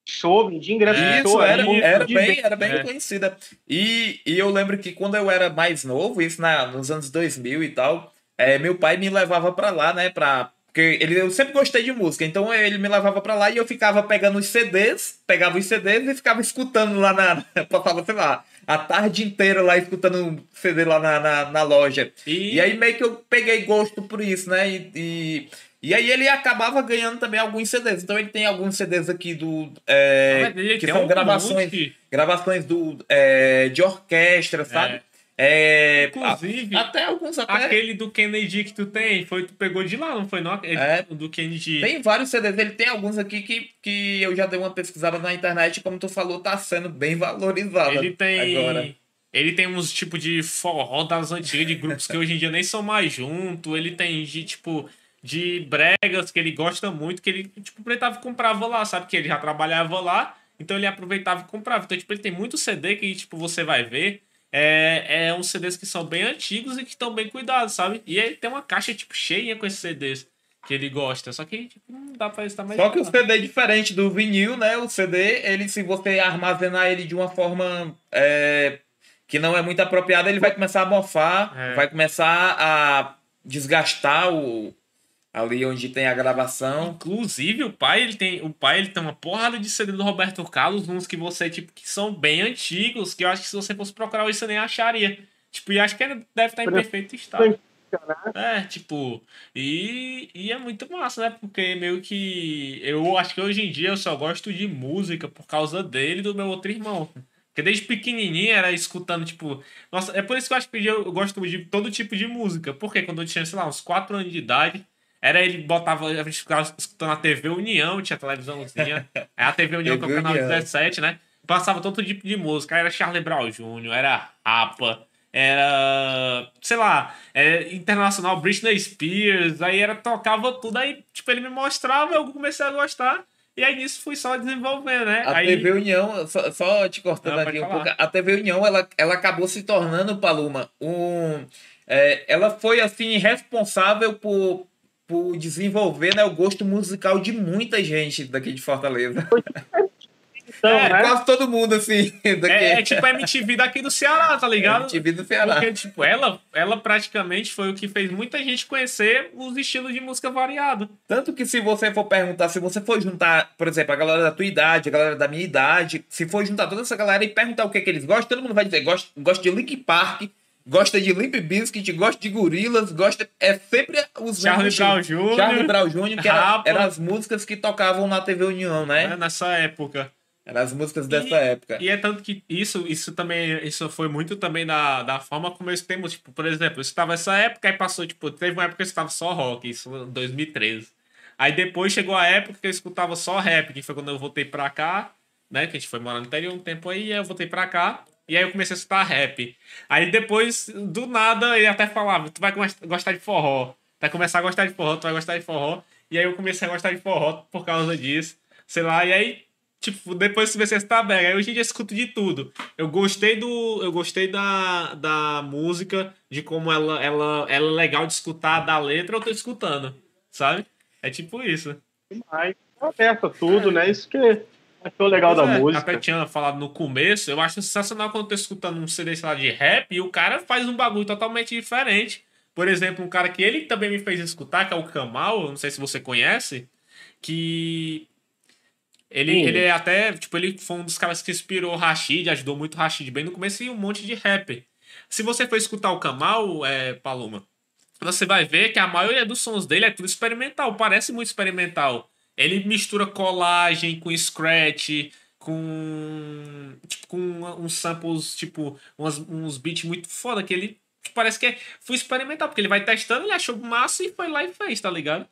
Show, de ingresso é, show. Era, era, bem, era bem é. conhecida. E, e eu lembro que quando eu era mais novo, isso na, nos anos 2000 e tal, é, meu pai me levava para lá, né, pra, porque ele, eu sempre gostei de música, então ele me levava para lá e eu ficava pegando os CDs, pegava os CDs e ficava escutando lá na. Passava, sei lá, a tarde inteira lá escutando CD lá na, na, na loja. E... e... aí meio que eu peguei gosto por isso, né? E, e, e, aí ele acabava ganhando também alguns CDs. Então ele tem alguns CDs aqui do. É, ah, que são um gravações, gravações do, é, de orquestra, sabe? É. É, Inclusive, até alguns até... Aquele do Kennedy que tu tem, foi, tu pegou de lá, não foi? Não? É, do Kennedy. Tem vários CDs, ele tem alguns aqui que, que eu já dei uma pesquisada na internet, como tu falou, tá sendo bem valorizado. Ele tem. Agora. Ele tem uns tipo de forró das antigas, de grupos que hoje em dia nem são mais juntos. Ele tem de tipo de bregas que ele gosta muito, que ele tipo aproveitava e comprava lá, sabe? Que ele já trabalhava lá, então ele aproveitava e comprava. Então, tipo, ele tem muito CD que tipo você vai ver é, é uns CDs que são bem antigos e que estão bem cuidados, sabe? E ele tem uma caixa, tipo, cheia com esses CDs que ele gosta. Só que tipo, não dá pra estar mais. Só que o CD é diferente do vinil, né? O CD, ele, se você armazenar ele de uma forma é, que não é muito apropriada, ele vai começar a mofar, é. vai começar a desgastar o, ali onde tem a gravação. Inclusive, o pai, ele tem, o pai, ele tem uma porrada de CD do Roberto Carlos, uns que você, tipo, que são bem antigos, que eu acho que se você fosse procurar isso, você nem acharia. Tipo, e acho que ele deve estar em perfeito estado. É, tipo, e, e é muito massa, né? Porque meio que eu acho que hoje em dia eu só gosto de música por causa dele e do meu outro irmão. Porque desde pequenininho era escutando, tipo. Nossa, é por isso que eu acho que eu gosto de todo tipo de música. Porque quando eu tinha, sei lá, uns 4 anos de idade, era ele botava, a gente ficava escutando a TV União, tinha televisãozinha. é a TV União, que é o canal 17, né? Passava todo tipo de música. Era Charlie Brown Jr., era Rapa, era. sei lá, era é, internacional Britney Spears. Aí era, tocava tudo. Aí, tipo, ele me mostrava, eu comecei a gostar. E aí nisso fui só desenvolvendo, né? A aí... TV União, só, só te cortando Não, aqui um pouco, a TV União, ela, ela acabou se tornando, Paloma, um. É, ela foi assim responsável por, por desenvolver né, o gosto musical de muita gente daqui de Fortaleza. Então, é, né? Quase todo mundo, assim. Daqui. É, é tipo a MTV daqui do Ceará, tá ligado? MTV do Ceará. Porque, tipo, ela, ela praticamente foi o que fez muita gente conhecer os estilos de música variado. Tanto que se você for perguntar, se você for juntar, por exemplo, a galera da tua idade, a galera da minha idade, se for juntar toda essa galera e perguntar o que, é que eles gostam, todo mundo vai dizer, gosta, gosta de Link Park, gosta de Limp Bizkit, gosta de Gorilas, gosta. É sempre os Charlie Brown Jr. Charlie Brown Jr., que eram era as músicas que tocavam na TV União, né? É, nessa época. Eram as músicas dessa e, época. E é tanto que isso, isso também, isso foi muito também da, da forma como eles temos, tipo, por exemplo, eu estava essa época e passou, tipo, teve uma época que eu estava só rock, isso em 2013. Aí depois chegou a época que eu escutava só rap, que foi quando eu voltei pra cá, né? Que a gente foi morar no interior um tempo aí, aí eu voltei pra cá. E aí eu comecei a escutar rap. Aí depois, do nada, ele até falava, tu vai gostar de forró. Vai começar a gostar de forró, tu vai gostar de forró. E aí eu comecei a gostar de forró por causa disso. Sei lá, e aí, tipo, depois comecei a escutar brega. Aí hoje em dia eu escuto de tudo. Eu gostei do. Eu gostei da, da música, de como ela, ela, ela é legal de escutar da letra, eu tô escutando. Sabe? É tipo isso. Demais. Aperta tudo, é. né? Isso que Achou legal da é, música. Até tinha falado no começo, eu acho sensacional quando eu tô escutando um CD lá, de rap e o cara faz um bagulho totalmente diferente. Por exemplo, um cara que ele também me fez escutar, que é o Kamal, não sei se você conhece, que ele, ele é até, tipo, ele foi um dos caras que inspirou o Rashid, ajudou muito o Rashid bem no começo e um monte de rap. Se você for escutar o Kamal, é, Paloma, você vai ver que a maioria dos sons dele é tudo experimental, parece muito experimental. Ele mistura colagem com scratch, com tipo com uns samples, tipo, uns beats muito foda que ele tipo, parece que é, foi experimental, porque ele vai testando, ele achou massa e foi lá e fez, tá ligado?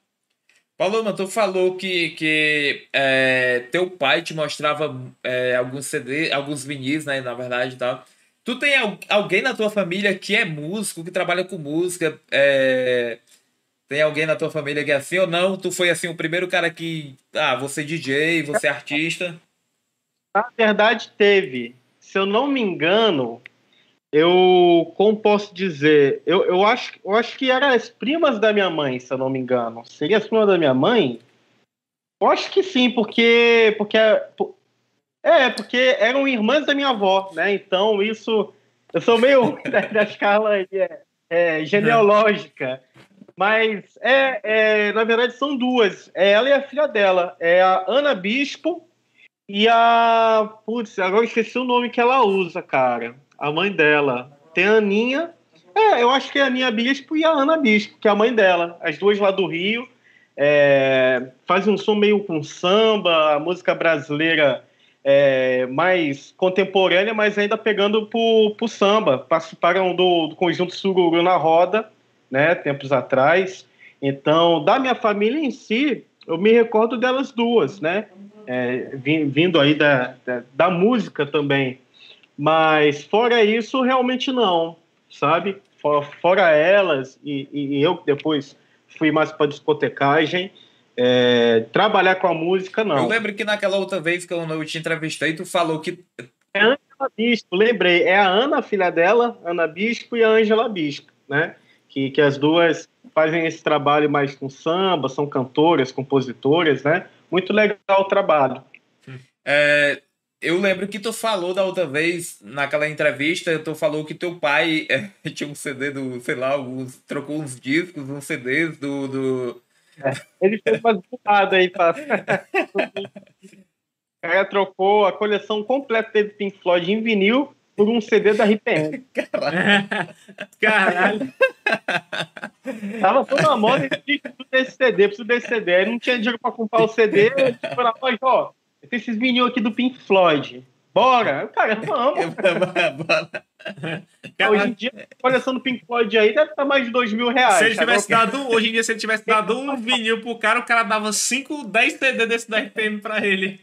Paloma, tu falou que, que é, teu pai te mostrava é, alguns CD, alguns vinis, né, na verdade e tal. Tu tem alguém na tua família que é músico, que trabalha com música, é, tem alguém na tua família que é assim ou não? Tu foi assim o primeiro cara que. Ah, você é DJ, você é artista? Na verdade, teve. Se eu não me engano, eu. Como posso dizer? Eu, eu, acho, eu acho que eram as primas da minha mãe, se eu não me engano. Seria as primas da minha mãe? Eu acho que sim, porque. porque é, porque eram irmãs da minha avó, né? Então isso. Eu sou meio da, da escala é, é, genealógica. Mas, é, é, na verdade, são duas. É ela e a filha dela. É a Ana Bispo E a. Putz, agora esqueci o nome que ela usa, cara. A mãe dela. Tem a Aninha. É, eu acho que é a Aninha Bispo e a Ana Bispo, que é a mãe dela. As duas lá do Rio. É, fazem um som meio com samba, a música brasileira é, mais contemporânea, mas ainda pegando pro, pro samba. Participaram do, do conjunto Sururu na Roda, né, tempos atrás. Então, da minha família em si, eu me recordo delas duas, né? É, vindo aí da, da, da, música também. Mas fora isso, realmente não, sabe? Fora, fora elas, e, e, eu depois fui mais para discotecagem. É, trabalhar com a música, não. Eu lembro que naquela outra vez que eu, te entrevistei, tu falou que. É a Angela Bispo, lembrei. É a Ana, filha dela, Ana Bispo, e a Angela Bispo, né? Que, que as duas fazem esse trabalho mais com samba, são cantoras, compositoras, né? Muito legal o trabalho. É, eu lembro que tu falou da outra vez, naquela entrevista, tu falou que teu pai é, tinha um CD do, sei lá, alguns, trocou uns discos, uns CDs do. do... É, ele fez umas burradas aí pra. o cara trocou a coleção completa de Pink Floyd em vinil por um CD da RPM. Caralho. Caralho. Tava toda a moda e desse CD, preciso desse CD. Aí não tinha dinheiro pra comprar o CD, eu nós, ó, tem esses meninos aqui do Pink Floyd. Bora! Cara, vamos. Hoje em dia, a coleção do Pink Floyd aí deve estar mais de dois mil reais. Se ele tivesse dado, hoje em dia, se ele tivesse dado um vinil pro cara, o cara dava 5, 10 CD desse da RPM pra ele.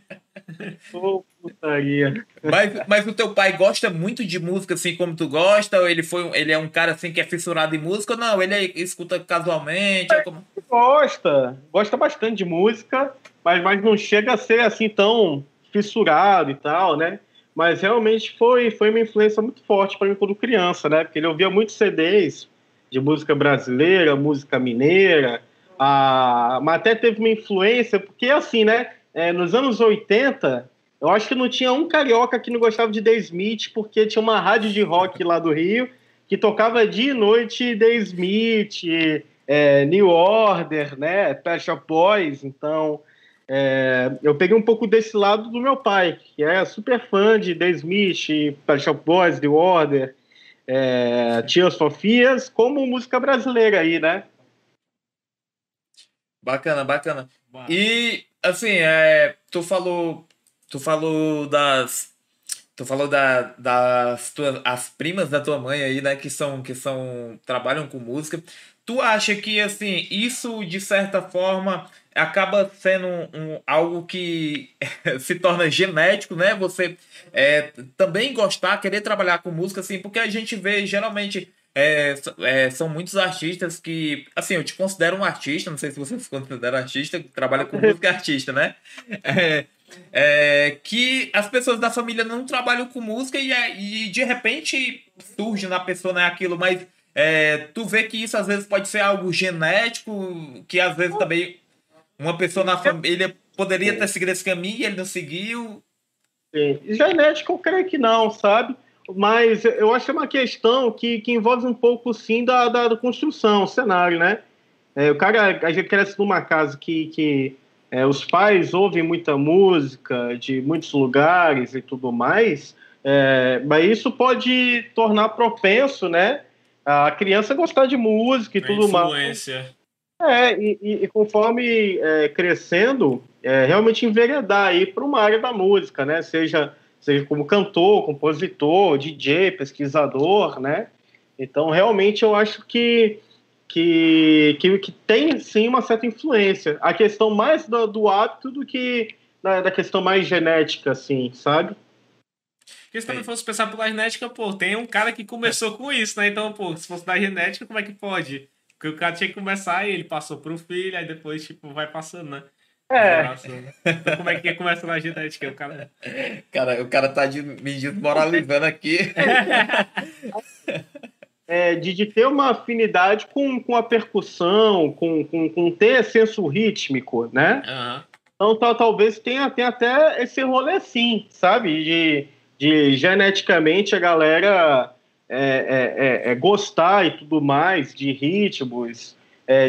Putaria. Mas, mas o teu pai gosta muito de música assim como tu gosta? Ou ele, foi, ele é um cara assim que é fissurado em música? Ou não? Ele é, escuta casualmente? É, como... Gosta, gosta bastante de música, mas, mas não chega a ser assim tão fissurado e tal, né? Mas realmente foi, foi uma influência muito forte para mim quando criança, né? Porque ele ouvia muitos CDs de música brasileira, música mineira, a... mas até teve uma influência, porque assim, né? É, nos anos 80, eu acho que não tinha um carioca que não gostava de The Smith, porque tinha uma rádio de rock lá do Rio que tocava dia e noite The Smith, é, New Order, né? Pet Boys. Então, é, eu peguei um pouco desse lado do meu pai, que é super fã de The Smith, Pet Shop Boys, New Order, é, Tia Sofias, como música brasileira aí, né? Bacana, bacana. E assim, é, tu falou, tu falou das, tu falou da, das tuas, as primas da tua mãe aí, né, que são, que são, trabalham com música. Tu acha que assim isso de certa forma acaba sendo um, um algo que se torna genético, né? Você é, também gostar, querer trabalhar com música, assim, porque a gente vê geralmente é, é, são muitos artistas que, assim, eu te considero um artista, não sei se você se considera artista, trabalha com música artista, né? É, é, que as pessoas da família não trabalham com música e, é, e de repente surge na pessoa né, aquilo, mas é, tu vê que isso às vezes pode ser algo genético, que às vezes também uma pessoa na família poderia ter seguido esse caminho e ele não seguiu. Sim. Genético eu creio que não, sabe? Mas eu acho que é uma questão que, que envolve um pouco, sim, da, da, da construção, o cenário, né? É, o cara, a gente cresce numa casa que, que é, os pais ouvem muita música de muitos lugares e tudo mais, é, mas isso pode tornar propenso, né? A criança gostar de música e a tudo influência. mais. É, e, e conforme é, crescendo, é, realmente enveredar aí para uma área da música, né? Seja seja como cantor, compositor, DJ, pesquisador, né? Então, realmente, eu acho que, que, que, que tem, sim, uma certa influência. A questão mais do, do hábito do que da, da questão mais genética, assim, sabe? Porque se também fosse pensar pela genética, pô, tem um cara que começou com isso, né? Então, pô, se fosse da genética, como é que pode? Porque o cara tinha que começar e ele passou pro filho, aí depois, tipo, vai passando, né? É. Então, como é que começa na genética? O cara... cara, o cara tá de, me desmoralizando aqui. É, de, de ter uma afinidade com, com a percussão, com, com, com ter senso rítmico, né? Uhum. Então tal, talvez tenha, tenha até esse rolê sim, sabe? De, de geneticamente a galera é, é, é, é gostar e tudo mais de ritmos,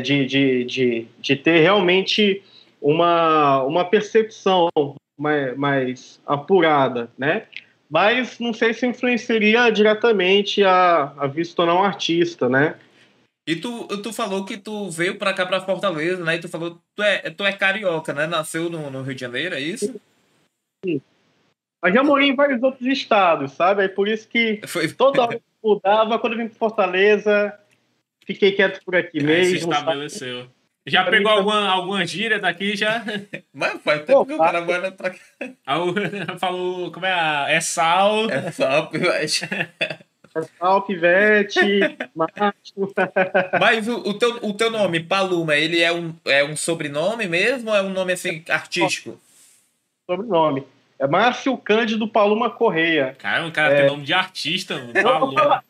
de, de, de, de ter realmente uma, uma percepção mais, mais apurada, né? Mas não sei se influenciaria diretamente a, a se tornar um artista, né? E tu, tu falou que tu veio pra cá, pra Fortaleza, né? E tu falou tu é, tu é carioca, né? Nasceu no, no Rio de Janeiro, é isso? Sim. Mas já morei em vários outros estados, sabe? É por isso que Foi... toda hora mudava, quando eu vim pra Fortaleza, fiquei quieto por aqui mesmo. Se estabeleceu. Sabe? Já pegou alguma, alguma gíria daqui já? Mas faz tempo que o cara manda pra cá. Falou, como é? É sal. É sal, pivete. É sal, pivete, macho. Mas o, o, teu, o teu nome, Paluma, ele é um, é um sobrenome mesmo ou é um nome assim artístico? Sobrenome. É Márcio Cândido Paluma Correia. Cara, um cara é... tem nome de artista, mano. Paluma.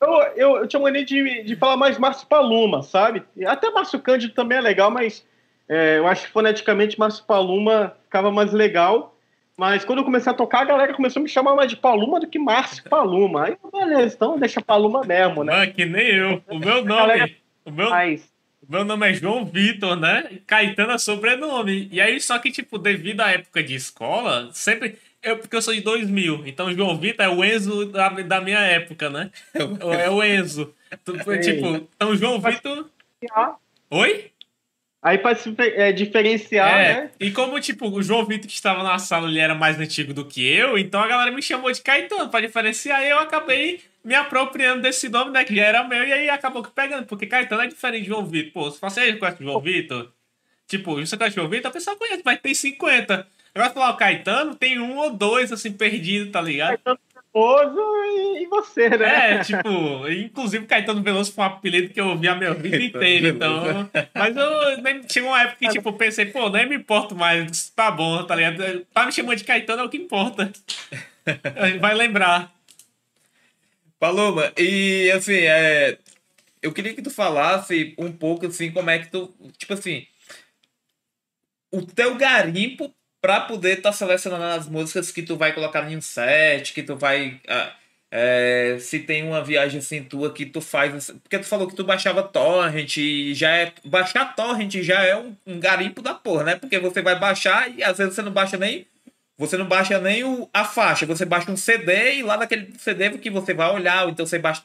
Eu, eu, eu tinha mania de, de falar mais Márcio Paluma, sabe? Até Márcio Cândido também é legal, mas é, eu acho que foneticamente Márcio Paluma ficava mais legal. Mas quando eu comecei a tocar, a galera começou a me chamar mais de Paluma do que Márcio Paluma. Aí, beleza, então deixa Paluma mesmo, né? que nem eu. O meu nome. Galera... O meu... Mas... Meu nome é João Vitor, né? Caetano é sobrenome. E aí, só que, tipo, devido à época de escola, sempre. Eu, porque eu sou de 2000, então João Vitor é o Enzo da, da minha época, né? É o Enzo. tipo, então João Vitor. Oi? Aí pra se é, diferenciar, é, né? E como, tipo, o João Vitor que estava na sala, ele era mais antigo do que eu, então a galera me chamou de Caetano pra diferenciar, e eu acabei me apropriando desse nome, né, que já era meu, e aí acabou que pegando, porque Caetano é diferente de João Vitor. Pô, se você conhece o João Vitor, tipo, você conhece o João Vitor, a pessoa conhece, mas tem 50. Agora falar o Caetano, tem um ou dois, assim, perdido, tá ligado? Caetano Veloso e você, né? É, tipo, inclusive Caetano Veloso foi um apelido que eu ouvi a minha vida inteira, então. Mas eu nem chegou uma época que, tipo, pensei, pô, nem me importo mais, tá bom, tá ligado? Tá me chamando de Caetano é o que importa. Vai lembrar. Paloma, e assim, é, eu queria que tu falasse um pouco assim como é que tu, tipo assim, o teu garimpo para poder estar tá selecionando as músicas que tu vai colocar em set, que tu vai. Ah, é, se tem uma viagem assim tua que tu faz. Porque tu falou que tu baixava torrent e já é. Baixar torrent já é um, um garimpo da porra, né? Porque você vai baixar e às vezes você não baixa nem. Você não baixa nem o, a faixa, você baixa um CD e lá naquele CD que você vai olhar, ou então você baixa,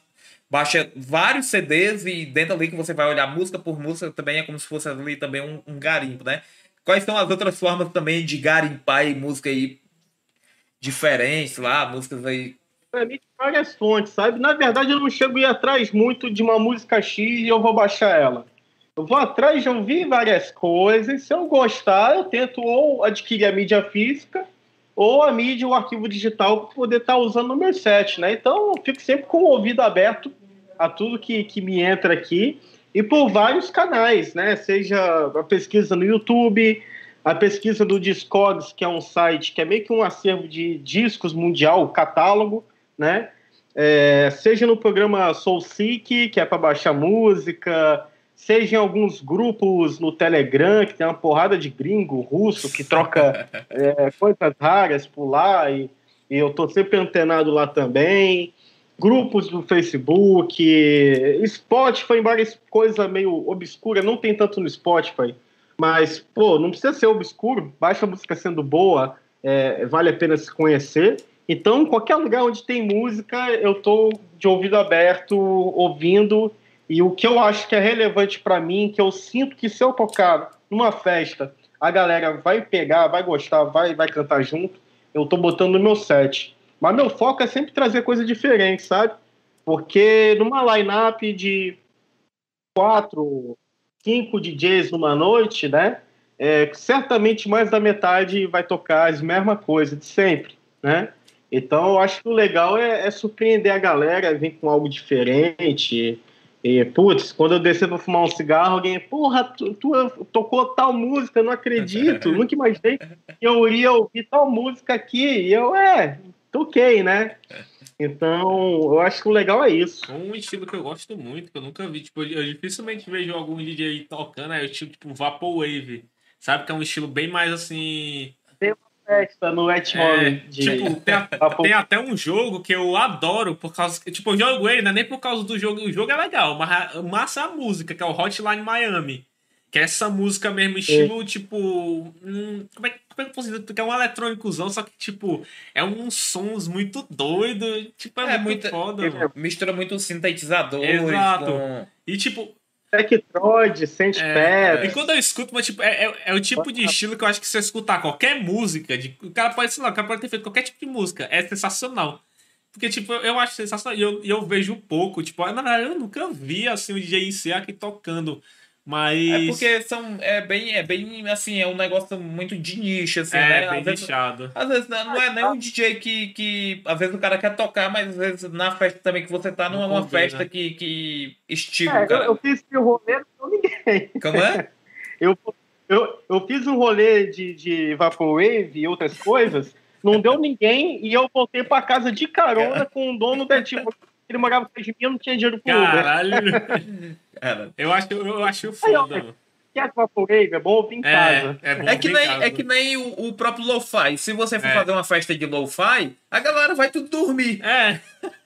baixa vários CDs e dentro ali que você vai olhar música por música também é como se fosse ali também um, um garimpo, né? Quais são as outras formas também de garimpar e música aí diferentes lá, músicas aí? Pra mim, várias fontes, sabe? Na verdade, eu não chego a ir atrás muito de uma música X e eu vou baixar ela. Eu vou atrás de ouvir várias coisas. Se eu gostar, eu tento ou adquirir a mídia física ou a mídia, o arquivo digital, para poder estar tá usando no meu set, né? Então, eu fico sempre com o ouvido aberto a tudo que, que me entra aqui e por vários canais, né? Seja a pesquisa no YouTube, a pesquisa do Discogs, que é um site que é meio que um acervo de discos mundial, catálogo, né? É, seja no programa SoulSeek, que é para baixar música, seja em alguns grupos no Telegram, que tem uma porrada de gringo russo que troca é, coisas raras por lá, e, e eu tô sempre antenado lá também grupos do Facebook, Spotify, embora coisa meio obscura, não tem tanto no Spotify, mas, pô, não precisa ser obscuro, baixa a música sendo boa, é, vale a pena se conhecer. Então, qualquer lugar onde tem música, eu tô de ouvido aberto, ouvindo, e o que eu acho que é relevante para mim, que eu sinto que se eu tocar numa festa, a galera vai pegar, vai gostar, vai, vai cantar junto, eu tô botando no meu set. Mas meu foco é sempre trazer coisa diferente, sabe? Porque numa line-up de quatro, cinco DJs numa noite, né? É, certamente mais da metade vai tocar as mesmas coisas de sempre, né? Então eu acho que o legal é, é surpreender a galera, vir com algo diferente. E, putz, quando eu descer pra fumar um cigarro, alguém, porra, tu, tu tocou tal música, não acredito, nunca imaginei que eu iria ouvir tal música aqui. E eu, é, toquei, né? Então, eu acho que o legal é isso. Um estilo que eu gosto muito, que eu nunca vi, tipo, eu dificilmente vejo algum DJ tocando, é o estilo tipo Vaporwave. Sabe que é um estilo bem mais assim. Festa no Etmon. É, tipo, tem, a, tem, até um jogo que eu adoro, por causa. Tipo, eu jogo ele, não é nem por causa do jogo. O jogo é legal, mas massa a música, que é o Hotline Miami. Que é essa música mesmo, estilo, é. tipo. Hum, como, é, como é que eu posso dizer? Que é um eletrônicozão, só que, tipo, é uns sons muito doidos. Tipo, é, é muito, muito foda. Mano. Mistura muito sintetizadores. Exato. Com... E, tipo, Tectroid, sente é, E quando eu escuto, mas, tipo, é, é, é, o tipo de estilo que eu acho que se eu escutar qualquer música, de, o cara pode, sei lá, o cara pode ter feito qualquer tipo de música, é sensacional. Porque, tipo, eu acho sensacional. E eu, eu vejo pouco, tipo, na verdade, eu nunca vi assim o DJ IC aqui tocando. Mas. É porque são. É bem, é bem assim, é um negócio muito de nicho, assim, é, né? bem às nichado. Vezes, às vezes não é nem um DJ que, que. Às vezes o cara quer tocar, mas às vezes na festa também que você tá, não, é uma festa né? que, que estima é, cara. Eu, eu fiz esse rolê com ninguém. Como é? eu, eu, eu fiz um rolê de, de Vaporwave e outras coisas, não deu ninguém, e eu voltei pra casa de carona com o dono da tipo. Ele morava perto de mim, não tinha dinheiro pro Caralho! Cara, eu acho, eu acho foda. Quer Vaporwave? É bom ouvir em é, casa. É, é, que nem, é que nem o, o próprio Lo-Fi. Se você for é. fazer uma festa de Lo-Fi, a galera vai tudo dormir. É.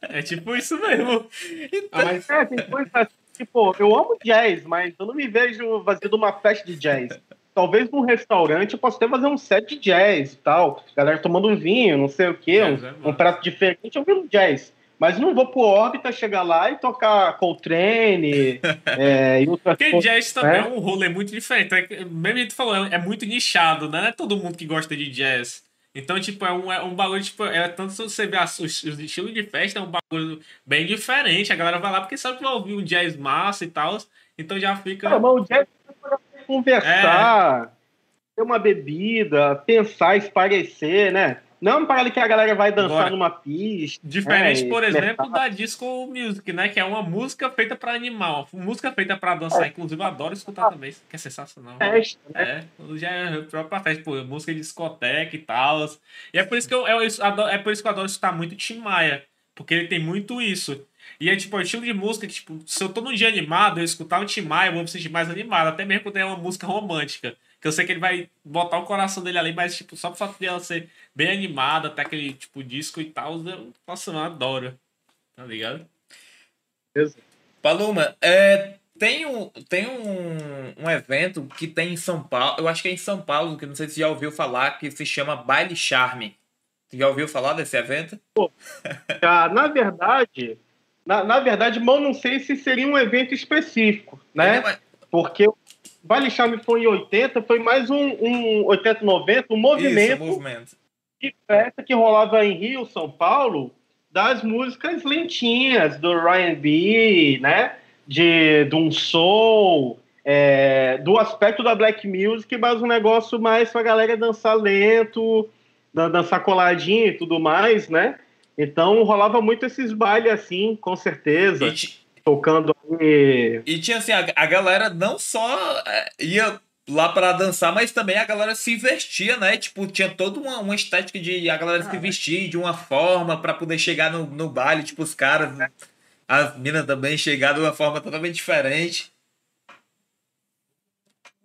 É tipo isso mesmo. Então... Ah, mas é, tem coisa tipo, eu amo jazz, mas eu não me vejo fazendo uma festa de jazz. Talvez num restaurante eu possa até fazer um set de jazz e tal. Galera tomando um vinho, não sei o quê, um, um prato diferente, eu vi jazz. Mas não vou pro órbita chegar lá e tocar Coltrane é, e outras Porque jazz também né? é um rolê muito diferente. É, mesmo a gente falou, é muito nichado, né? Não é todo mundo que gosta de jazz. Então, tipo, é um, é um bagulho, tipo, é tanto se você vê os, os estilos de festa, é um bagulho bem diferente. A galera vai lá porque sabe que vai ouvir um jazz massa e tal. Então já fica. Não, mas o jazz é conversar, é. ter uma bebida, pensar, esparecer, né? Não para que a galera vai dançar Agora, numa pista. Diferente, é, por exemplo, da Disco Music, né? Que é uma música feita para animal. Música feita para dançar. É. Inclusive, eu adoro escutar também, que é sensacional. Festa, né? É, já é própria festa, tipo, música de discoteca e tal. E é por isso que eu, eu, adoro, é por isso que eu adoro escutar muito Tim Maia. Porque ele tem muito isso. E é tipo, o estilo de música que, tipo, se eu tô num dia animado, eu escutar o Tim Maia, eu vou me sentir mais animado. Até mesmo quando é uma música romântica. Que eu sei que ele vai botar o coração dele ali, mas, tipo, só por fato de ela ser bem animada, até aquele, tipo, disco e tal, eu, nossa, eu adoro. Tá ligado? Paloma, é, tem um, tem um, um evento que tem em São Paulo, eu acho que é em São Paulo, que não sei se já ouviu falar, que se chama Baile Charme. Você já ouviu falar desse evento? Pô, ah, na verdade, na, na verdade, mal não sei se seria um evento específico, né? É, Porque Vale Charme foi em 80, foi mais um, um 80, 90, um movimento, Isso, movimento de festa que rolava em Rio, São Paulo, das músicas lentinhas, do Ryan B, né? De, de um soul, é, do aspecto da black music, mas um negócio mais pra galera dançar lento, dançar coladinho e tudo mais, né? Então rolava muito esses bailes assim, com certeza. E, tocando aí. E tinha assim, a, a galera não só é, ia lá para dançar, mas também a galera se vestia, né? Tipo, tinha toda uma, uma estética de a galera ah, se vestir de uma forma para poder chegar no, no baile, tipo, os caras, as minas também chegar de uma forma totalmente diferente.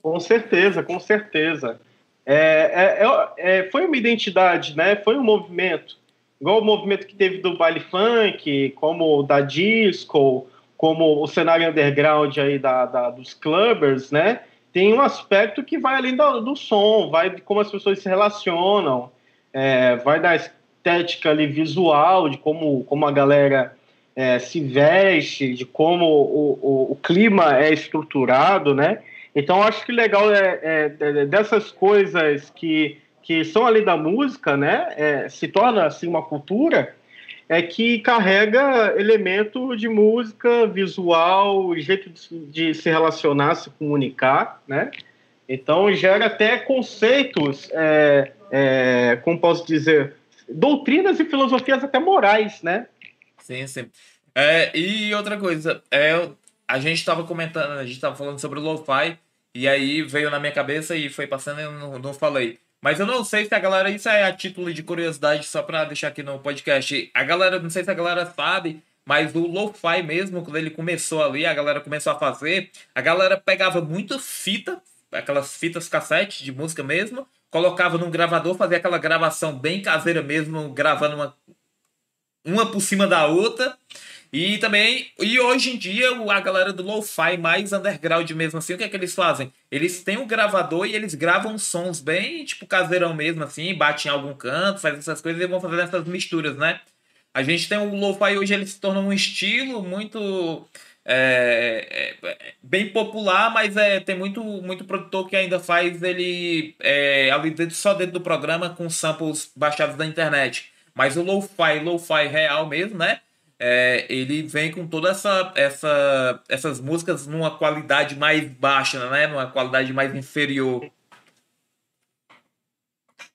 Com certeza, com certeza. É, é, é, é foi uma identidade, né? Foi um movimento. Igual o movimento que teve do baile funk, como da disco, como o cenário underground aí da, da, dos clubbers, né? Tem um aspecto que vai além do, do som, vai de como as pessoas se relacionam, é, vai da estética ali visual, de como, como a galera é, se veste, de como o, o, o, clima é estruturado, né? Então, acho que legal é, é, é, dessas coisas que, que são ali da música, né? É, se torna assim uma cultura é que carrega elemento de música, visual, jeito de, de, se relacionar, se comunicar, né? Então gera até conceitos, é, é, como posso dizer, doutrinas e filosofias até morais, né? Sim, sim. É, e outra coisa, é, a gente estava comentando, a gente estava falando sobre o lo-fi, e aí veio na minha cabeça e foi passando e eu não, não falei. Mas eu não sei se a galera, isso é a título de curiosidade, só pra deixar aqui no podcast. A galera, não sei se a galera sabe, mas o lo-fi mesmo, quando ele começou ali, a galera começou a fazer, a galera pegava muita fita, aquelas fitas cassete de música mesmo, colocava num gravador, fazia aquela gravação bem caseira mesmo, gravando uma, uma por cima da outra. E também, e hoje em dia, a galera do lo-fi mais underground mesmo assim, o que é que eles fazem? Eles têm um gravador e eles gravam sons bem, tipo, caseirão mesmo assim, batem em algum canto, fazem essas coisas e vão fazendo essas misturas, né? A gente tem o lo-fi hoje, ele se tornou um estilo muito é, é, bem popular, mas é, tem muito, muito produtor que ainda faz ele é, ali dentro, só dentro do programa com samples baixados da internet. Mas o lo-fi, lo-fi real mesmo, né? É, ele vem com toda essa, essa essas músicas numa qualidade mais baixa, né? Numa qualidade mais inferior.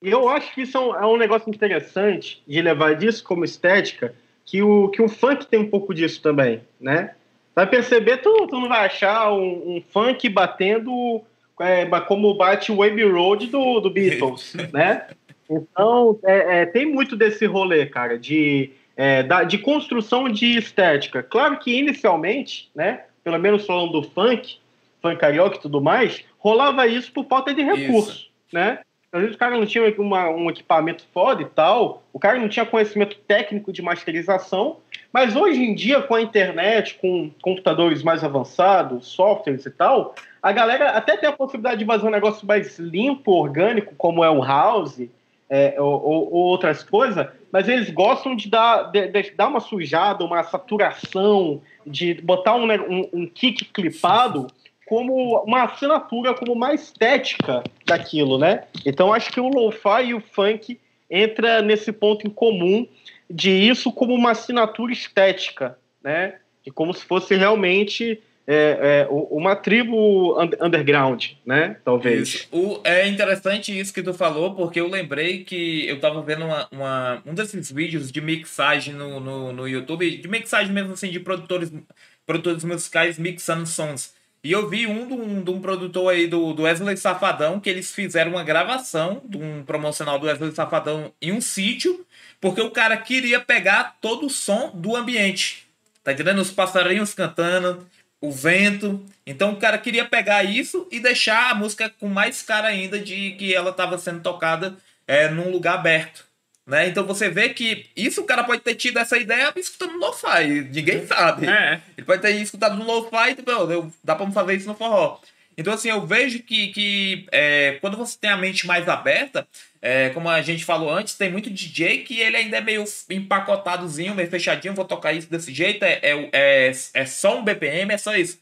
Eu acho que isso é um, é um negócio interessante de levar disso como estética, que o, que o funk tem um pouco disso também, né? Vai perceber, tu, tu não vai achar um, um funk batendo é, como bate o Wave Road do, do Beatles, né? Então, é, é, tem muito desse rolê, cara, de, é, da, de construção de estética. Claro que inicialmente, né, pelo menos falando do funk, funk carioca e tudo mais, rolava isso por falta de recurso, isso. né? Às vezes o cara não tinha uma, um equipamento foda e tal, o cara não tinha conhecimento técnico de masterização, mas hoje em dia, com a internet, com computadores mais avançados, softwares e tal, a galera até tem a possibilidade de fazer um negócio mais limpo, orgânico, como é o house é, ou, ou, outras coisas, mas eles gostam de dar, de, de dar uma sujada, uma saturação, de botar um, um, um kick clipado como uma assinatura, como uma estética daquilo, né? Então acho que o lo-fi e o funk entra nesse ponto em comum de isso como uma assinatura estética, né? E como se fosse realmente é, é, uma tribo underground, né? Talvez. O, é interessante isso que tu falou, porque eu lembrei que eu tava vendo uma, uma um desses vídeos de mixagem no, no, no, YouTube, de mixagem mesmo assim, de produtores, produtores musicais mixando sons. E eu vi um de um, de um produtor aí do, do Wesley Safadão, que eles fizeram uma gravação de um promocional do Wesley Safadão em um sítio, porque o cara queria pegar todo o som do ambiente. Tá entendendo? Os passarinhos cantando, o vento. Então o cara queria pegar isso e deixar a música com mais cara ainda de que ela estava sendo tocada é, num lugar aberto. Né? Então você vê que isso o cara pode ter tido essa ideia escutando no lo-fi, ninguém sabe. É. Ele pode ter escutado no lo-fi e tipo, dá pra fazer isso no forró. Então, assim, eu vejo que, que é, quando você tem a mente mais aberta, é, como a gente falou antes, tem muito DJ que ele ainda é meio empacotadozinho, meio fechadinho, vou tocar isso desse jeito, é, é, é, é só um BPM, é só isso.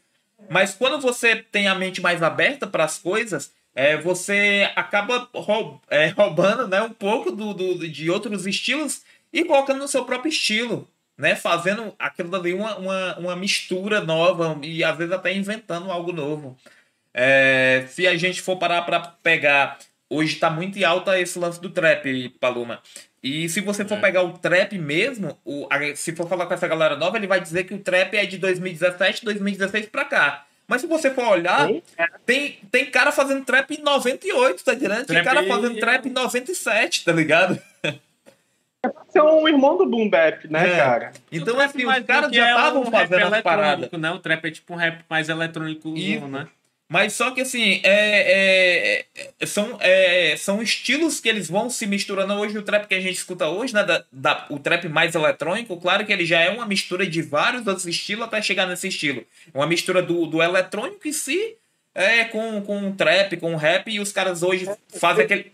Mas quando você tem a mente mais aberta para as coisas, é, você acaba roub, é, roubando né, um pouco do, do, de outros estilos e colocando no seu próprio estilo, né? Fazendo aquilo ali uma, uma, uma mistura nova e às vezes até inventando algo novo. É, se a gente for parar para pegar, hoje está muito em alta esse lance do trap, Paloma. E se você for é. pegar o trap mesmo, o, se for falar com essa galera nova, ele vai dizer que o trap é de 2017, 2016 para cá. Mas se você for olhar, tem, tem cara fazendo trap em 98, tá entendendo? Tem cara fazendo trap em 97, tá ligado? Você é um irmão do Boom Bap, né, é. cara? Então, assim, os caras já estavam é um fazendo as paradas. Né? O trap é tipo um rap mais eletrônico, né? Mas só que assim, é, é, é, são, é, são estilos que eles vão se misturando hoje. O trap que a gente escuta hoje, né? Da, da, o trap mais eletrônico, claro que ele já é uma mistura de vários outros estilos até chegar nesse estilo. Uma mistura do, do eletrônico em si é, com, com trap, com rap, e os caras hoje fazem aquele.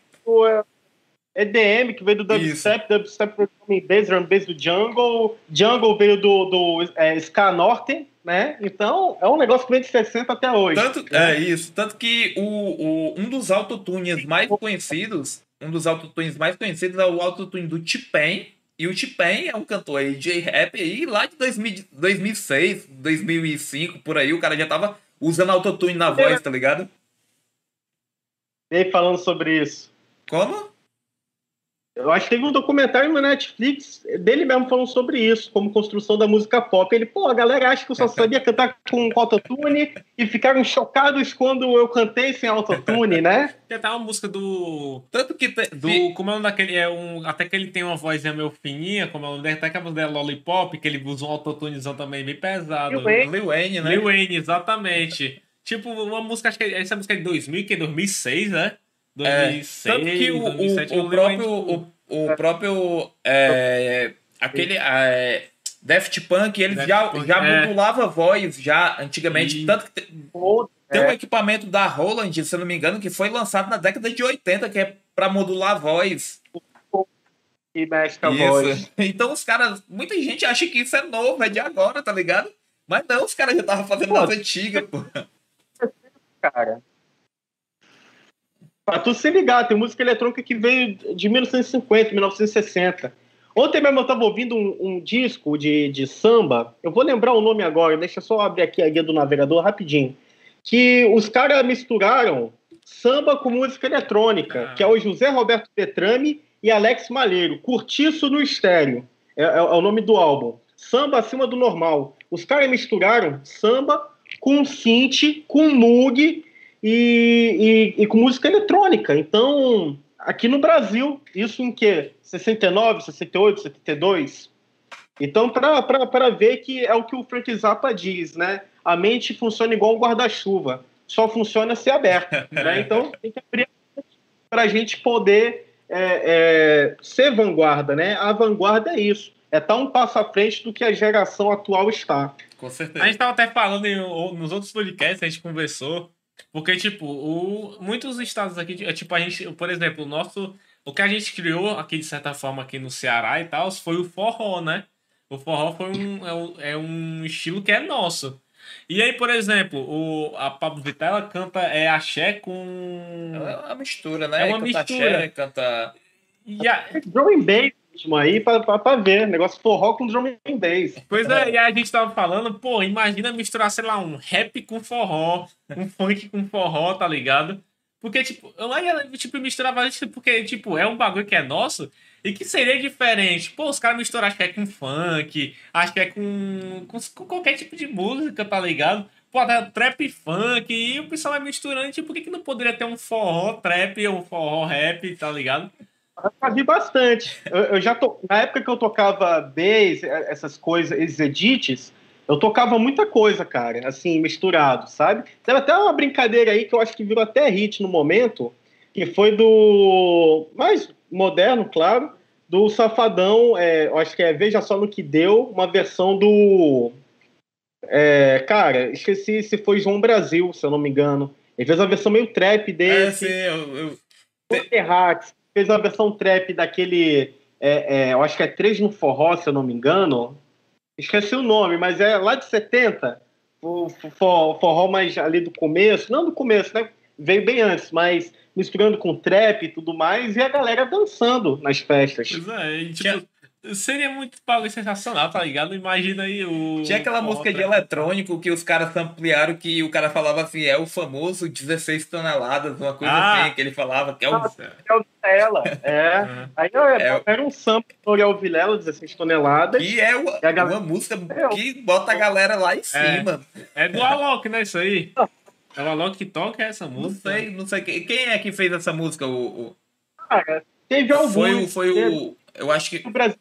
EDM, que veio do dubstep, dubstep veio do bass, drum bass do jungle, jungle veio do, do é, Ska Norte, né? Então, é um negócio que vem de 60 até hoje. Tanto, né? É isso. Tanto que o, o, um dos autotunes mais conhecidos, um dos autotunes mais conhecidos é o autotune do T-Pain. E o T-Pain é um cantor aí de rap aí lá de 2000, 2006, 2005, por aí. O cara já tava usando autotune na voz, tá ligado? E aí, falando sobre isso. Como? Eu acho que teve um documentário na Netflix dele mesmo falando sobre isso, como construção da música pop. Ele, pô, a galera acha que eu só sabia cantar com autotune e ficaram chocados quando eu cantei sem autotune, né? Tem até uma música do. Tanto que. Do... Como é nome daquele. É um... Até que ele tem uma voz meio fininha, como é o nome dele, até que a música dela Lollipop, que ele usa um autotunezão também bem pesado. Lil Wayne, Lil Wayne né? Lil Wayne, exatamente. Tipo, uma música, acho que essa música é de 2000, que é 2006, né? 2006, é, tanto que o, 2007, o, o próprio, o, o próprio é, aquele é, Daft Punk, eles Daft já, Punk, já é. modulava voz já antigamente. E- Tanto que tem um é, equipamento da Roland, se eu não me engano, que foi lançado na década de 80, que é pra modular a voz. que mexe com a voz. Então os caras. Muita gente acha que isso é novo, é de agora, tá ligado? Mas não, os caras já estavam fazendo Pô. nas antigas, pô. cara. Pra tu se ligar, tem música eletrônica que veio de 1950, 1960. Ontem mesmo eu tava ouvindo um, um disco de, de samba, eu vou lembrar o nome agora, deixa eu só abrir aqui a guia do navegador rapidinho. Que os caras misturaram samba com música eletrônica, Ah. que é o José Roberto Petrame e Alex Malheiro. Curtiço no Estéreo, é, é- é o nome do álbum. Samba acima do normal. Os caras misturaram samba com synth, com Moog e, e- e com música eletrônica. Então, aqui no Brasil, isso em que? 69, 68, 72? Então, para ver que é o que o Frank Zappa diz, né? A mente funciona igual um guarda-chuva, só funciona se aberta. né? Então, tem que abrir para a gente poder é, é, ser vanguarda, né? A vanguarda é isso, é estar um passo à frente do que a geração atual está. Com A certeza. gente tava até falando em- nos outros podcasts, a gente conversou. Porque, tipo, o, muitos estados aqui, é, tipo, a gente, por exemplo, o nosso. O que a gente criou aqui, de certa forma, aqui no Ceará e tal, foi o forró, né? O forró foi um, é, um, é um estilo que é nosso. E aí, por exemplo, o, a Pablo Vittar, ela canta é, axé com. É uma mistura, né? É uma canta mistura. axé, canta. E a, Drum and bass último aí para ver, negócio forró com drum and bass. Pois é, e a gente tava falando, pô, imagina misturar, sei lá, um rap com forró, um funk com forró, tá ligado? Porque, tipo, eu ia, tipo, misturava isso porque, tipo, é um bagulho que é nosso e que seria diferente. Pô, os caras misturam, acho que é com funk, acho que é com, com, com qualquer tipo de música, tá ligado? Pô, até trap funk, e o pessoal vai misturando, tipo, por que, que não poderia ter um forró trap ou um forró rap, tá ligado? Eu fazia bastante. Eu, eu já to... Na época que eu tocava bass, essas coisas, esses edits, eu tocava muita coisa, cara, assim, misturado, sabe? Teve até uma brincadeira aí que eu acho que virou até hit no momento, que foi do. mais moderno, claro, do Safadão, é, eu acho que é Veja Só no Que Deu, uma versão do. É, cara, esqueci se foi João Brasil, se eu não me engano. Ele fez uma versão meio trap É, desse. sim, eu, eu- Terrax fez uma versão trap daquele. é, é, eu acho que é Três no Forró, se eu não me engano. Esqueci o nome, mas é lá de 70. O for- forró mais ali do começo. Não do começo, né? Veio bem antes, mas misturando com trap e tudo mais, e a galera dançando nas festas. Pois é, e, tipo, seria muito bagulho sensacional, tá ligado? Imagina aí o. Tinha aquela música de eletrônico que os caras ampliaram que o cara falava assim, é o famoso 16 toneladas, uma coisa Ah. assim, que ele falava que é o. É o Vilela, é. Uhum. Aí é, É. era um sample do Oriol Vilela, 16 toneladas. Que é uma, E a galera- uma música É, que bota a galera lá em cima. É do Alok, né? Isso aí. É o Alok que toca essa Não música. sei, não sei quem, quem é que fez essa música. O, teve o, alguns. foi o, foi teve- o, eu acho que o Brasil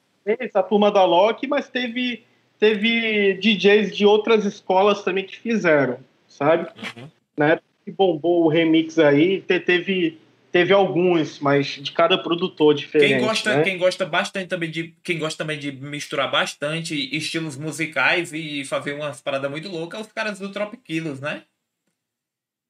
a turma da Loki, mas teve, teve DJs de outras escolas também que fizeram, sabe? Uhum. Na época que bombou o remix aí, te- teve, teve alguns, mas de cada produtor diferente. Quem gosta, né? quem gosta bastante também de. Quem gosta também de misturar bastante estilos musicais e fazer umas paradas muito loucas, é os caras do Tropiquilos, né?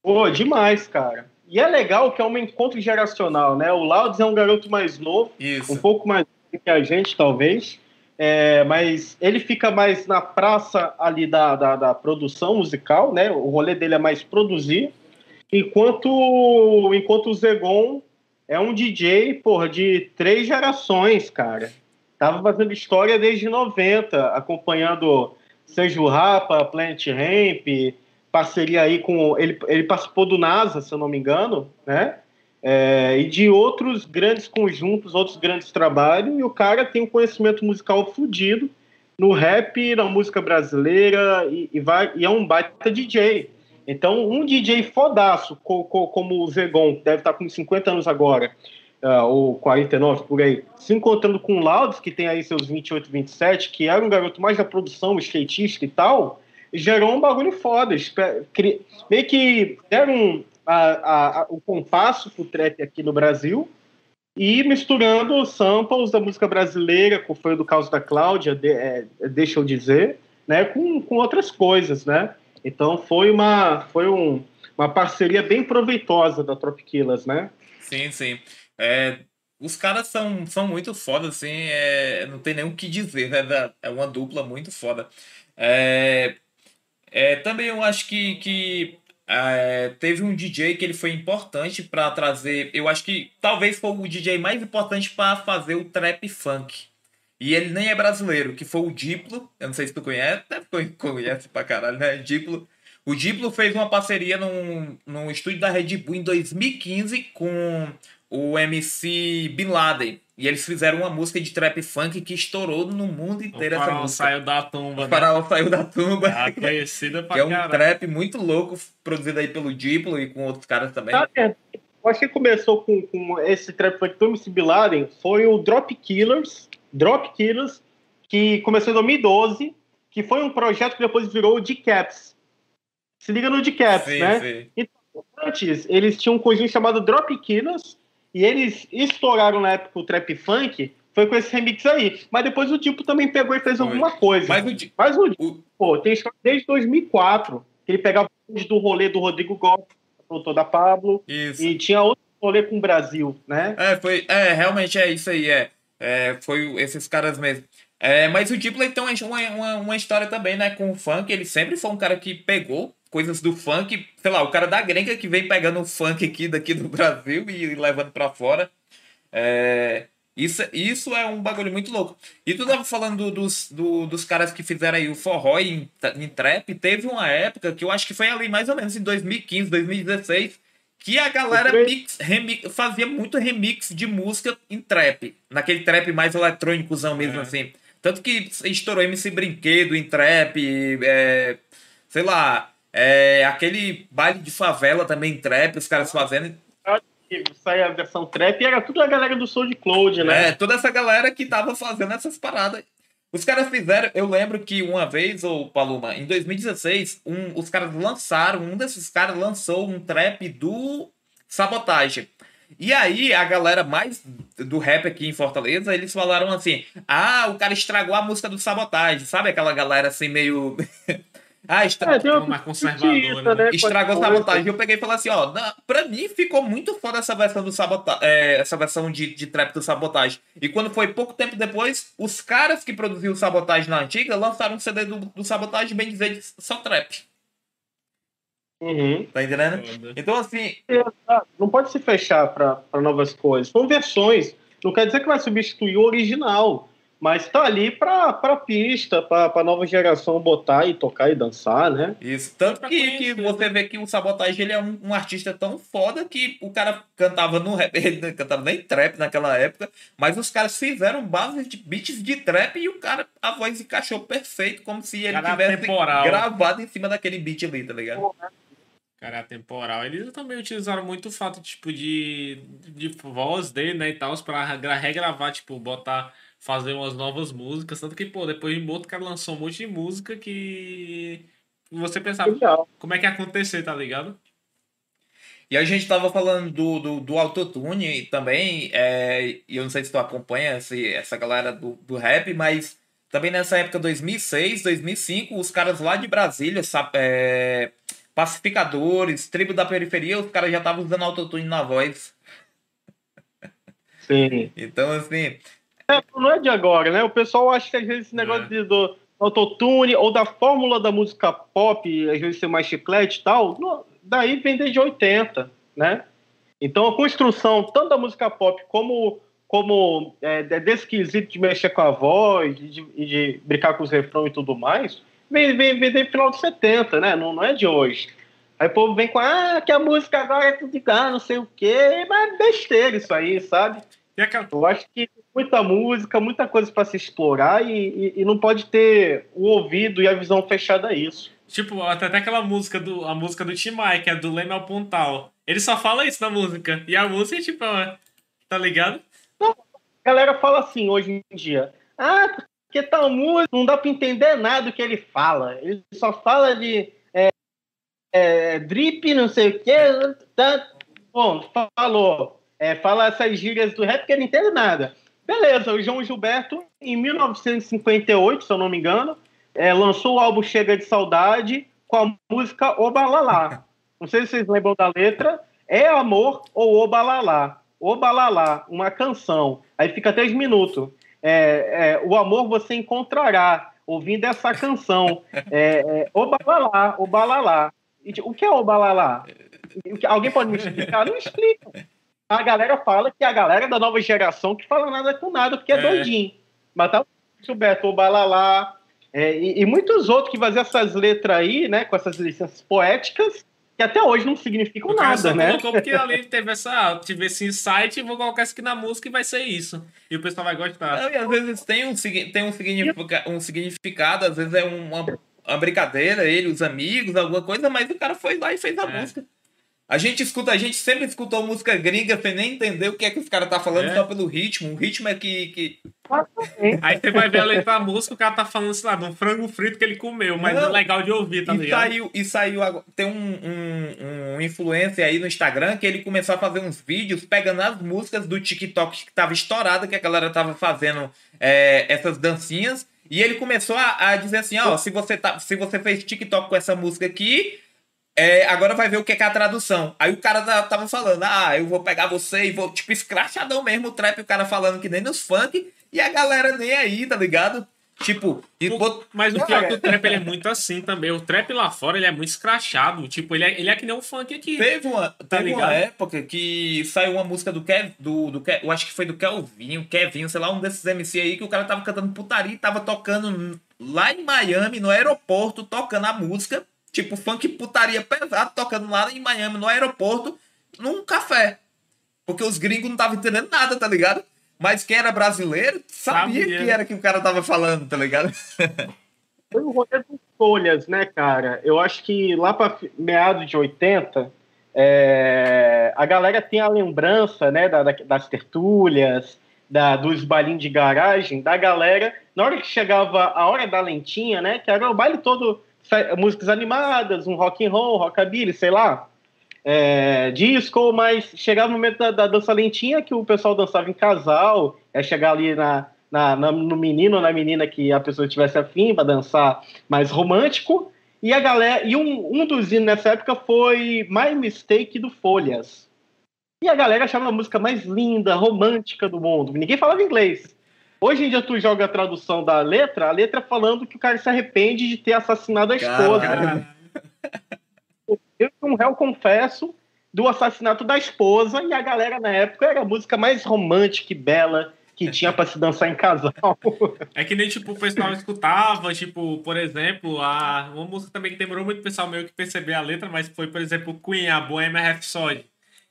Pô, demais, cara. E é legal que é um encontro geracional, né? O Laudes é um garoto mais novo, um Isso. pouco mais que a gente, talvez. É, mas ele fica mais na praça ali da, da, da produção musical, né? O rolê dele é mais produzir. Enquanto, enquanto o Zegon é um DJ, porra, de três gerações, cara. Tava fazendo história desde 90, acompanhando Seju Rapa, Plant Ramp, parceria aí com. Ele, ele participou do NASA, se eu não me engano, né? É, e de outros grandes conjuntos, outros grandes trabalhos, e o cara tem um conhecimento musical fodido no rap, na música brasileira, e, e vai, e é um baita DJ. Então, um DJ fodaço, co, co, como o Zegon, que deve estar com 50 anos agora, uh, ou 49 por aí, se encontrando com o Laudes, que tem aí seus 28, 27, que era um garoto mais da produção, skatista e tal, gerou um bagulho foda. Meio que deram a- a- o compasso pro trap aqui no Brasil e misturando samples da música brasileira, como foi do caso da Cláudia, de, é, deixa eu dizer, né, com, com outras coisas, né? Então foi uma, foi um, uma parceria bem proveitosa da Tropiquilas, né? Sim, sim. É, os caras são, são muito foda, assim, é, não tem nem o que dizer, né? É uma dupla muito foda. É, é, também eu acho que, que é, teve um DJ que ele foi importante para trazer. Eu acho que talvez foi o DJ mais importante para fazer o trap funk. E ele nem é brasileiro, que foi o Diplo. Eu não sei se tu conhece, deve conhece pra caralho, né? Diplo. O Diplo fez uma parceria num, num estúdio da Red Bull em 2015 com o MC Bin Laden. E eles fizeram uma música de trap funk que estourou no mundo inteiro. O Faraó saiu da tumba. O né? Faraó saiu da tumba. Ah, conhecida pra Que é um trap muito louco, produzido aí pelo Diplo e com outros caras também. Ah, é. Eu acho que começou com, com esse trap funk do MC Bin Laden, foi o Drop Killers, Drop Killers, que começou em 2012, que foi um projeto que depois virou o D-Caps. Se liga no D-Caps, né? Sim. Então, antes, eles tinham um conjunto chamado Drop Killers, e eles estouraram na época o trap funk, foi com esse remix aí. Mas depois o tipo também pegou e fez foi. alguma coisa. Mas o, Mas o, o... pô, tem história desde 2004, que ele pegava do rolê do Rodrigo Gomes, produtor da Pablo, isso. e tinha outro rolê com o Brasil, né? É, foi, é, realmente é isso aí, é. é foi esses caras mesmo. É, mas o Diplo tem uma, uma, uma história também, né, com o funk, ele sempre foi um cara que pegou coisas do funk, sei lá, o cara da gringa que vem pegando o funk aqui daqui do Brasil e levando para fora. É, isso, isso é um bagulho muito louco. E tu tava falando dos, do, dos caras que fizeram aí o forró em, em trap. Teve uma época que eu acho que foi ali mais ou menos em 2015, 2016, que a galera mix, remix, fazia muito remix de música em trap. Naquele trap mais eletrônicozão mesmo é. assim. Tanto que estourou MC Brinquedo em trap, é, sei lá, é, aquele baile de favela também, trap, os caras fazendo. Sai a versão trap e era tudo a galera do SoundCloud, né? É, toda essa galera que tava fazendo essas paradas. Os caras fizeram, eu lembro que uma vez, ô Paloma, em 2016, um, os caras lançaram, um desses caras lançou um trap do Sabotagem. E aí, a galera mais do rap aqui em Fortaleza, eles falaram assim: ah, o cara estragou a música do Sabotagem. Sabe aquela galera assim meio. Ah, estra... é, uma mais conservadora, né? né? Estragou a sabotagem. Eu peguei e falei assim, ó, na, pra mim ficou muito foda essa versão do sabotagem, é, essa versão de, de trap do sabotagem. E quando foi pouco tempo depois, os caras que produziam sabotagem na antiga lançaram um CD do, do sabotagem, bem dizer, só trap. Uhum. Tá entendendo? Então, assim. Não pode se fechar para novas coisas. São versões. Não quer dizer que vai substituir o original. Mas tá ali pra, pra pista, pra, pra nova geração botar e tocar e dançar, né? Isso. Tanto que, que você vê que o Sabotagem ele é um, um, artista tão foda que o cara cantava no rap, ele cantava nem trap naquela época, mas os caras fizeram base de beats de trap e o cara, a voz encaixou perfeito, como se ele cara tivesse temporal. gravado em cima daquele beat ali, tá ligado? Cara, temporal. Eles também utilizaram muito o fato, tipo, de, de voz dele, né, e tal, pra regravar, tipo, botar fazer umas novas músicas. Tanto que, pô, depois de Boto, o cara lançou um monte de música que você pensava Legal. como é que ia acontecer, tá ligado? E a gente tava falando do, do, do autotune também, é, e eu não sei se tu acompanha esse, essa galera do, do rap, mas também nessa época, 2006, 2005, os caras lá de Brasília, sabe, é, pacificadores, tribo da periferia, os caras já estavam usando autotune na voz. Sim. Então, assim, é, não é de agora, né? O pessoal acha que às vezes esse negócio é. de, do autotune ou da fórmula da música pop, às vezes ser mais chiclete e tal, não, daí vem desde 80, né? Então a construção tanto da música pop como como é, desse quesito de mexer com a voz e de, de, brincar com os refrões e tudo mais, vem, vem, vem desde o final de 70, né? Não, não é de hoje. Aí o povo vem com, ah, que a música agora é tudo igual, não sei o quê, mas é besteira isso aí, sabe? Eu acho que muita música, muita coisa para se explorar e, e, e, não pode ter o ouvido e a visão fechada a isso. Tipo, até, até aquela música do a música do Tim Maia, que é do Leme ao Pontal. Ele só fala isso na música. E a música, tipo, é, tá ligado? Não, a galera fala assim hoje em dia. Ah, porque tal música não dá para entender nada do que ele fala. Ele só fala de é, é, drip, não sei o quê. Tá, bom, falou é, fala essas gírias do rap que ele não entende nada. Beleza, o João Gilberto, em 1958, se eu não me engano, é, lançou o álbum Chega de Saudade com a música Obalalá. Não sei se vocês lembram da letra. É amor ou Obalalá? Obalalá, uma canção. Aí fica três minutos. É, é, o amor você encontrará ouvindo essa canção. É, é, Obalalá, Obalalá. O que é Obalalá? Alguém pode me explicar? Não explica. A galera fala que é a galera da nova geração que fala nada com nada, porque é, é. doidinho. Mas tá o Gilberto Obalalá, é, e, e, muitos outros que faziam essas letras aí, né, com essas licenças poéticas, que até hoje não significam nada, né? Colocou porque ali teve essa, tive esse insight e vou colocar isso aqui na música e vai ser isso. E o pessoal vai gostar. Não, e às vezes tem um, tem um, significa, um significado, às vezes é uma, uma brincadeira, ele, os amigos, alguma coisa, mas o cara foi lá e fez a é. música. A gente escuta, a gente sempre escutou música gringa sem nem entender o que é que os caras tá falando é. só pelo ritmo. O ritmo é que, que. Aí você vai ver a letra da música, o cara tá falando, sei lá, de um frango frito que ele comeu, mas Não. é legal de ouvir, tá e ligado? Saiu, e saiu. Tem um, um, um influencer aí no Instagram que ele começou a fazer uns vídeos pegando as músicas do TikTok que tava estourada, que a galera tava fazendo é, essas dancinhas. E ele começou a, a dizer assim: ó, se você, tá, se você fez TikTok com essa música aqui é, agora vai ver o que é, a tradução. Aí o cara tava falando, ah, eu vou pegar você e vou, tipo, escrachadão mesmo o trap, o cara falando que nem nos funk, e a galera nem aí, tá ligado? Tipo, e o, mas o pior é que o trap ele é muito assim também. O trap lá fora ele é muito escrachado. Tipo, ele é, ele é que nem um funk aqui. Teve uma, tá teve uma época que saiu uma música do Kev, do, do eu acho que foi do Kelvinho, Kevin, sei lá, um desses MC aí, que o cara tava cantando putaria e tava tocando lá em Miami, no aeroporto, tocando a música. Tipo, funk putaria pesado tocando lá em Miami, no aeroporto, num café. Porque os gringos não estavam entendendo nada, tá ligado? Mas quem era brasileiro sabia, sabia. que era que o cara tava falando, tá ligado? Foi o rolê das folhas, né, cara? Eu acho que lá para meados de 80, é, a galera tem a lembrança, né, da, das tertúlias, da, dos bailinhos de garagem, da galera, na hora que chegava a hora da lentinha, né, que era o baile todo músicas animadas, um rock and roll, rockabilly, sei lá, é, disco, mas chegava o momento da, da, dança lentinha que o pessoal dançava em casal, é chegar ali na, na, na no menino ou na menina que a pessoa tivesse afim para dançar mais romântico. E a galera, e um, um dos hinos nessa época foi My Mistake do Folhas. E a galera achava a música mais linda, romântica do mundo. Ninguém falava inglês. Hoje em dia tu joga a tradução da letra, a letra falando que o cara se arrepende de ter assassinado a esposa. Caramba. Eu um réu confesso do assassinato da esposa e a galera na época era a música mais romântica e bela que tinha para se dançar em casal. É que nem tipo o pessoal escutava, tipo, por exemplo, a uma música também que demorou muito o pessoal meio que perceber a letra, mas foi, por exemplo, Queen, a Bohemian Rhapsody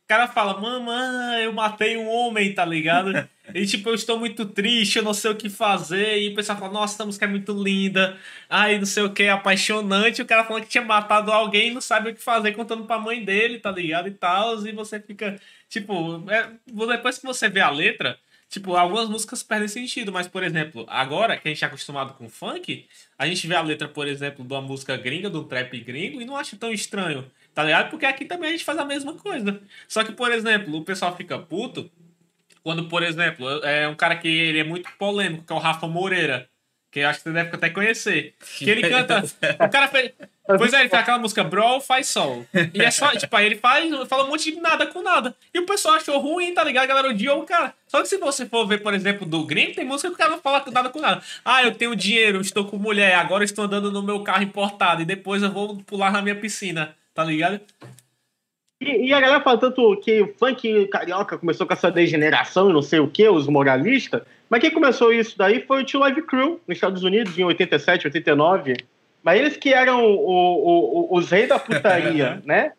cara fala, mamãe, eu matei um homem, tá ligado? e tipo, eu estou muito triste, eu não sei o que fazer. E o pessoal fala, nossa, essa música é muito linda. Ai, não sei o que, é apaixonante. E o cara falando que tinha matado alguém e não sabe o que fazer, contando pra mãe dele, tá ligado? E tal. E você fica, tipo, é, depois que você vê a letra, Tipo, algumas músicas perdem sentido, mas, por exemplo, agora que a gente é acostumado com funk, a gente vê a letra, por exemplo, de uma música gringa, do trap gringo, e não acha tão estranho. Tá ligado? Porque aqui também a gente faz a mesma coisa. Só que, por exemplo, o pessoal fica puto quando, por exemplo, é um cara que ele é muito polêmico, que é o Rafa Moreira. Que eu acho que você deve até conhecer. Que ele canta. o cara fez. Pois é, ele faz aquela música Bro faz sol. E é só, tipo, aí ele faz, fala um monte de nada com nada. E o pessoal achou ruim, tá ligado? A galera odiou o cara. Só que se você for ver, por exemplo, do Grêmio, tem música que o cara não fala nada com nada. Ah, eu tenho dinheiro, estou com mulher, agora estou andando no meu carro importado e depois eu vou pular na minha piscina tá ligado? E, e, a galera fala tanto que o funk carioca começou com essa degeneração e não sei o que, os moralistas, mas quem começou isso daí foi o Tio Live Crew, nos Estados Unidos, em 87, 89. Mas eles que eram o, o, o, os reis da putaria, né?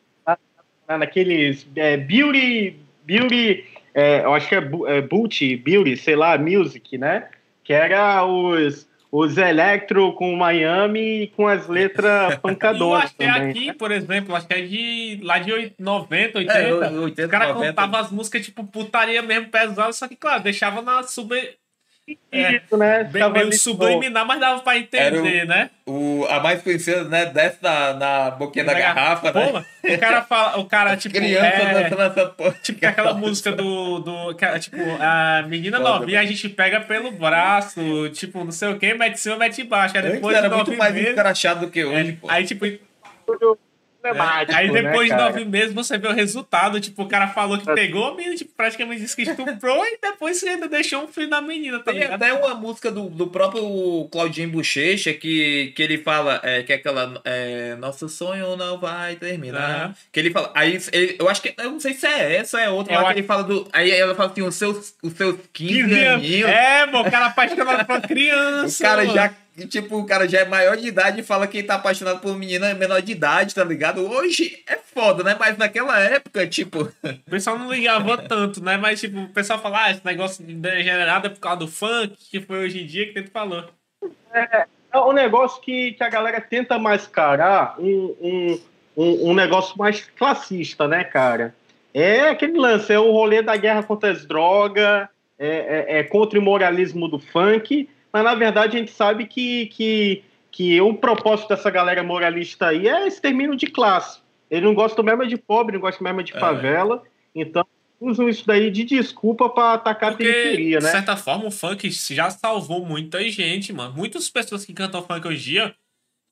Naqueles é, Beauty, Beauty é, eu acho que é, é Booty, Beauty, sei lá, Music, né? Que era os os Electro com Miami e com as letras pancadoras. acho que é aqui, por exemplo, acho que é de lá de 90, 80. É, 80 os caras contavam as músicas tipo putaria mesmo pesada, só que, claro, deixava na sub. É, né? Bem, meio subliminar, mas dava pra entender, o, né? O, a mais conhecida, né? Desce na, na boquinha da, da garrafa, né? Porra, o cara fala, o cara, tipo. Criança é, nessa porra. Tipo aquela música do. do tipo, a menina Foda, novinha, a gente pega pelo braço, tipo, não sei o que, mete em cima, mete embaixo. Aí depois era muito mais escrachado do que hoje, é, pô. Aí, tipo problemático. Aí né, depois né, de nove meses você vê o resultado. Tipo, o cara falou que pegou a menina, tipo, praticamente disse que estuprou e depois você ainda deixou um filho na menina, tá Tem até uma música do, do próprio Claudinho Bochecha que, que ele fala é, que é aquela é, Nosso sonho não vai terminar. Uhum. Que ele fala. Aí ele, eu acho que. Eu não sei se é essa ou é outra. É, que ele fala do. Aí ela fala assim: os seus, os seus 15, 15 aninhos. É, mano, o cara apaixonado por criança. O cara mano. já tipo, o cara já é maior de idade e fala que tá apaixonado por menina é menor de idade, tá ligado? Hoje é foda, né? Mas naquela época, tipo. O pessoal não ligava tanto, né? Mas, tipo, o pessoal fala, ah, esse negócio degenerado é por causa do funk, que foi hoje em dia que tu falou. É, é um negócio que, que a galera tenta mascarar um, um, um, um negócio mais classista, né, cara? É aquele lance, é o rolê da guerra contra as drogas, é, é, é contra o moralismo do funk mas na verdade a gente sabe que, que, que o propósito dessa galera moralista aí é extermínio de classe. Ele não gosta mesmo de pobre, não gosta mesmo de é. favela, é. então usam isso daí de desculpa para atacar Porque, a periferia, né? De certa forma, o funk já salvou muita gente, mano. Muitas pessoas que cantam funk hoje em dia,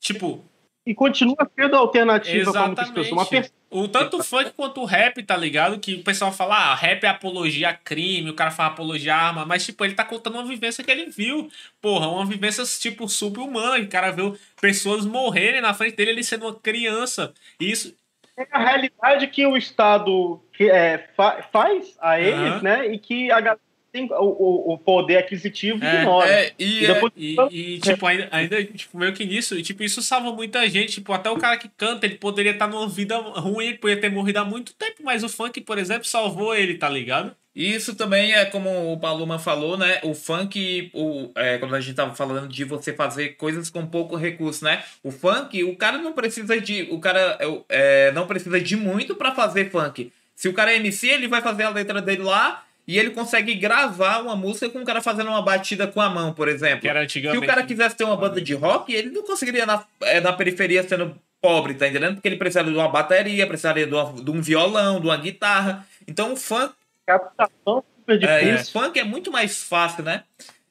tipo, e continua sendo alternativa para muitas pessoas. Uma o tanto funk quanto o rap, tá ligado? Que o pessoal fala, ah, rap é apologia a crime, o cara fala apologia a arma, mas, tipo, ele tá contando uma vivência que ele viu. Porra, uma vivência, tipo, super-humana. O cara viu pessoas morrerem na frente dele, ele sendo uma criança. Isso. É a realidade que o Estado que, é, fa faz a eles, uhum. né? E que a galera tem o, o poder aquisitivo é, ignora. É, e, e, depois... e, e, tipo, ainda, ainda tipo, meio que nisso, e, tipo, isso salva muita gente. Tipo, até o cara que canta, ele poderia estar numa vida ruim, ele poderia ter morrido há muito tempo, mas o funk, por exemplo, salvou ele, tá ligado? Isso também é como o Paloma falou, né? O funk, o, é, quando a gente tava falando de você fazer coisas com pouco recurso, né? O funk, o cara não precisa de. O cara é, não precisa de muito para fazer funk. Se o cara é MC, ele vai fazer a letra dele lá e ele consegue gravar uma música com o cara fazendo uma batida com a mão, por exemplo. Que era Se o cara quisesse ter uma banda de rock, ele não conseguiria na, é, na periferia sendo pobre, tá entendendo? Porque ele precisaria de uma bateria, precisaria de, uma, de um violão, de uma guitarra. Então o funk. Captação super difícil. É, o funk é muito mais fácil, né?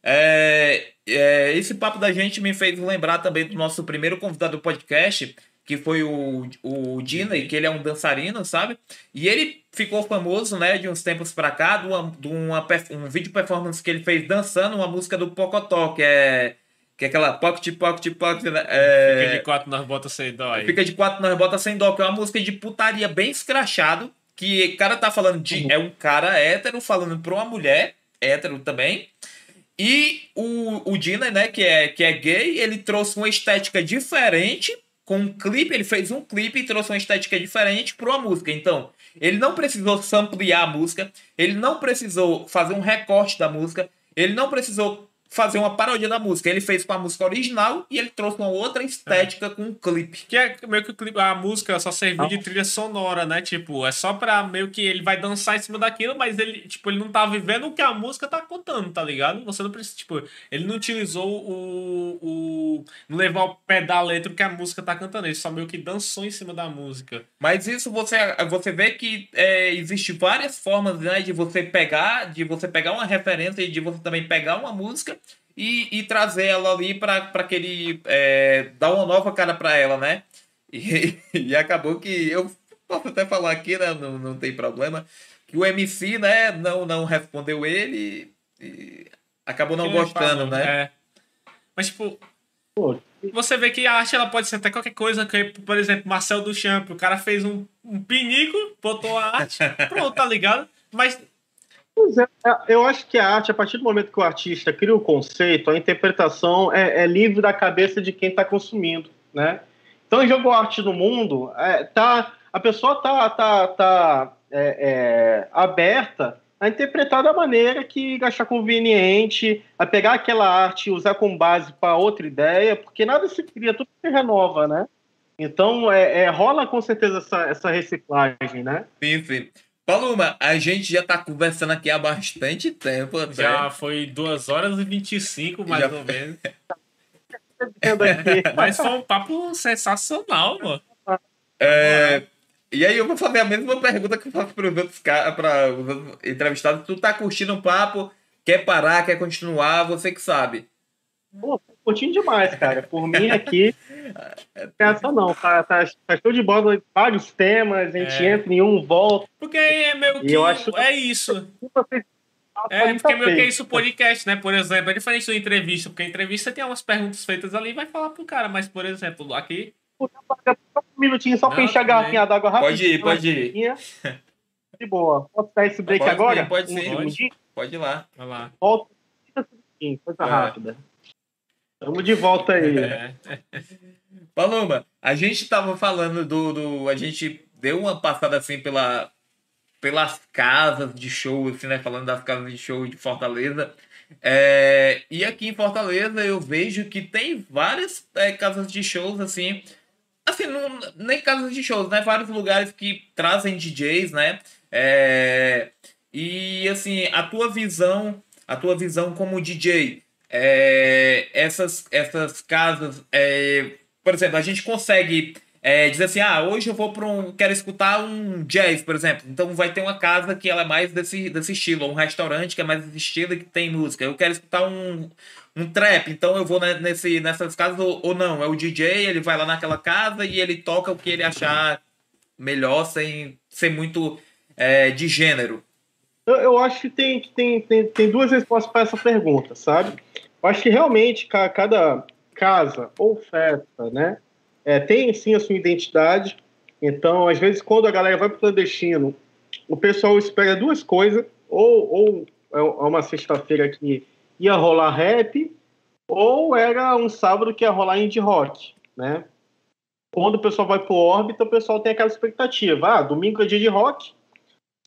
É, é, esse papo da gente me fez lembrar também do nosso primeiro convidado do podcast, que foi o, o Disney, que ele é um dançarino, sabe? E ele ficou famoso, né, de uns tempos pra cá, de, uma, de uma, um vídeo performance que ele fez dançando uma música do Pocotó, que é que é aquela pocket, pocket, pocket. Né? É... Fica de quatro nas botas sem dó. Aí. Fica de quatro nas botas sem dó, que é uma música de putaria bem escrachado. Que o cara tá falando de. Uhum. É um cara hétero falando pra uma mulher, hétero também. E o, o Dina, né, que é, que é gay, ele trouxe uma estética diferente com um clipe, ele fez um clipe e trouxe uma estética diferente para uma música. Então, ele não precisou samplear a música, ele não precisou fazer um recorte da música, ele não precisou fazer uma paródia da música. Ele fez com a música original e ele trouxe uma outra estética é. com um clipe. Que é meio que o clipe, a música só serviu de trilha sonora, né? Tipo, é só pra meio que ele vai dançar em cima daquilo, mas ele, tipo, ele não tá vivendo o que a música tá contando, tá ligado? Você não precisa, tipo, ele não utilizou o. o não levou ao pé da letra o que a música tá cantando, ele só meio que dançou em cima da música. Mas isso você, você vê que é, existe várias formas, né, de você pegar, de você pegar uma referência e de você também pegar uma música e, e trazer ela ali para aquele. É, dar uma nova cara para ela, né? E, e acabou que eu posso até falar aqui, né? Não, não tem problema. Que o MC, né, não, não respondeu ele e acabou não gostando, né? É. Mas, tipo, você vê que a arte ela pode ser até qualquer coisa, que, por exemplo, Marcel Duchamp, o cara fez um, um pinico, botou a arte, pronto, tá ligado? Mas é, é, eu acho que a arte, a partir do momento que o artista cria o conceito, a interpretação é, é livre da cabeça de quem está consumindo, né? Então, jogou arte no mundo, é, tá, a pessoa tá, tá, tá é, é, aberta a interpretar da maneira que achar conveniente, a pegar aquela arte e usar como base para outra ideia, porque nada se cria, tudo se renova, né? Então, é, rola com certeza essa, essa reciclagem, né? Sim, sim. Paloma, a gente já tá conversando aqui há bastante tempo. Até. Já foi 2 horas e 25, mais Já ou menos. Mas foi um papo sensacional, mano. É, e aí eu vou fazer a mesma pergunta que eu faço para os outros pra os outros entrevistados. Tu tá curtindo o papo, quer parar, quer continuar, você que sabe. Pô, curtindo demais, cara. Por mim aqui, essa não, tá, tá, tá show de bola, vários temas, a gente É. entra em um, volta. Porque é meio que. eu acho- É isso. É, porque meio que é isso o podcast, né? Por exemplo, é diferente da entrevista, porque a entrevista tem umas perguntas feitas ali e vai falar pro cara, mas, por exemplo, aqui. Só um minutinho só pra Não, encher a garrafinha d'água rápido. Pode ir, pode ir. De boa. Posso dar esse break Pode agora? sim, pode um sim. segundinho? Pode ir lá. Vai lá. Volta. 30 segundinhos, Coisa É. rápida. Tamo de volta aí. É, Paloma, a gente tava falando do, do. A gente deu uma passada assim pela, pelas casas de show, assim, né? Falando das casas de show de Fortaleza. É, e aqui em Fortaleza eu vejo que tem várias é, casas de shows, assim. Assim, não, nem casas de shows, né? Vários lugares que trazem DJs, né? É, e assim, a tua visão, a tua visão como DJ, é, essas, essas casas, é, por exemplo, a gente consegue é, dizer assim, ah, hoje eu vou para um, quero escutar um jazz, por exemplo. Então vai ter uma casa que ela é mais desse, desse estilo, ou um restaurante que é mais desse estilo e que tem música. Eu quero escutar um, um trap, então eu vou ne- nesse, nessas casas ou, ou não, é o DJ, ele vai lá naquela casa e ele toca o que ele achar melhor sem ser muito é, de gênero. Eu, acho que tem, tem, tem, tem duas respostas para essa pergunta, sabe? Acho que realmente ca- cada casa ou festa, né, é, tem sim a sua identidade. Então, às vezes, quando a galera vai para o clandestino, o pessoal espera duas coisas: ou, ou é uma sexta-feira que ia rolar rap, ou era um sábado que ia rolar indie rock, né? Quando o pessoal vai pro órbita, o pessoal tem aquela expectativa: ah, domingo é dia de rock,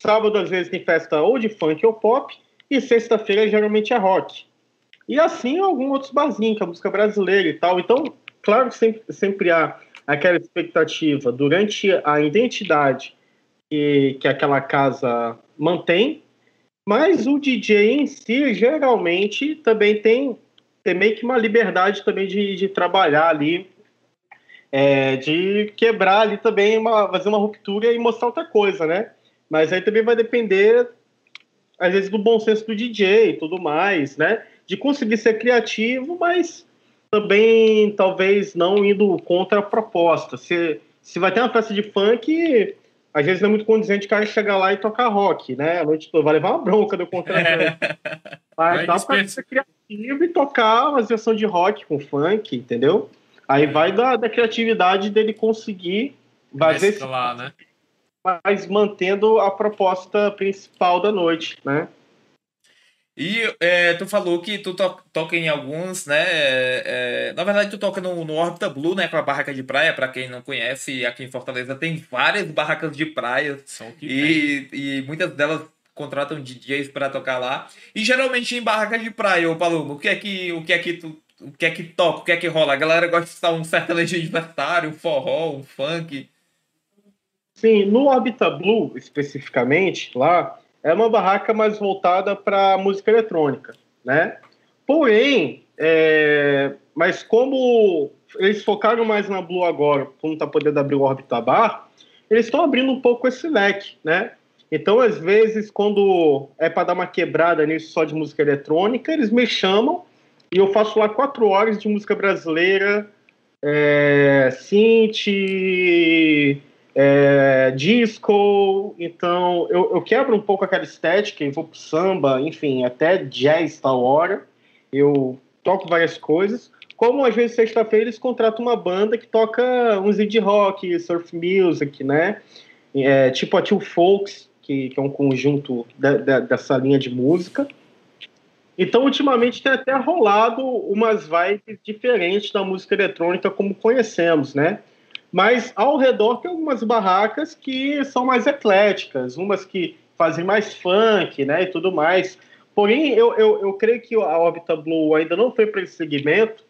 Sábado, às vezes, tem festa ou de funk ou pop, e sexta-feira geralmente é rock. E assim alguns outros barzinhos, que é música brasileira e tal. Então, claro que sempre, sempre há aquela expectativa durante a identidade que, que aquela casa mantém, mas o DJ em si, geralmente, também tem, tem meio que uma liberdade também de, de trabalhar ali, é, de quebrar ali também, uma, fazer uma ruptura e mostrar outra coisa, né? Mas aí também vai depender, às vezes, do bom senso do DJ e tudo mais, né? De conseguir ser criativo, mas também talvez não indo contra a proposta. Se, se vai ter uma festa de funk, às vezes não é muito condizente o cara chegar lá e tocar rock, né? A noite toda vai levar uma bronca do contratante. Vai Vai pra dispersar. ser criativo e tocar uma versão de rock com funk, entendeu? Aí vai da, da criatividade dele conseguir fazer esse lá, né? mas mantendo a proposta principal da noite, né? E é, tu falou que tu to- toca em alguns, né? é, é, na verdade, tu toca no, no Orbita Blue, né? Com a barraca de praia. Pra quem não conhece, aqui em Fortaleza tem várias barracas de praia. São que. E, e muitas delas contratam DJs para tocar lá. E geralmente em barraca de praia, ô Paloma, o que é que, o que, é que tu. O que é que toca, o que é que rola? A galera gosta de estar um sertanejo adversário, um forró, um funk. Sim, no Orbita Blue, especificamente, lá, é uma barraca mais voltada para música eletrônica, né? Porém, é, mas como eles focaram mais na Blue agora, por não tá podendo abrir o Orbita Bar, eles estão abrindo um pouco esse leque, né? Então, às vezes, quando é para dar uma quebrada nisso só de música eletrônica, eles me chamam e eu faço lá quatro horas de música brasileira, é, synth, é, disco, então eu, eu quebro um pouco aquela estética e vou pro samba, enfim, até jazz tal hora. Eu toco várias coisas. Como às vezes sexta-feira eles contratam uma banda que toca uns indie rock, surf music, né? É, tipo a Two Folks, que, que é um conjunto dessa linha de música. Então, ultimamente tem até rolado umas vibes diferentes da música eletrônica como conhecemos, né? Mas ao redor tem algumas barracas que são mais ecléticas, umas que fazem mais funk, né, e tudo mais. Porém, eu, eu, eu creio que a Orbita Blue ainda não foi para esse segmento,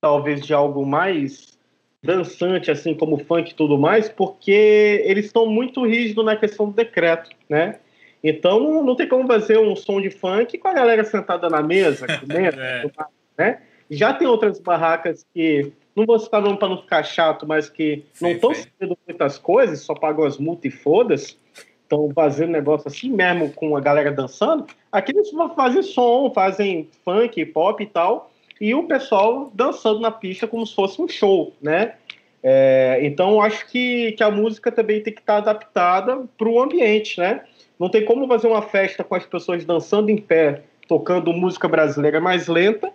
talvez de algo mais dançante, assim como funk e tudo mais, porque eles estão muito rígidos na questão do decreto, né? Então não, não, tem como fazer um som de funk com a galera sentada na mesa, comendo, é. né? Já tem outras barracas que, não vou citar nome para não ficar chato, mas que sim, não estão fazendo muitas coisas, só pagam as multas e foda-se, estão fazendo negócio assim mesmo com a galera dançando. Aqui eles fazem som, fazem funk, pop e tal, e o pessoal dançando na pista como se fosse um show, né? É, então acho que, que a música também tem que estar adaptada para o ambiente, né? Não tem como fazer uma festa com as pessoas dançando em pé, tocando música brasileira mais lenta,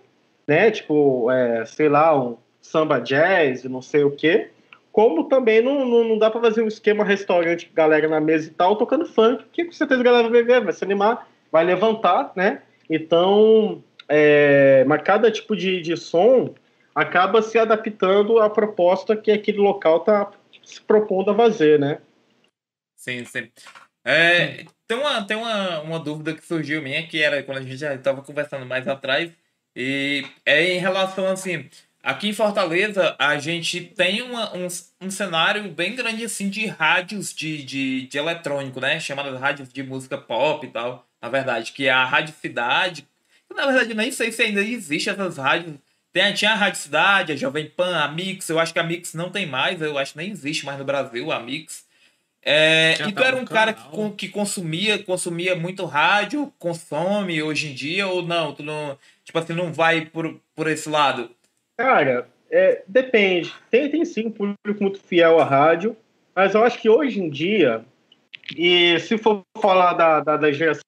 né? Tipo, é, sei lá, um samba jazz, não sei o quê. Como também não, não, não dá para fazer um esquema restaurante, galera na mesa e tal, tocando funk, que com certeza a galera vai ver, vai se animar, vai levantar, né? Então, é, mas cada tipo de, de som acaba se adaptando à proposta que aquele local está se propondo a fazer, né? Sim, sim. É, tem uma, tem uma, uma dúvida que surgiu minha, que era quando a gente já estava conversando mais atrás, e é em relação assim. Aqui em Fortaleza, a gente tem uma, um, um cenário bem grande assim de rádios de, de, de eletrônico, né? Chamadas rádios de música pop e tal, na verdade, que é a Rádio Cidade, na verdade, nem sei se ainda existe essas rádios. Tem, tinha a Rádio Cidade, a Jovem Pan, a Mix. Eu acho que a Mix não tem mais. Eu acho que nem existe mais no Brasil a Mix. É, e tu era um cara que, que consumia, consumia muito rádio, consome hoje em dia, ou não? Tu não, tipo assim, não vai por, por esse lado? Cara, é, depende. Tem, tem sim um público muito fiel à rádio, mas eu acho que hoje em dia, e se for falar da, da, da geração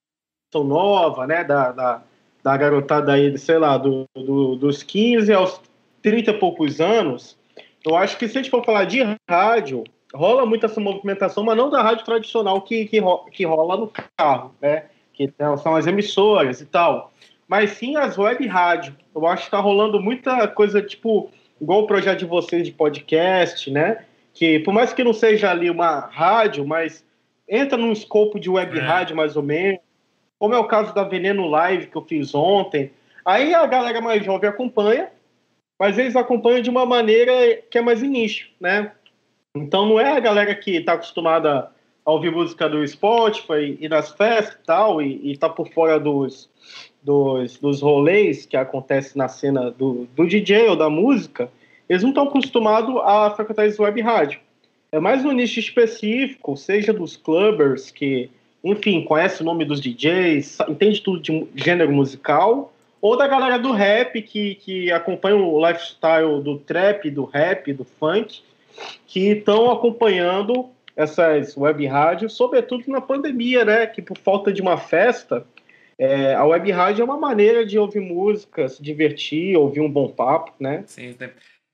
nova, né, da, da da garotada aí, sei lá, do, do, dos 15 aos 30 e poucos anos, eu acho que se a gente for falar de rádio, rola muito essa movimentação, mas não da rádio tradicional que, que, que rola no carro, né? Que são as emissoras e tal. Mas sim as web rádio. Eu acho que tá rolando muita coisa, tipo, igual o projeto de vocês de podcast, né? Que por mais que não seja ali uma rádio, mas entra num escopo de web é. rádio mais ou menos como é o caso da Veneno Live que eu fiz ontem. Aí a galera mais jovem acompanha, mas eles acompanham de uma maneira que é mais início, né? Então não é a galera que está acostumada a ouvir música do Spotify e nas festas e tal, e, e tá por fora dos, dos, dos rolês que acontece na cena do, do DJ ou da música, eles não estão acostumados a frequentar esse web rádio. É mais um nicho específico, seja dos clubbers que enfim, conhece o nome dos DJs, entende tudo de gênero musical, ou da galera do rap que, que acompanha o lifestyle do trap, do rap, do funk, que estão acompanhando essas web rádios, sobretudo na pandemia, né? Que por falta de uma festa, é, a web rádio é uma maneira de ouvir música, se divertir, ouvir um bom papo, né? Sim.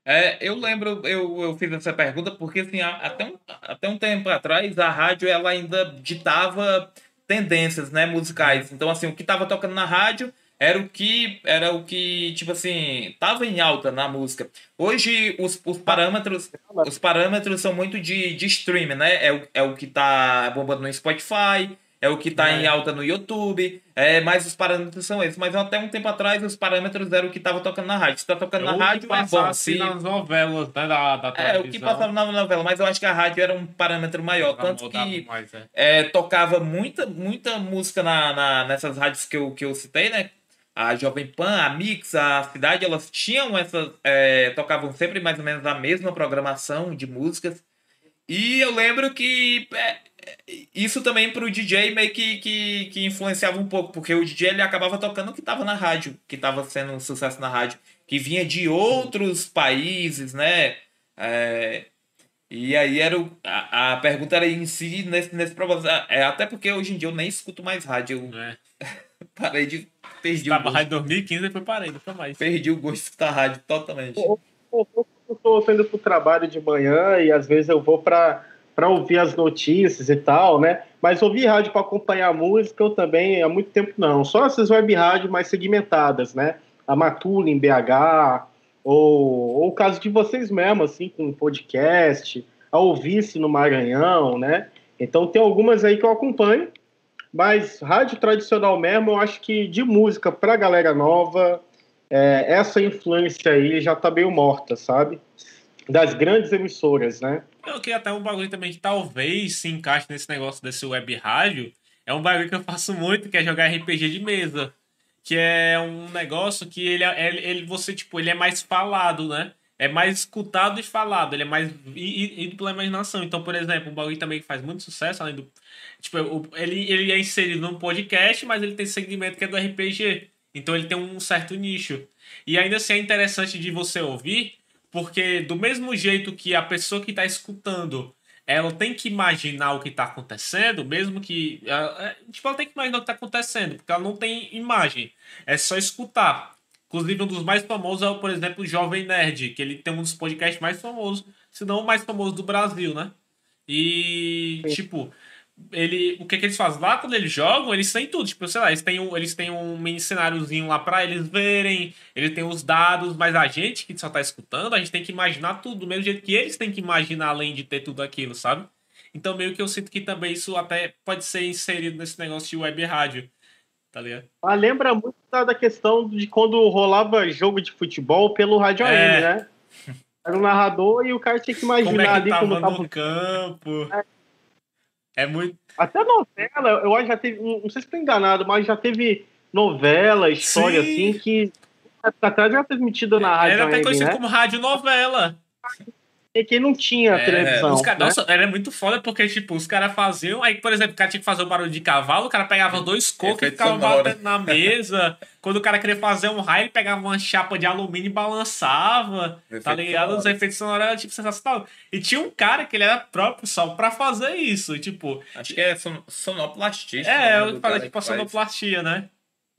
É, eu lembro, eu, eu fiz essa pergunta porque assim, até um, até um tempo atrás a rádio ela ainda ditava tendências, né, musicais. Então assim, o que estava tocando na rádio era o que era o que tipo assim tava em alta na música. Hoje os, os parâmetros os parâmetros são muito de, de streaming, né? É o, é o que tá bombando no Spotify, é o que está é. em alta no YouTube, é, mas os parâmetros são esses. Mas até um tempo atrás os parâmetros eram o que estava tocando na rádio. Se está tocando na rádio, é bom. Se... nas novelas né, da, da. É, o que passava na novela, mas eu acho que a rádio era um parâmetro maior. Tanto que mais, é. É, tocava muita, muita música na, na, nessas rádios que eu, que eu citei, né? A Jovem Pan, a Mix, a Cidade, elas tinham essas. É, tocavam sempre mais ou menos a mesma programação de músicas. E eu lembro que é, isso também pro DJ meio que, que, que influenciava um pouco, porque o DJ ele acabava tocando o que tava na rádio, que tava sendo um sucesso na rádio, que vinha de outros países, né? É, e aí era o, a, a pergunta era em si nesse, nesse propósito. É, até porque hoje em dia eu nem escuto mais rádio. Eu é. parei de. Perdi Tava o rádio em 2015 e depois parei, nunca mais. Perdi o gosto de escutar rádio totalmente. Eu, eu, eu, eu tô saindo pro trabalho de manhã e às vezes eu vou para para ouvir as notícias e tal, né? Mas ouvir rádio para acompanhar a música eu também há muito tempo não. Só essas web rádios mais segmentadas, né? A Matula em BH, ou, ou o caso de vocês mesmo, assim, com podcast, a Ouvice no Maranhão, né? Então tem algumas aí que eu acompanho, mas rádio tradicional mesmo, eu acho que de música para galera nova, é, essa influência aí já tá meio morta, sabe? das grandes emissoras, né? Eu queria até um bagulho também que talvez se encaixe nesse negócio desse web rádio. É um bagulho que eu faço muito, que é jogar RPG de mesa. Que é um negócio que ele, é, ele, ele você, tipo, ele é mais falado, né? É mais escutado e falado, ele é mais ido pela imaginação. Então, por exemplo, um bagulho também que faz muito sucesso, além do. Tipo, ele, ele é inserido num podcast, mas ele tem segmento que é do RPG. Então ele tem um certo nicho. E ainda assim é interessante de você ouvir, porque do mesmo jeito que a pessoa que está escutando ela tem que imaginar o que está acontecendo, mesmo que. É, tipo, ela tem que imaginar o que está acontecendo, porque ela não tem imagem. É só escutar. Inclusive, um dos mais famosos é, por exemplo, o Jovem Nerd, que ele tem um dos podcasts mais famosos, se não o mais famoso do Brasil, né? E, Sim. tipo, ele, o que, que eles fazem lá quando eles jogam, eles têm tudo. Tipo, sei lá, eles têm um, eles têm um mini cenáriozinho lá pra eles verem, ele tem os dados, mas a gente que só tá escutando, a gente tem que imaginar tudo, do mesmo jeito que eles têm que imaginar além de ter tudo aquilo, sabe? Então, meio que eu sinto que também isso até pode ser inserido nesse negócio de web rádio. Tá ligado? Ah, lembra muito da questão de quando rolava jogo de futebol pelo rádio é. AM, né? Era o narrador e o cara tinha que imaginar como é que ali tava como tava no campo. É. É muito. Até novela, eu acho que já teve. Não sei se estou enganado, mas já teve novela, história Sim. assim, que atrás já transmitida na rádio. Era até conhecido né? como rádio novela. E quem não tinha é, televisão. Os cara, né? Nossa, era muito foda porque, tipo, os caras faziam. Aí, por exemplo, o cara tinha que fazer um barulho de cavalo, o cara pegava dois cocos e ficava batendo na mesa. Quando o cara queria fazer um raio, ele pegava uma chapa de alumínio e balançava. Efeito tá ligado? Os efeitos sonoros eram, tipo, sensacional. E tinha um cara que ele era próprio só pra fazer isso. tipo. Acho que é son sonoplastia. É, eu falei, tipo, a sonoplastia, né?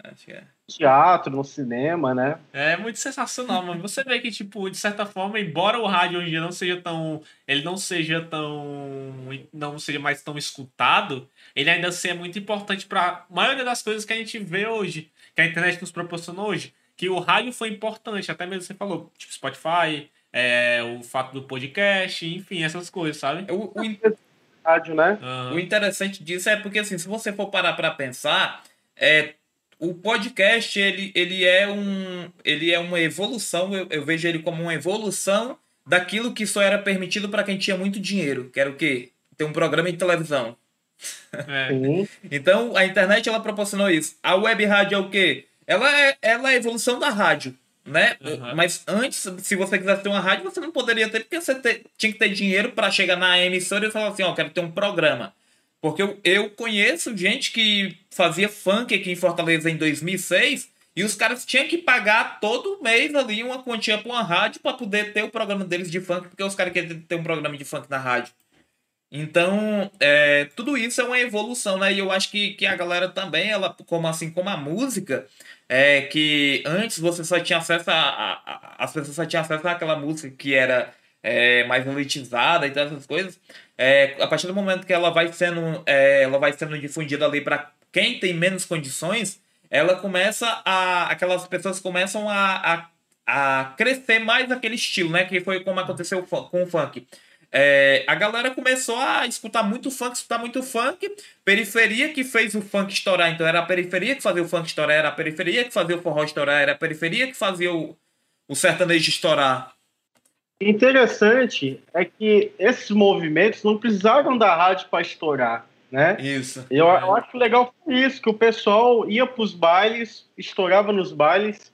Acho que é teatro, no cinema, né? É muito sensacional, mas você vê que, tipo, de certa forma, embora o rádio hoje em dia não seja tão. Ele não seja tão. não seja mais tão escutado, ele ainda assim é muito importante para a maioria das coisas que a gente vê hoje, que a internet nos proporcionou hoje. Que o rádio foi importante, até mesmo você falou, tipo, Spotify, é, o fato do podcast, enfim, essas coisas, sabe? O, o, rádio, né? Uhum. o interessante disso é porque, assim, se você for parar para pensar, é, o podcast ele, ele é um ele é uma evolução eu, eu, vejo ele como uma evolução daquilo que só era permitido para quem tinha muito dinheiro que era o quê? Ter um programa de televisão. É. então a internet ela proporcionou isso. A web rádio é o quê? Ela é ela é a evolução da rádio né? Uhum. mas antes se você quisesse ter uma rádio você não poderia ter porque você ter, tinha que ter dinheiro para chegar na emissora e falar assim ó quero ter um programa porque eu, eu conheço gente que fazia funk aqui em Fortaleza em 2006 e os caras tinham que pagar todo mês ali uma quantia para uma rádio para poder ter o programa deles de funk, porque os caras queriam ter um programa de funk na rádio. Então, é, tudo isso é uma evolução, né? E eu acho que, que a galera também, ela, como assim como a música, é que antes você só tinha acesso a, a, a as pessoas só tinham acesso àquela música que era é, mais elitizada e todas essas coisas. É, a partir do momento que ela vai sendo, é, ela vai sendo difundida ali para quem tem menos condições, ela começa a. aquelas pessoas começam a, a, a crescer mais aquele estilo, né? Que foi como aconteceu com o funk. É, a galera começou a escutar muito funk, escutar muito funk. Periferia que fez o funk estourar. Então era a periferia que fazia o funk estourar, era a periferia que fazia o forró estourar, era a periferia que fazia o, o sertanejo estourar. Interessante é que esses movimentos não precisavam da rádio para estourar, né? Isso. Eu, é. eu acho legal isso, que o pessoal ia para os bailes, estourava nos bailes,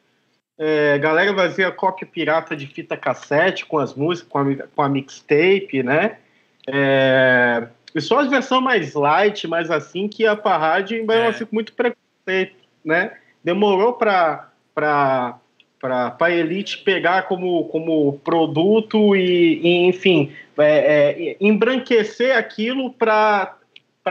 é, galera fazia cópia pirata de fita cassete com as músicas, com a, com a mixtape, né? É, e só as versões mais light, mais assim, que ia para rádio, embora é. fico muito preconceito, né? Demorou para para a elite pegar como, como produto e, e enfim, é, é, embranquecer aquilo para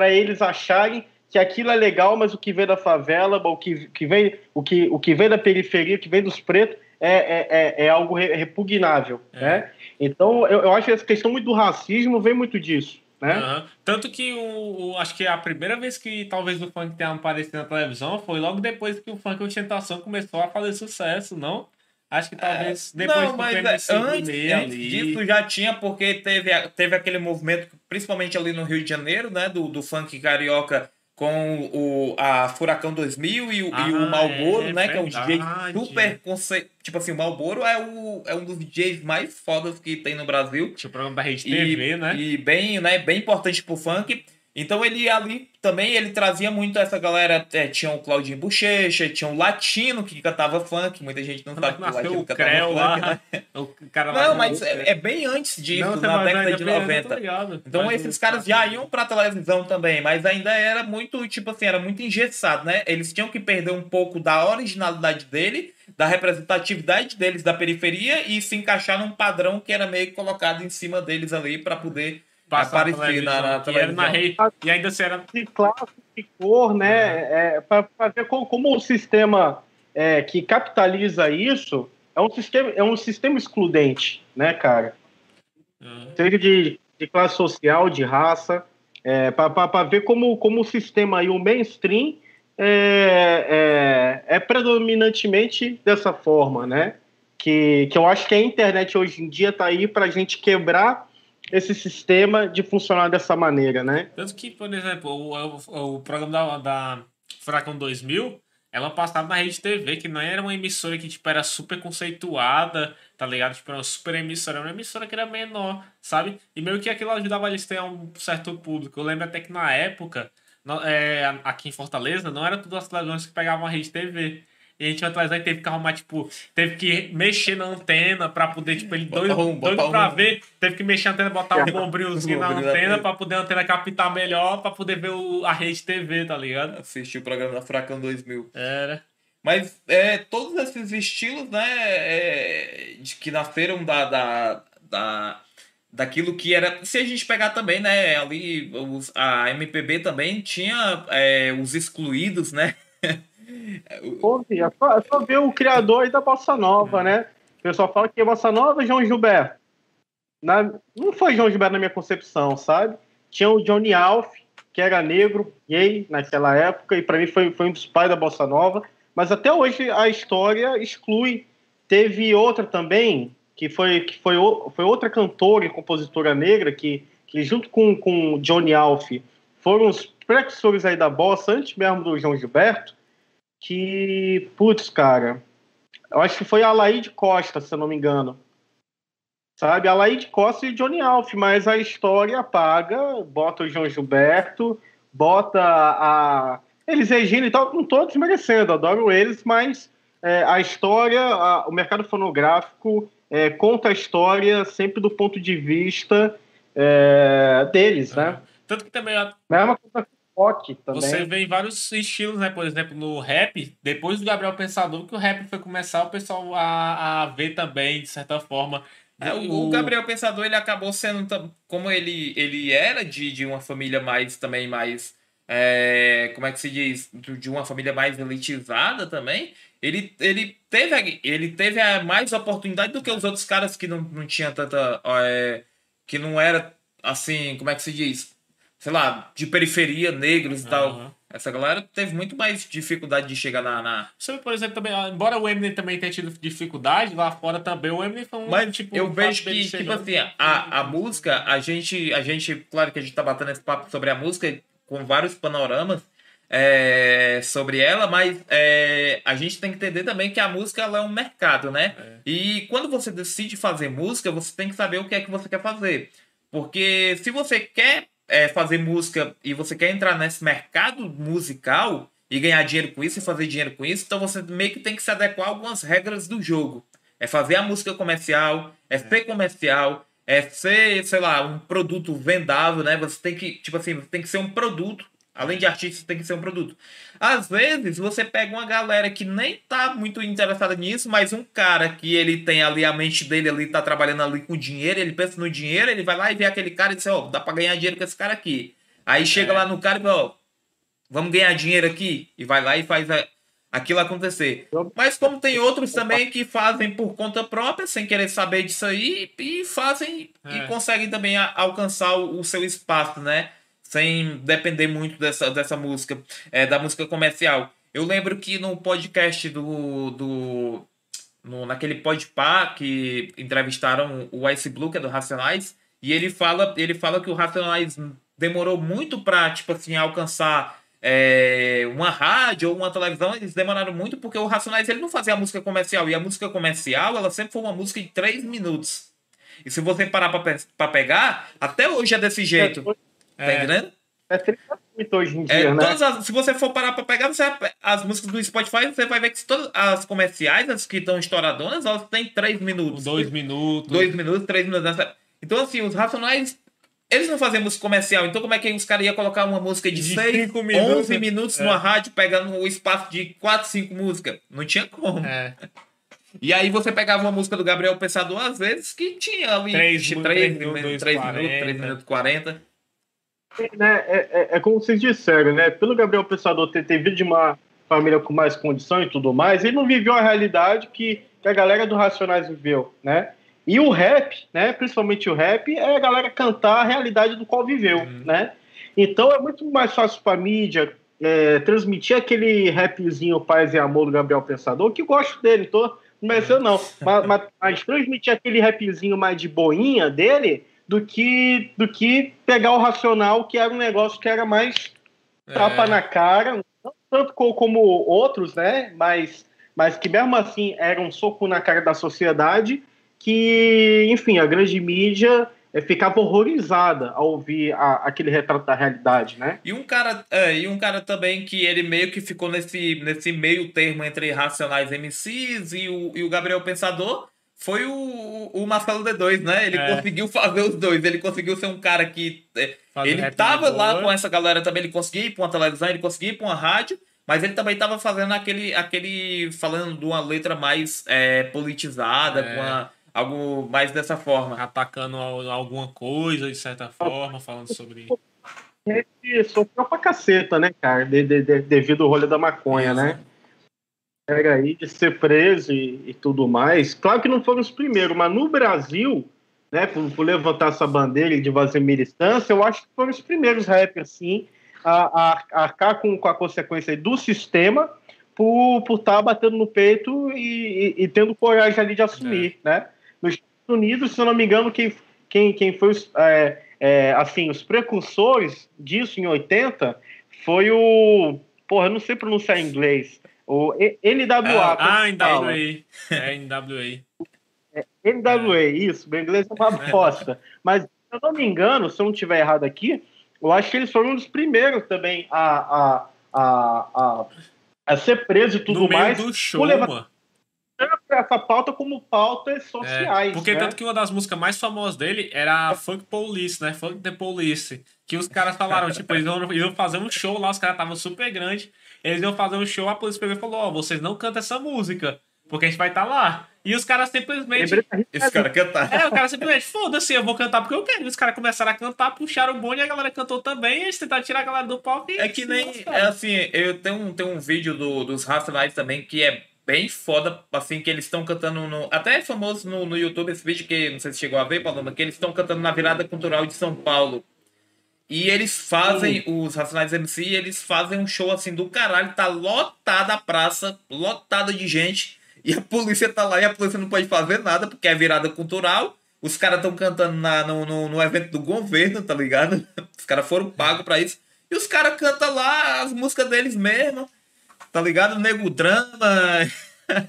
eles acharem que aquilo é legal, mas o que vem da favela, o que, que, vem, o que, o que vem da periferia, o que vem dos pretos, é, é, é, é algo repugnável. É. Né? Então, eu, eu acho que essa questão muito do racismo vem muito disso. Né? Uhum. Tanto que o, o, acho que a primeira vez que talvez o funk tenha aparecido na televisão foi logo depois que o funk Ostentação começou a fazer sucesso, não? Acho que talvez é, depois não, mas é, antes, antes disso já tinha, porque teve, teve aquele movimento, principalmente ali no Rio de Janeiro, né? Do, do funk carioca com o, a Furacão 2000 e o, Ah, e o Malboro, é né? Que é um DJ super conce... Tipo assim, o Malboro é, o, é um dos DJs mais fodas que tem no Brasil. Tinha o programa da Rede E, TV, né? e bem, né, bem importante pro funk. Então ele ali também ele trazia muito essa galera. é, tinha o Claudinho Bochecha, tinha o Latino que cantava funk. Muita gente não sabe que o Latino o cantava Creu funk, lá. né? O cara lá Não, mas é, é bem antes disso, Não, na década de bem, eu tô 90. ligado. Então esses caras já iam pra televisão também, mas ainda era muito, tipo assim, era muito engessado, né? Eles tinham que perder um pouco da originalidade dele, da representatividade deles da periferia e se encaixar num padrão que era meio colocado em cima deles ali pra poder Passar aparecer na, televisão, era na rede. E ainda se era de classe, de cor, né? É, para ver como, como o sistema é, que capitaliza isso é um sistema, é um sistema excludente, né, cara? Seja de, de classe social, de raça, é, para ver como, como o sistema e o mainstream é, é, é predominantemente dessa forma, né? Que, que eu acho que a internet hoje em dia está aí para a gente quebrar esse sistema de funcionar dessa maneira, né? Tanto que, por exemplo, o, o, o programa da, da Furacão 2000, ela passava na Rede TV, que não era uma emissora que, tipo, era super conceituada, tá ligado? Tipo, era uma super emissora, era uma emissora que era menor, sabe? E meio que aquilo ajudava eles a ter um certo público. Eu lembro até que na época, é, aqui em Fortaleza, não era todas as televisões que pegavam a Rede TV. E a gente atrás aí teve que arrumar, tipo, teve que mexer na antena pra poder, tipo, ele doido, um- doido pra um- ver, teve que mexer a antena, botar um bombrilzinho na na antena pra poder a antena captar melhor, pra poder ver o, a rede TV, tá ligado? Assistir o programa da Furacão 2000. Era. Mas é, todos esses estilos, né, é, de que nasceram da, da, da, daquilo que era. Se a gente pegar também, né, ali os, a MPB também tinha é, os excluídos, né? Pô, filho, é só, é só ver o criador da Bossa Nova, né? O pessoal fala que a Bossa Nova é João Gilberto. Na- não foi João Gilberto na minha concepção, sabe? Tinha o Johnny Alf, que era negro, gay naquela época, e para mim foi, foi um dos pais da Bossa Nova. Mas até hoje a história exclui. Teve outra também, que foi, que foi, foi outra cantora e compositora negra, que, que junto com, com o Johnny Alf foram os precursores aí da bossa, antes mesmo do João Gilberto, que, putz, cara, eu acho que foi a Laíde Costa, se eu não me engano. Sabe, a Laíde Costa e Johnny Alf, mas a história apaga, bota o João Gilberto, bota a. Eles Regina e tal, não estou desmerecendo, adoro eles, mas é, a história, a- o mercado fonográfico é, conta a história sempre do ponto de vista é, deles, né? Tanto que também ó, Mesma coisa com o rock também. você vê em vários estilos, né? Por exemplo, no rap, depois do Gabriel Pensador, que o rap foi começar, o pessoal a, a ver também, de certa forma. É, o, o Gabriel Pensador ele acabou sendo como ele ele era de, de uma família mais também mais é, como é que se diz de uma família mais elitizada também ele, ele teve a- ele teve a mais oportunidade do que os outros caras que não, não tinha tanta é, que não era assim como é que se diz sei lá de periferia negros e tal Aham. essa galera teve muito mais dificuldade de chegar na, na Você, por exemplo, também, ó, embora o Eminem também tenha tido dificuldade, lá fora também o Eminem foi um Mas tipo. eu o vejo que, tipo novo. assim, a, a música, a gente, a gente, claro que a gente tá batendo esse papo sobre a música com vários panoramas é, sobre ela, mas é, a gente tem que entender também que a música ela é um mercado, né? É. E quando você decide fazer música, você tem que saber o que é que você quer fazer. Porque se você quer é, fazer música e você quer entrar nesse mercado musical e ganhar dinheiro com isso e fazer dinheiro com isso, então você meio que tem que se adequar a algumas regras do jogo. É fazer a música comercial, é ser comercial, é ser, sei lá, um produto vendável, né? Você tem que, tipo assim, tem que ser um produto. Além de artista, tem que ser um produto. Às vezes, você pega uma galera que nem tá muito interessada nisso, mas um cara que ele tem ali a mente dele ali, tá trabalhando ali com dinheiro, ele pensa no dinheiro, ele vai lá e vê aquele cara e diz, ó, dá pra ganhar dinheiro com esse cara aqui. Aí chega É. lá no cara e fala, ó, vamos ganhar dinheiro aqui? E vai lá e faz a- aquilo acontecer. Mas como tem outros também que fazem por conta própria, sem querer saber disso aí, e fazem É. e conseguem também a- alcançar o, o seu espaço, né? Sem depender muito dessa, dessa música, é, da música comercial. Eu lembro que no podcast do. do no, naquele podpah que entrevistaram o Ice Blue, que é do Racionais, e ele fala, ele fala que o Racionais demorou muito pra, tipo assim, alcançar é, uma rádio ou uma televisão, eles demoraram muito porque o Racionais ele não fazia música comercial. E a música comercial, ela sempre foi uma música de três minutos. E se você parar pra, pegar, até hoje é desse jeito. É, tá entendendo? É 30 minutos hoje em é, dia, é, né? As, se você for parar pra pegar, você, as músicas do Spotify, você vai ver que todas as comerciais, as que estão estouradonas, elas têm três minutos. Dois minutos. Dois minutos, três minutos. Então, assim, os Racionais eles não faziam música comercial, então como é que os caras iam colocar uma música de, de 6, minutos, 11 minutos é. numa rádio, pegando o um espaço de 4, 5 músicas? Não tinha como. É. E aí você pegava uma música do Gabriel Pensador, às vezes, que tinha ali 3, 3, 3 minutos, 3 minutos, 3 minutos 40. É, né, é, é, é, como vocês disseram, né? Pelo Gabriel Pensador ter, ter vindo de uma família com mais condição e tudo mais, ele não viveu a realidade que, que a galera do Racionais viveu, né? E o rap, né, principalmente o rap, é a galera cantar a realidade do qual viveu, uhum. né? Então é muito mais fácil para a mídia é, transmitir aquele rapzinho Paz e Amor do Gabriel Pensador, que gosto dele, tô, mas eu não. mas, mas, mas, transmitir aquele rapzinho mais de boinha dele do que, do que pegar o Racional, que era um negócio que era mais tapa é. na cara, não tanto como outros, né? Mas, mas que mesmo assim era um soco na cara da sociedade que, enfim, a grande mídia é, ficava horrorizada ao ouvir a, aquele retrato da realidade, né? E um cara, é, e um cara também que ele meio que ficou nesse, nesse meio termo entre Racionais MCs e o, e o Gabriel Pensador foi o, o Marcelo D2, né? Ele é. conseguiu fazer os dois. Ele conseguiu ser um cara que. É, ele tava lá com essa galera também, ele conseguia ir pra uma televisão, ele conseguia ir pra uma rádio, mas ele também tava fazendo aquele. aquele falando de uma letra mais é, politizada, com uma algo mais dessa forma. Atacando alguma coisa, de certa forma, falando sobre. Ele sofreu pra caceta, né, cara? De, de, de, devido ao rolê da maconha, Isso. né? Era aí de ser preso e, e, tudo mais. Claro que não foram os primeiros, mas no Brasil, né, por, por levantar essa bandeira de fazer militância, eu acho que foram os primeiros rappers, sim, a, a, arcar com, com a consequência do sistema por estar tá batendo no peito e, e, e, tendo coragem ali de assumir, é. né? Nos Estados Unidos, se eu não me engano, quem, quem, quem foi os, é, é, assim, os precursores disso em 80 foi o. Porra, eu não sei pronunciar em inglês. O NWA. Ah, NWA. É, NWA. É, NWA, isso. O inglês é uma é. bosta. Mas, se eu não me engano, se eu não estiver errado aqui, eu acho que eles foram um dos primeiros também a, a, a, a, a ser preso e tudo no meio mais. do show, mano essa pauta como pautas sociais. É, porque né? tanto que uma das músicas mais famosas dele era Funk Police, né? Funk the Police. Que os caras falaram, tipo, eles iam fazer um show lá, os caras estavam super grandes. Eles iam fazer um show, a polícia pegou e falou: Ó, oh, vocês não cantam essa música, porque a gente vai estar tá lá. E os caras simplesmente. Esse cara cantar. É, o cara simplesmente, foda-se, eu vou cantar porque eu quero. E os caras começaram a cantar, puxaram o bonde e a galera cantou também. E eles tentaram tirar a galera do palco e. É que nem. É assim, eu tenho um, tenho um vídeo do, dos Racionais também que é bem foda, assim, que eles estão cantando no. Até é famoso no, no YouTube esse vídeo que não sei se chegou a ver, Paloma, que eles estão cantando na virada cultural de São Paulo. E eles fazem, uhum. os Racionais MC, eles fazem um show assim do caralho, tá lotada a praça, lotada de gente, e a polícia tá lá e a polícia não pode fazer nada, porque é virada cultural. Os caras estão cantando na, no, no, no, evento do governo, tá ligado? Os caras foram pagos pra isso. E os caras cantam lá as músicas deles mesmo. Tá ligado? Nego drama.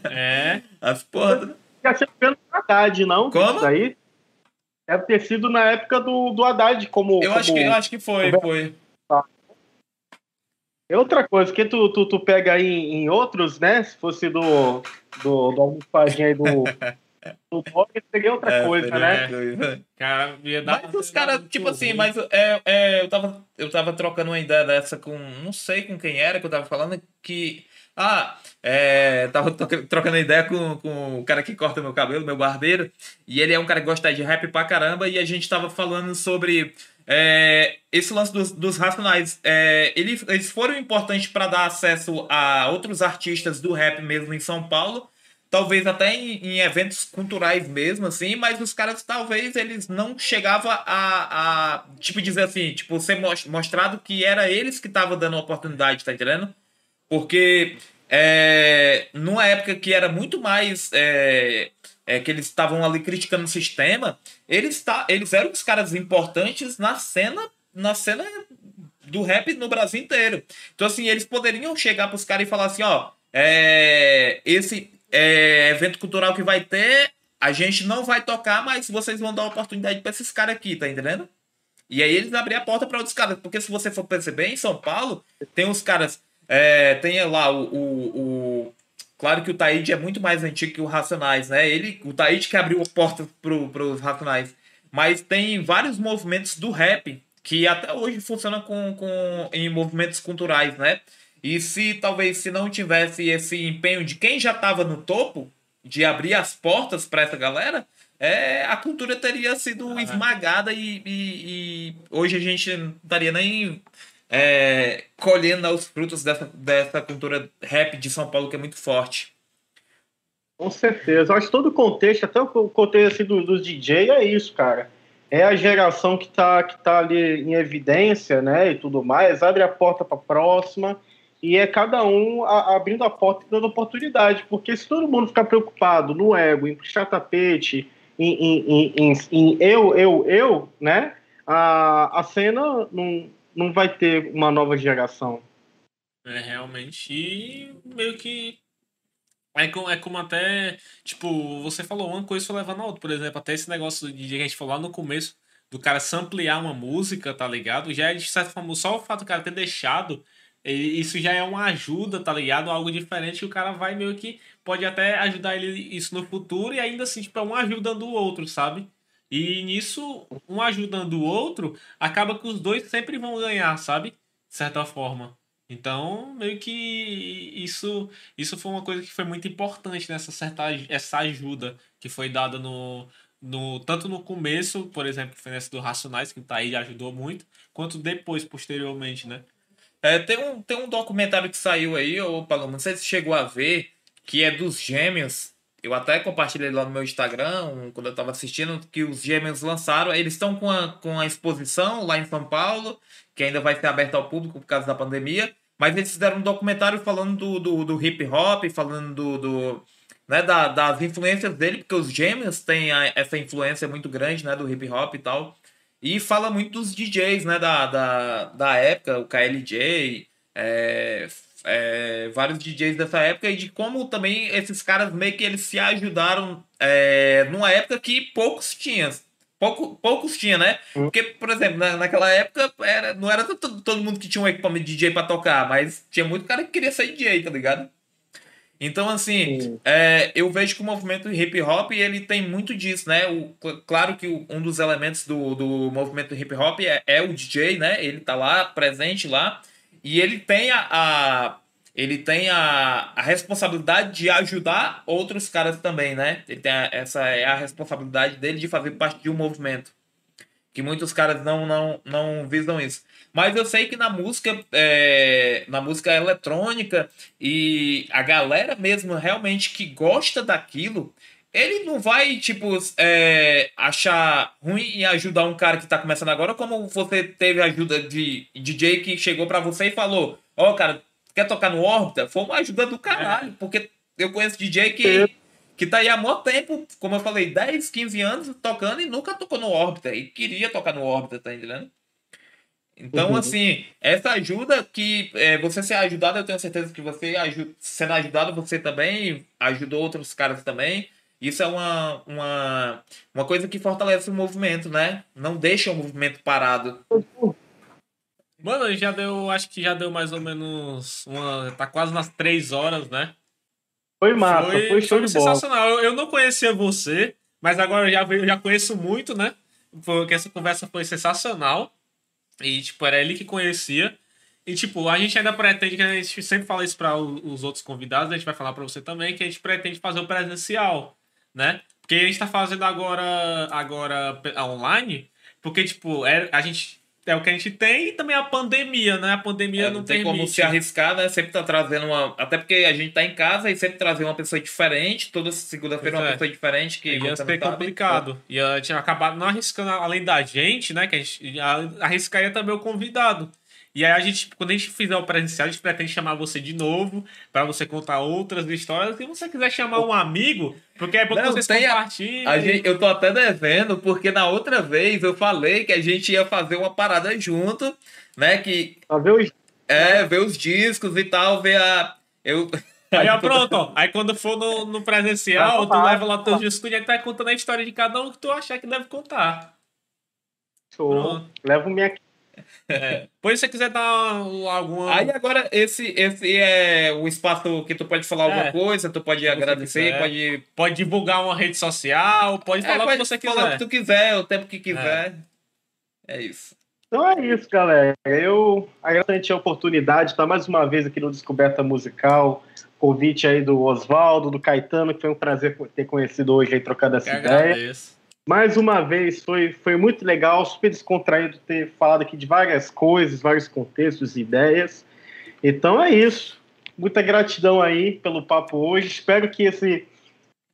É. As porra. Já tinha pelo Haddad, não? Como? Isso aí? Deve ter sido na época do, do Haddad, como. Eu, como... Acho, que, eu acho que foi, foi. Tá. Outra coisa, que tu, tu, tu pega aí em outros, né? Se fosse do, do, do almofadinha aí do, do rock, seria outra é, coisa, né? Coisa. Cara, ia dar mas os caras, tipo assim, mas é, é, eu, tava, eu tava trocando uma ideia dessa com. Não sei com quem era que eu tava falando, que. Ah, é, tava trocando ideia com, com o cara que corta meu cabelo, meu barbeiro, e ele é um cara que gosta de rap pra caramba, e a gente tava falando sobre é, esse lance dos, dos racionais. É, eles, eles foram importantes para dar acesso a outros artistas do rap mesmo em São Paulo, talvez até em, em, eventos culturais mesmo, assim, mas os caras talvez eles não chegavam a, a tipo, dizer assim, tipo, ser mostrado que era eles que estavam dando a oportunidade, tá entendendo? Porque é, numa época que era muito mais. É, é, que eles estavam ali criticando o sistema, eles, tá, eles eram os caras importantes na cena, na cena do rap no Brasil inteiro. Então, assim, eles poderiam chegar pros caras e falar assim, ó, é, esse é, evento cultural que vai ter, a gente não vai tocar, mas vocês vão dar oportunidade para esses caras aqui, tá entendendo? E aí eles abriram a porta para outros caras. Porque se você for perceber, em São Paulo, tem uns caras. É, tem lá o, o, o, Claro que o Taíde é muito mais antigo que o Racionais, né? Ele, o Taíde que abriu a porta pro, pros Racionais. Mas tem vários movimentos do rap que até hoje funcionam com, com, em movimentos culturais, né? E se talvez se não tivesse esse empenho de quem já estava no topo, de abrir as portas para essa galera, é, a cultura teria sido esmagada e, e, e, hoje a gente não estaria nem é, colhendo os frutos dessa, dessa cultura rap de São Paulo que é muito forte. Com certeza. Acho que todo o contexto, até o contexto assim, dos do DJ é isso, cara. É a geração que está que tá ali em evidência, né, e tudo mais, abre a porta para a próxima e é cada um a, abrindo a porta e dando oportunidade, porque se todo mundo ficar preocupado no ego, em puxar tapete, em, em, em, em, eu, eu, eu, né, a, a cena não, não vai ter uma nova geração. É, realmente. E meio que. É como, é como até. Tipo, você falou uma coisa foi levando a outra. Por exemplo, até esse negócio de a gente falou lá no começo do cara samplear uma música, tá ligado? Já é de certa forma, só o fato do cara ter deixado isso já é uma ajuda, tá ligado? Algo diferente que o cara vai meio que pode até ajudar ele isso no futuro e ainda assim, tipo, é um ajudando o outro, sabe? E nisso, um ajudando o outro, acaba que os dois sempre vão ganhar, sabe? De certa forma. Então, meio que isso isso foi uma coisa que foi muito importante nessa certa essa ajuda que foi dada no, no tanto no começo, por exemplo, foi nessa do Racionais, que tá aí ajudou muito, quanto depois, posteriormente, né? É, tem, um, tem um documentário que saiu aí, ô Paloma, não sei se chegou a ver, que é dos gêmeos. Eu até compartilhei lá no meu Instagram, quando eu tava assistindo, que os gêmeos lançaram. Eles estão com a, com a exposição lá em São Paulo, que ainda vai ser aberta ao público por causa da pandemia. Mas eles fizeram um documentário falando do, do, do hip hop, falando do, do né, da, das influências dele, porque os gêmeos têm a, essa influência muito grande né, do hip hop e tal. E fala muito dos DJs, né, da, da, da época, o KLJ, é, é, vários DJs dessa época, e de como também esses caras meio que eles se ajudaram é, numa época que poucos tinham. Pouco, poucos tinham, né? Hum. Porque, por exemplo, na, naquela época era, não era todo, todo mundo que tinha um equipamento de DJ pra tocar, mas tinha muito cara que queria ser DJ, tá ligado? Então, assim, é, eu vejo que o movimento hip hop ele tem muito disso, né? O, claro que um dos elementos do, do movimento hip hop é, é, o DJ, né? Ele tá lá, presente lá, e ele tem a, a ele tem a, a responsabilidade de ajudar outros caras também, né? Ele tem a, essa é a responsabilidade dele de fazer parte de um movimento. Que muitos caras não, não, não visam isso. Mas eu sei que na música, é, na música eletrônica e a galera mesmo realmente que gosta daquilo, ele não vai, tipo, é, achar ruim e ajudar um cara que tá começando agora, como você teve ajuda de DJ que chegou para você e falou: Ó, oh, cara, quer tocar no órbita? Foi uma ajuda do caralho, é. porque eu conheço DJ que, que tá aí há muito tempo, como eu falei, 10, 15 anos tocando e nunca tocou no órbita. E queria tocar no órbita, tá entendendo? Então, uhum. assim, essa ajuda que é, você ser ajudado, eu tenho certeza que você sendo ajudado, você também ajudou outros caras também. Isso é uma, uma, uma coisa que fortalece o movimento, né? Não deixa o movimento parado. Mano, já deu, acho que já deu mais ou menos uma. Tá quase nas três horas, né? Foi massa, foi, foi show foi de sensacional. Eu, eu não conhecia você, mas agora eu já, eu já conheço muito, né? Porque essa conversa foi sensacional. E, tipo, era ele que conhecia. E, tipo, a gente ainda pretende, que a gente sempre fala isso para os outros convidados, a gente vai falar para você também, que a gente pretende fazer o presencial, né? Porque a gente tá fazendo agora, agora online, porque, tipo, é, a gente é o que a gente tem e também a pandemia, né? A pandemia é, não, não tem permite. como se arriscar, né? Sempre tá trazendo uma. Até porque a gente tá em casa e sempre trazer uma pessoa diferente, toda segunda-feira uma é. pessoa diferente que. Ia ser complicado. Ia tinha acabado não arriscando além da gente, né? Que a gente arriscaria também o convidado. E aí a gente, quando a gente fizer o presencial, a gente pretende chamar você de novo para você contar outras histórias. Se você quiser chamar um amigo, porque é bom que Não, vocês tem a- compartilhem. A gente, eu tô até devendo, porque na outra vez eu falei que a gente ia fazer uma parada junto, né? Que Pra ver os é ver os discos e tal, ver a. Eu. Aí, ó, pronto, ó. Aí quando for no, no presencial, Tá, tu tá. leva lá teus discos e vai contando a história de cada um que tu achar que deve contar. show. Pronto. Levo minha. É. Pois se você quiser dar um, alguma. Aí agora, esse, esse é o espaço que tu pode falar alguma É. coisa, tu pode agradecer, pode. Pode divulgar uma rede social, pode É, falar o pode que você falar quiser. o que tu quiser, o tempo que quiser. É, isso. Então é isso, galera. Eu agradeço a oportunidade de estar mais uma vez aqui no Descoberta Musical. Convite aí do Oswaldo, do Caetano, que foi um prazer ter conhecido hoje aí, trocado essa Que ideia. agradeço. Mais uma vez, foi, foi muito legal, super descontraído ter falado aqui de várias coisas, vários contextos e ideias. Então é isso. Muita gratidão aí pelo papo hoje. Espero que esse,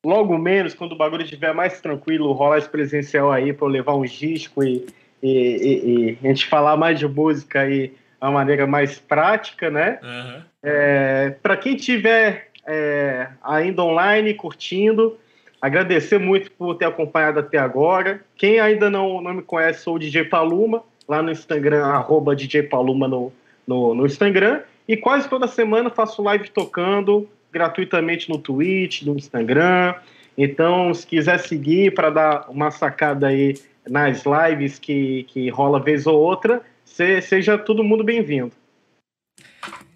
logo menos, quando o bagulho estiver mais tranquilo, rolar esse presencial aí para eu levar um disco e, e, e- e a gente falar mais de música aí uma maneira mais prática, né? Aham. É, para quem tiver é, ainda online curtindo, agradecer muito por ter acompanhado até agora. Quem ainda não, não me conhece, sou o DJ Paluma, lá no Instagram, arroba DJ Paluma no, no, no Instagram. E quase toda semana faço live tocando gratuitamente no Twitch, no Instagram. Então, se quiser seguir para dar uma sacada aí nas lives que, que rola vez ou outra, se- seja todo mundo bem-vindo.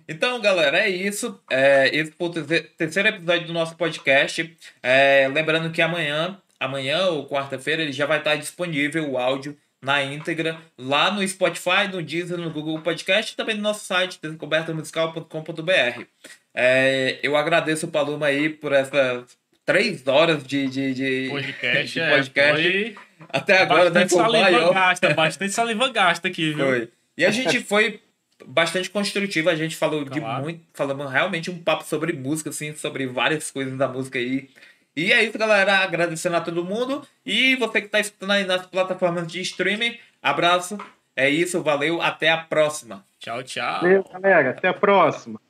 Então, galera, é isso. É, esse foi o terce- terceiro episódio do nosso podcast. É, lembrando que amanhã, amanhã ou quarta-feira, ele já vai estar disponível o áudio na íntegra lá no Spotify, no Deezer, no Google Podcast e também no nosso site, descobertamusical.com.br. É, eu agradeço o Paloma aí por essas três horas de, de, de, Podcast, de é, podcast. foi Até agora, né? bastante Foi o saliva maior. gasta, bastante saliva gasta aqui, viu? Foi. E a gente foi bastante construtivo, a gente falou de Claro. muito, falamos realmente um papo sobre música, assim, sobre várias coisas da música aí. E é isso, galera. Agradecendo a todo mundo. E você que está escutando aí nas plataformas de streaming, abraço. É isso, valeu, até a próxima. Tchau, tchau. Valeu, galera. Até a próxima.